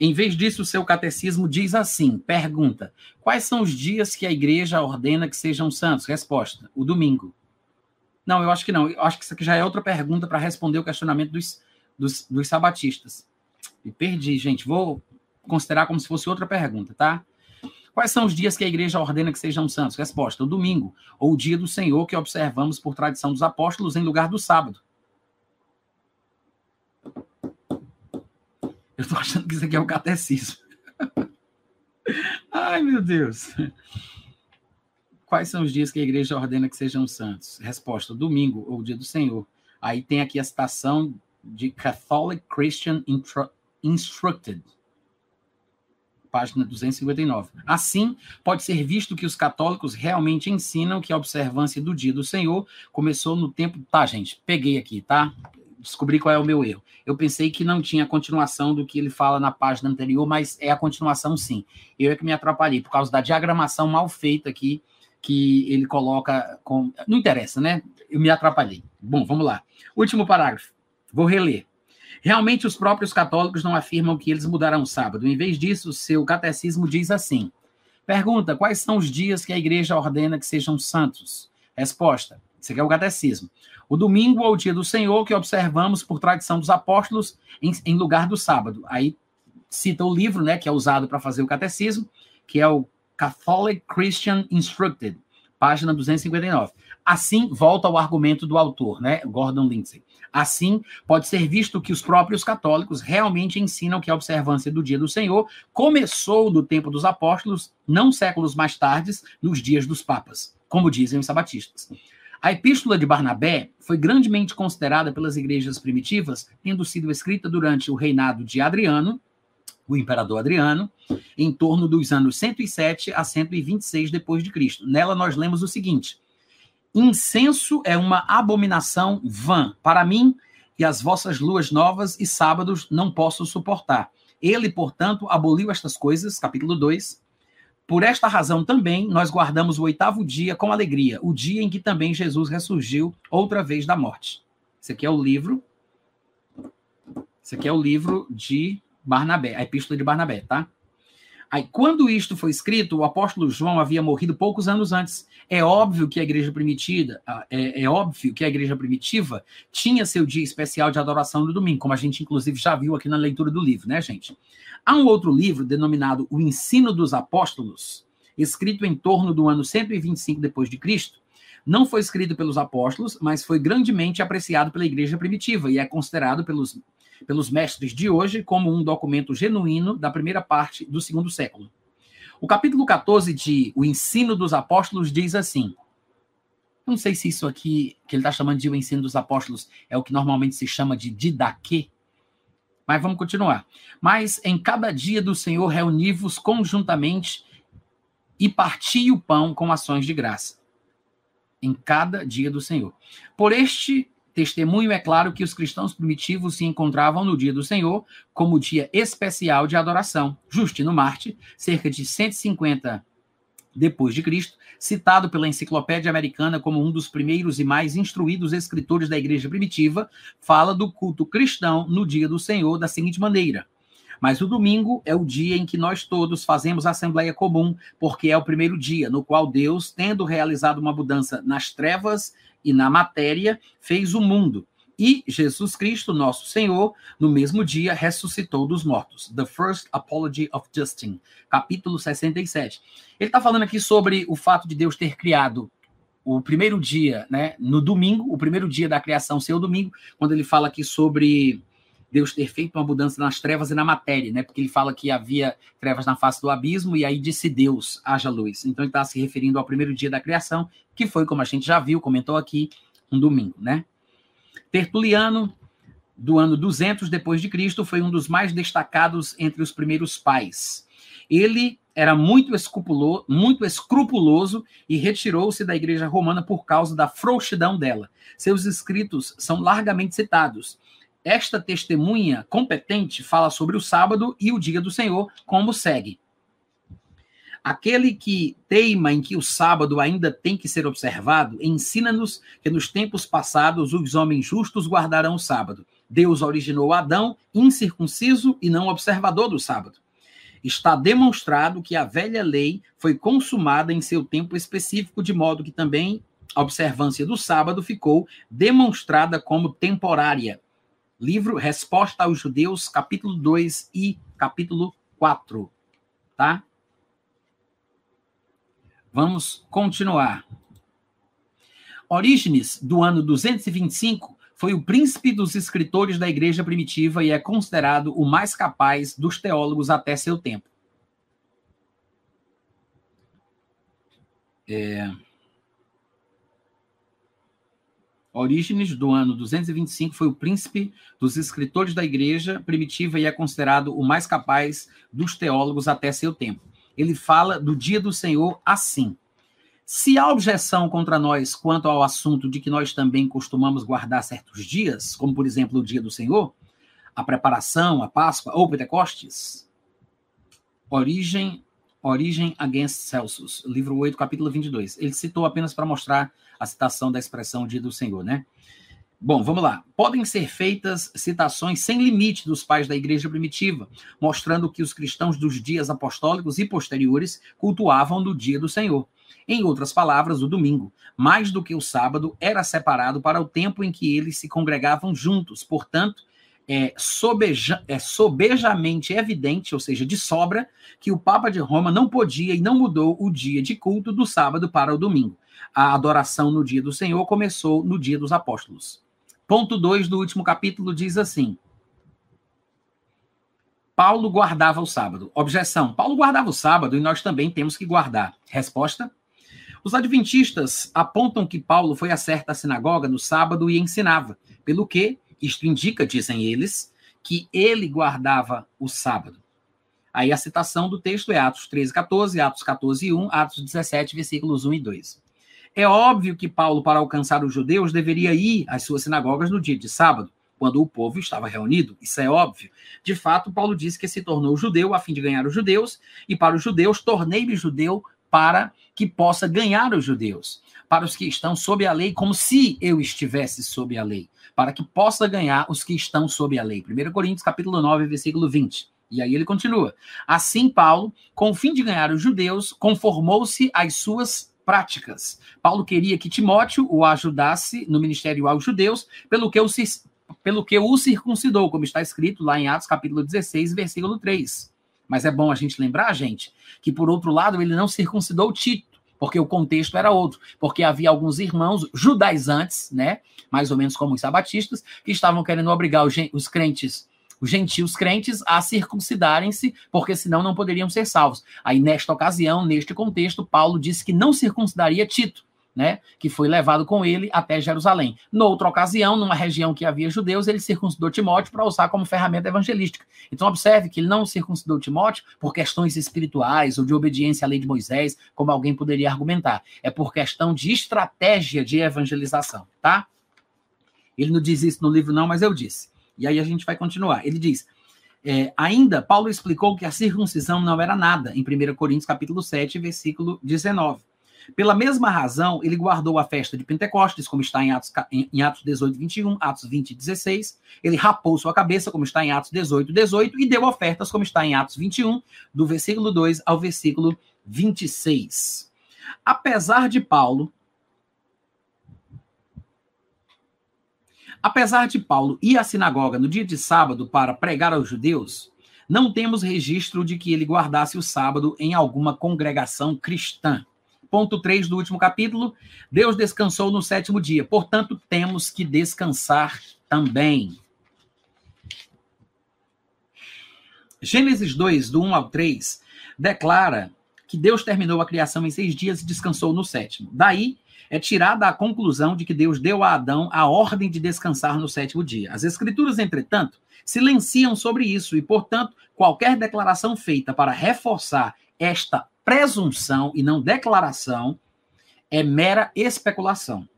Em vez disso, o seu catecismo diz assim: pergunta: quais são os dias que a igreja ordena que sejam santos? Resposta: o domingo. Não, eu acho que não. Eu acho que isso aqui já é outra pergunta para responder o questionamento dos, dos, dos sabatistas. Me perdi, gente. Vou considerar como se fosse outra pergunta, tá? Quais são os dias que a igreja ordena que sejam santos? Resposta: o domingo, ou o dia do Senhor que observamos por tradição dos apóstolos em lugar do sábado. Eu estou achando que isso aqui é o catecismo. Ai, meu Deus. Quais são os dias que a igreja ordena que sejam santos? Resposta: domingo ou dia do Senhor. Aí tem aqui a citação de Catholic Christian Instructed, página 259. Assim, pode ser visto que os católicos realmente ensinam que a observância do dia do Senhor começou no tempo. Tá, gente, peguei aqui, tá? Descobri qual é o meu erro. Eu pensei que não tinha continuação do que ele fala na página anterior, mas é a continuação sim. Eu é que me atrapalhei por causa da diagramação mal feita aqui que ele coloca com. Não interessa, né? Eu me atrapalhei. Bom, vamos lá. Último parágrafo. Vou reler. Realmente, os próprios católicos não afirmam que eles mudarão sábado. Em vez disso, seu catecismo diz assim: Pergunta: quais são os dias que a igreja ordena que sejam santos? Resposta: isso aqui é o catecismo. O domingo é o dia do Senhor que observamos por tradição dos apóstolos em, em lugar do sábado. Aí cita o livro, né, que é usado para fazer o catecismo, que é o Catholic Christian Instructed, página 259. Assim, volta ao argumento do autor, né, Gordon Lindsay. Assim, pode ser visto que os próprios católicos realmente ensinam que a observância do dia do Senhor começou do tempo dos apóstolos, não séculos mais tarde, nos dias dos papas, como dizem os sabatistas. A Epístola de Barnabé foi grandemente considerada pelas igrejas primitivas, tendo sido escrita durante o reinado de Adriano, o imperador Adriano, em torno dos anos 107 a 126 depois de Cristo. Nela nós lemos o seguinte: Incenso é uma abominação vã para mim e as vossas luas novas e sábados não posso suportar. Ele, portanto, aboliu estas coisas, capítulo 2, por esta razão também nós guardamos o oitavo dia com alegria, o dia em que também Jesus ressurgiu outra vez da morte. Esse aqui é o livro. Esse aqui é o livro de Barnabé, a epístola de Barnabé, tá? Aí, quando isto foi escrito, o apóstolo João havia morrido poucos anos antes. É óbvio que a igreja primitiva, é, é, óbvio que a igreja primitiva tinha seu dia especial de adoração no domingo, como a gente inclusive já viu aqui na leitura do livro, né, gente? Há um outro livro denominado O Ensino dos Apóstolos, escrito em torno do ano 125 depois de Cristo, não foi escrito pelos apóstolos, mas foi grandemente apreciado pela igreja primitiva e é considerado pelos, pelos mestres de hoje como um documento genuíno da primeira parte do segundo século. O capítulo 14 de O Ensino dos Apóstolos diz assim: não sei se isso aqui, que ele está chamando de o ensino dos apóstolos, é o que normalmente se chama de didaquê. Mas vamos continuar. Mas em cada dia do Senhor reuni-vos conjuntamente e parti o pão com ações de graça. Em cada dia do Senhor. Por este testemunho, é claro que os cristãos primitivos se encontravam no dia do Senhor como dia especial de adoração. Justino Marte, cerca de 150 depois de Cristo, citado pela Enciclopédia Americana como um dos primeiros e mais instruídos escritores da igreja primitiva, fala do culto cristão no dia do Senhor da seguinte maneira: mas o domingo é o dia em que nós todos fazemos a assembleia comum, porque é o primeiro dia no qual Deus, tendo realizado uma mudança nas trevas e na matéria, fez o mundo. E Jesus Cristo, nosso Senhor, no mesmo dia ressuscitou dos mortos. The First Apology of Justin, capítulo 67. Ele está falando aqui sobre o fato de Deus ter criado o primeiro dia, né, no domingo, o primeiro dia da criação ser o domingo, quando ele fala aqui sobre Deus ter feito uma mudança nas trevas e na matéria, né? Porque ele fala que havia trevas na face do abismo e aí disse Deus, haja luz. Então ele está se referindo ao primeiro dia da criação, que foi, como a gente já viu, comentou aqui, um domingo, né? Tertuliano, do ano 200 depois de Cristo, foi um dos mais destacados entre os primeiros pais. Ele era muito muito escrupuloso e retirou-se da igreja romana por causa da frouxidão dela. Seus escritos são largamente citados esta testemunha competente fala sobre o sábado e o dia do Senhor, como segue. Aquele que teima em que o sábado ainda tem que ser observado, ensina-nos que nos tempos passados os homens justos guardarão o sábado. Deus originou Adão incircunciso e não observador do sábado. Está demonstrado que a velha lei foi consumada em seu tempo específico, de modo que também a observância do sábado ficou demonstrada como temporária, Livro Resposta aos Judeus, capítulo 2 e capítulo 4. Tá? Vamos continuar. Orígenes, do ano 225, foi o príncipe dos escritores da igreja primitiva e é considerado o mais capaz dos teólogos até seu tempo. É... Orígenes, do ano 225, foi o príncipe dos escritores da igreja primitiva e é considerado o mais capaz dos teólogos até seu tempo. Ele fala do dia do Senhor assim. Se há objeção contra nós quanto ao assunto de que nós também costumamos guardar certos dias, como por exemplo o dia do Senhor, a preparação, a Páscoa ou Pentecostes, origem Origem Against Celsus, livro 8, capítulo 22. Ele citou apenas para mostrar a citação da expressão dia do Senhor, né? Bom, vamos lá. Podem ser feitas citações sem limite dos pais da igreja primitiva, mostrando que os cristãos dos dias apostólicos e posteriores cultuavam no dia do Senhor. Em outras palavras, o domingo, mais do que o sábado, era separado para o tempo em que eles se congregavam juntos. Portanto, é, sobeja, é sobejamente evidente, ou seja, de sobra, que o Papa de Roma não podia e não mudou o dia de culto do sábado para o domingo. A adoração no dia do Senhor começou no dia dos apóstolos. Ponto 2 do último capítulo diz assim: Paulo guardava o sábado. Objeção: Paulo guardava o sábado e nós também temos que guardar. Resposta: os adventistas apontam que Paulo foi a certa sinagoga no sábado e ensinava, pelo que isto indica, dizem eles, que ele guardava o sábado. Aí a citação do texto é Atos 13, 14, Atos 14, 1, Atos 17, versículos 1 e 2. É óbvio que Paulo, para alcançar os judeus, deveria ir às suas sinagogas no dia de sábado, quando o povo estava reunido. Isso é óbvio. De fato, Paulo disse que se tornou judeu a fim de ganhar os judeus, e para os judeus, tornei-me judeu para que possa ganhar os judeus. Para os que estão sob a lei, como se eu estivesse sob a lei para que possa ganhar os que estão sob a lei. 1 Coríntios capítulo 9, versículo 20. E aí ele continua. Assim, Paulo, com o fim de ganhar os judeus, conformou-se às suas práticas. Paulo queria que Timóteo o ajudasse no ministério aos judeus, pelo que o, pelo que o circuncidou, como está escrito lá em Atos capítulo 16, versículo 3. Mas é bom a gente lembrar, gente, que por outro lado ele não circuncidou Tito, porque o contexto era outro, porque havia alguns irmãos judaizantes, né, mais ou menos como os sabatistas, que estavam querendo obrigar os crentes os gentios crentes a circuncidarem-se, porque senão não poderiam ser salvos. Aí, nesta ocasião, neste contexto, Paulo disse que não circuncidaria Tito, né, que foi levado com ele até Jerusalém. Noutra ocasião, numa região que havia judeus, ele circuncidou Timóteo para usar como ferramenta evangelística. Então, observe que ele não circuncidou Timóteo por questões espirituais ou de obediência à lei de Moisés, como alguém poderia argumentar. É por questão de estratégia de evangelização, tá? Ele não diz isso no livro, não, mas eu disse. E aí a gente vai continuar. Ele diz: é, ainda, Paulo explicou que a circuncisão não era nada, em 1 Coríntios capítulo 7, versículo 19. Pela mesma razão, ele guardou a festa de Pentecostes, como está em Atos, em Atos 18, 21, Atos 20, 16. Ele rapou sua cabeça, como está em Atos 18, 18, e deu ofertas, como está em Atos 21, do versículo 2 ao versículo 26. Apesar de Paulo Apesar de Paulo ir à sinagoga no dia de sábado para pregar aos judeus, não temos registro de que ele guardasse o sábado em alguma congregação cristã. Ponto 3 do último capítulo: Deus descansou no sétimo dia, portanto, temos que descansar também. Gênesis 2, do 1 ao 3, declara que Deus terminou a criação em seis dias e descansou no sétimo. Daí é tirada a conclusão de que Deus deu a Adão a ordem de descansar no sétimo dia. As Escrituras, entretanto, silenciam sobre isso e, portanto, qualquer declaração feita para reforçar esta presunção e não declaração é mera especulação.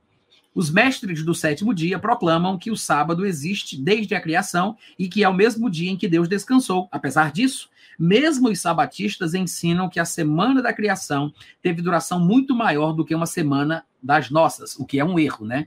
Os mestres do sétimo dia proclamam que o sábado existe desde a criação e que é o mesmo dia em que Deus descansou. Apesar disso, mesmo os sabatistas ensinam que a semana da criação teve duração muito maior do que uma semana das nossas, o que é um erro, né?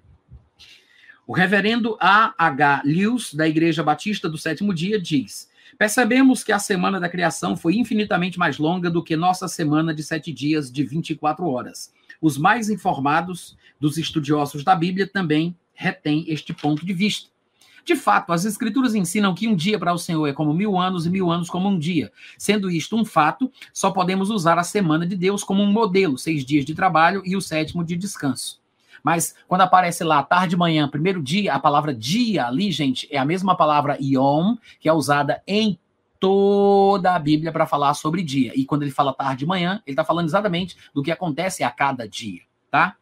O reverendo A. H. Lewis, da Igreja Batista do Sétimo Dia, diz: Percebemos que a semana da criação foi infinitamente mais longa do que nossa semana de sete dias de 24 horas. Os mais informados dos estudiosos da Bíblia também retêm este ponto de vista. De fato, as Escrituras ensinam que um dia para o Senhor é como mil anos e mil anos como um dia. Sendo isto um fato, só podemos usar a semana de Deus como um modelo: seis dias de trabalho e o sétimo de descanso. Mas quando aparece lá tarde, manhã, primeiro dia, a palavra dia ali, gente, é a mesma palavra yom, que é usada em toda a Bíblia para falar sobre dia. E quando ele fala tarde, manhã, ele está falando exatamente do que acontece a cada dia, tá?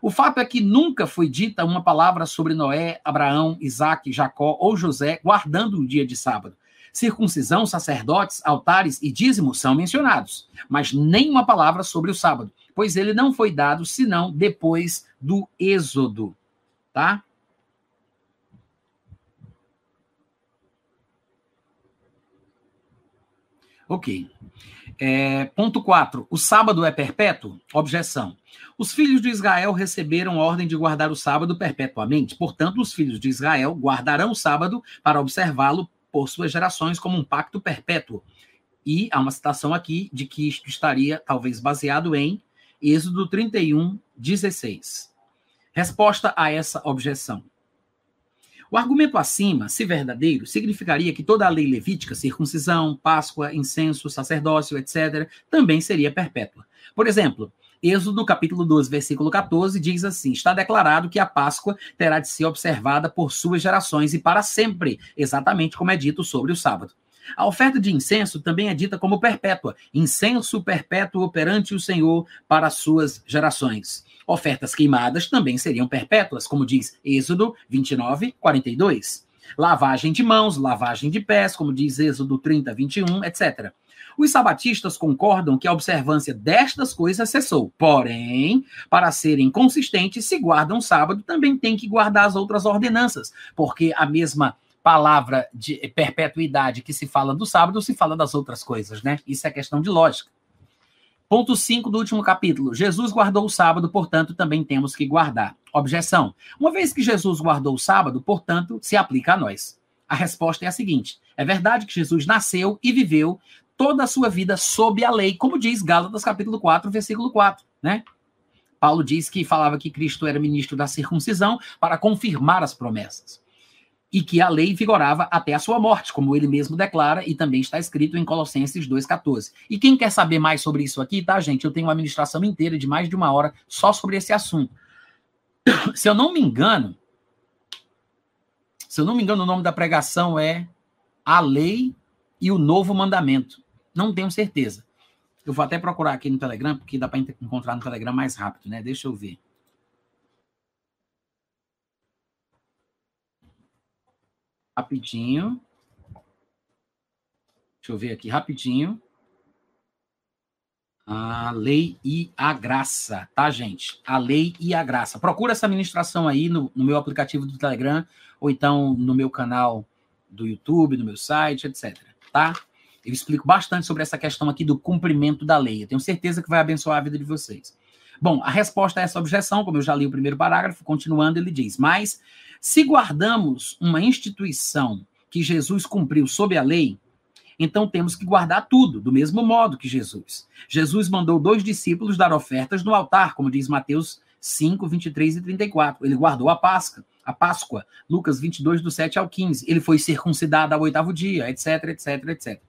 O fato é que nunca foi dita uma palavra sobre Noé, Abraão, Isaac, Jacó ou José guardando o dia de sábado. Circuncisão, sacerdotes, altares e dízimos são mencionados, mas nenhuma palavra sobre o sábado, pois ele não foi dado senão depois do Êxodo, tá? Ok. É, ponto 4. O sábado é perpétuo? Objeção. Os filhos de Israel receberam ordem de guardar o sábado perpetuamente, portanto, os filhos de Israel guardarão o sábado para observá-lo por suas gerações como um pacto perpétuo. E há uma citação aqui de que isto estaria talvez baseado em Êxodo 31, 16. Resposta a essa objeção. O argumento acima, se verdadeiro, significaria que toda a lei levítica, circuncisão, Páscoa, incenso, sacerdócio, etc., também seria perpétua. Por exemplo, Êxodo capítulo 12, versículo 14 diz assim: Está declarado que a Páscoa terá de ser observada por suas gerações e para sempre, exatamente como é dito sobre o sábado. A oferta de incenso também é dita como perpétua, incenso perpétuo perante o Senhor para as suas gerações. Ofertas queimadas também seriam perpétuas, como diz Êxodo 29, 42. Lavagem de mãos, lavagem de pés, como diz Êxodo 30, 21, etc. Os sabatistas concordam que a observância destas coisas cessou. Porém, para serem consistentes, se guardam sábado, também tem que guardar as outras ordenanças, porque a mesma palavra de perpetuidade que se fala do sábado se fala das outras coisas, né? Isso é questão de lógica. Ponto 5 do último capítulo. Jesus guardou o sábado, portanto, também temos que guardar. Objeção. Uma vez que Jesus guardou o sábado, portanto, se aplica a nós. A resposta é a seguinte: é verdade que Jesus nasceu e viveu toda a sua vida sob a lei, como diz Gálatas capítulo 4, versículo 4, né? Paulo diz que falava que Cristo era ministro da circuncisão para confirmar as promessas. E que a lei vigorava até a sua morte, como ele mesmo declara e também está escrito em Colossenses 2,14. E quem quer saber mais sobre isso aqui, tá, gente? Eu tenho uma administração inteira de mais de uma hora só sobre esse assunto. Se eu não me engano, se eu não me engano, o nome da pregação é A Lei e o Novo Mandamento. Não tenho certeza. Eu vou até procurar aqui no Telegram, porque dá para encontrar no Telegram mais rápido, né? Deixa eu ver. Rapidinho. Deixa eu ver aqui rapidinho. A lei e a graça, tá, gente? A lei e a graça. Procura essa ministração aí no, no, meu aplicativo do Telegram, ou então no meu canal do YouTube, no meu site, etc. Tá? Eu explico bastante sobre essa questão aqui do cumprimento da lei. Eu tenho certeza que vai abençoar a vida de vocês. Bom, a resposta a essa objeção, como eu já li o primeiro parágrafo, continuando, ele diz: Mas se guardamos uma instituição que Jesus cumpriu sob a lei, então temos que guardar tudo, do mesmo modo que Jesus. Jesus mandou dois discípulos dar ofertas no altar, como diz Mateus 5, 23 e 34. Ele guardou a Páscoa, a Páscoa, Lucas 22, do 7 ao 15. Ele foi circuncidado ao oitavo dia, etc, etc, etc.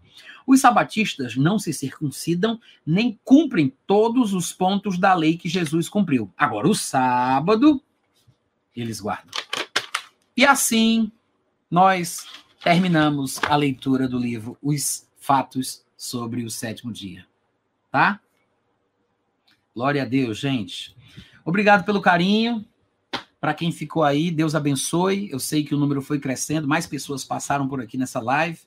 Os sabatistas não se circuncidam nem cumprem todos os pontos da lei que Jesus cumpriu. Agora, o sábado, eles guardam. E assim, nós terminamos a leitura do livro Os Fatos sobre o Sétimo Dia. Tá? Glória a Deus, gente. Obrigado pelo carinho. Para quem ficou aí, Deus abençoe. Eu sei que o número foi crescendo, mais pessoas passaram por aqui nessa live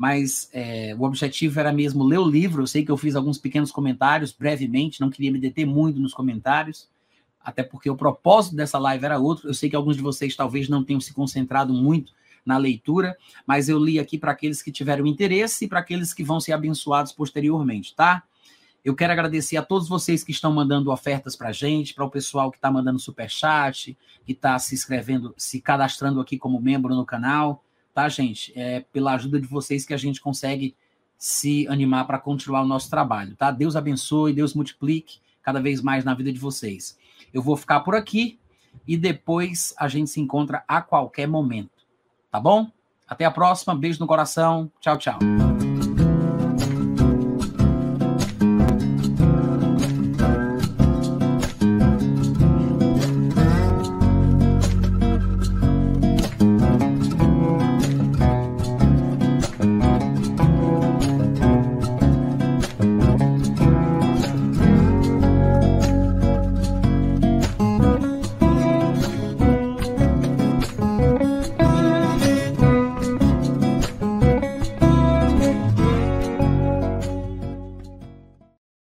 mas é, o objetivo era mesmo ler o livro. Eu sei que eu fiz alguns pequenos comentários brevemente, não queria me deter muito nos comentários, até porque o propósito dessa live era outro. Eu sei que alguns de vocês talvez não tenham se concentrado muito na leitura, mas eu li aqui para aqueles que tiveram interesse e para aqueles que vão ser abençoados posteriormente, tá? Eu quero agradecer a todos vocês que estão mandando ofertas para a gente, para o pessoal que está mandando superchat, que está se inscrevendo, se cadastrando aqui como membro no canal tá, gente? É pela ajuda de vocês que a gente consegue se animar para continuar o nosso trabalho, tá? Deus abençoe, Deus multiplique cada vez mais na vida de vocês. Eu vou ficar por aqui e depois a gente se encontra a qualquer momento, tá bom? Até a próxima, beijo no coração, tchau, tchau.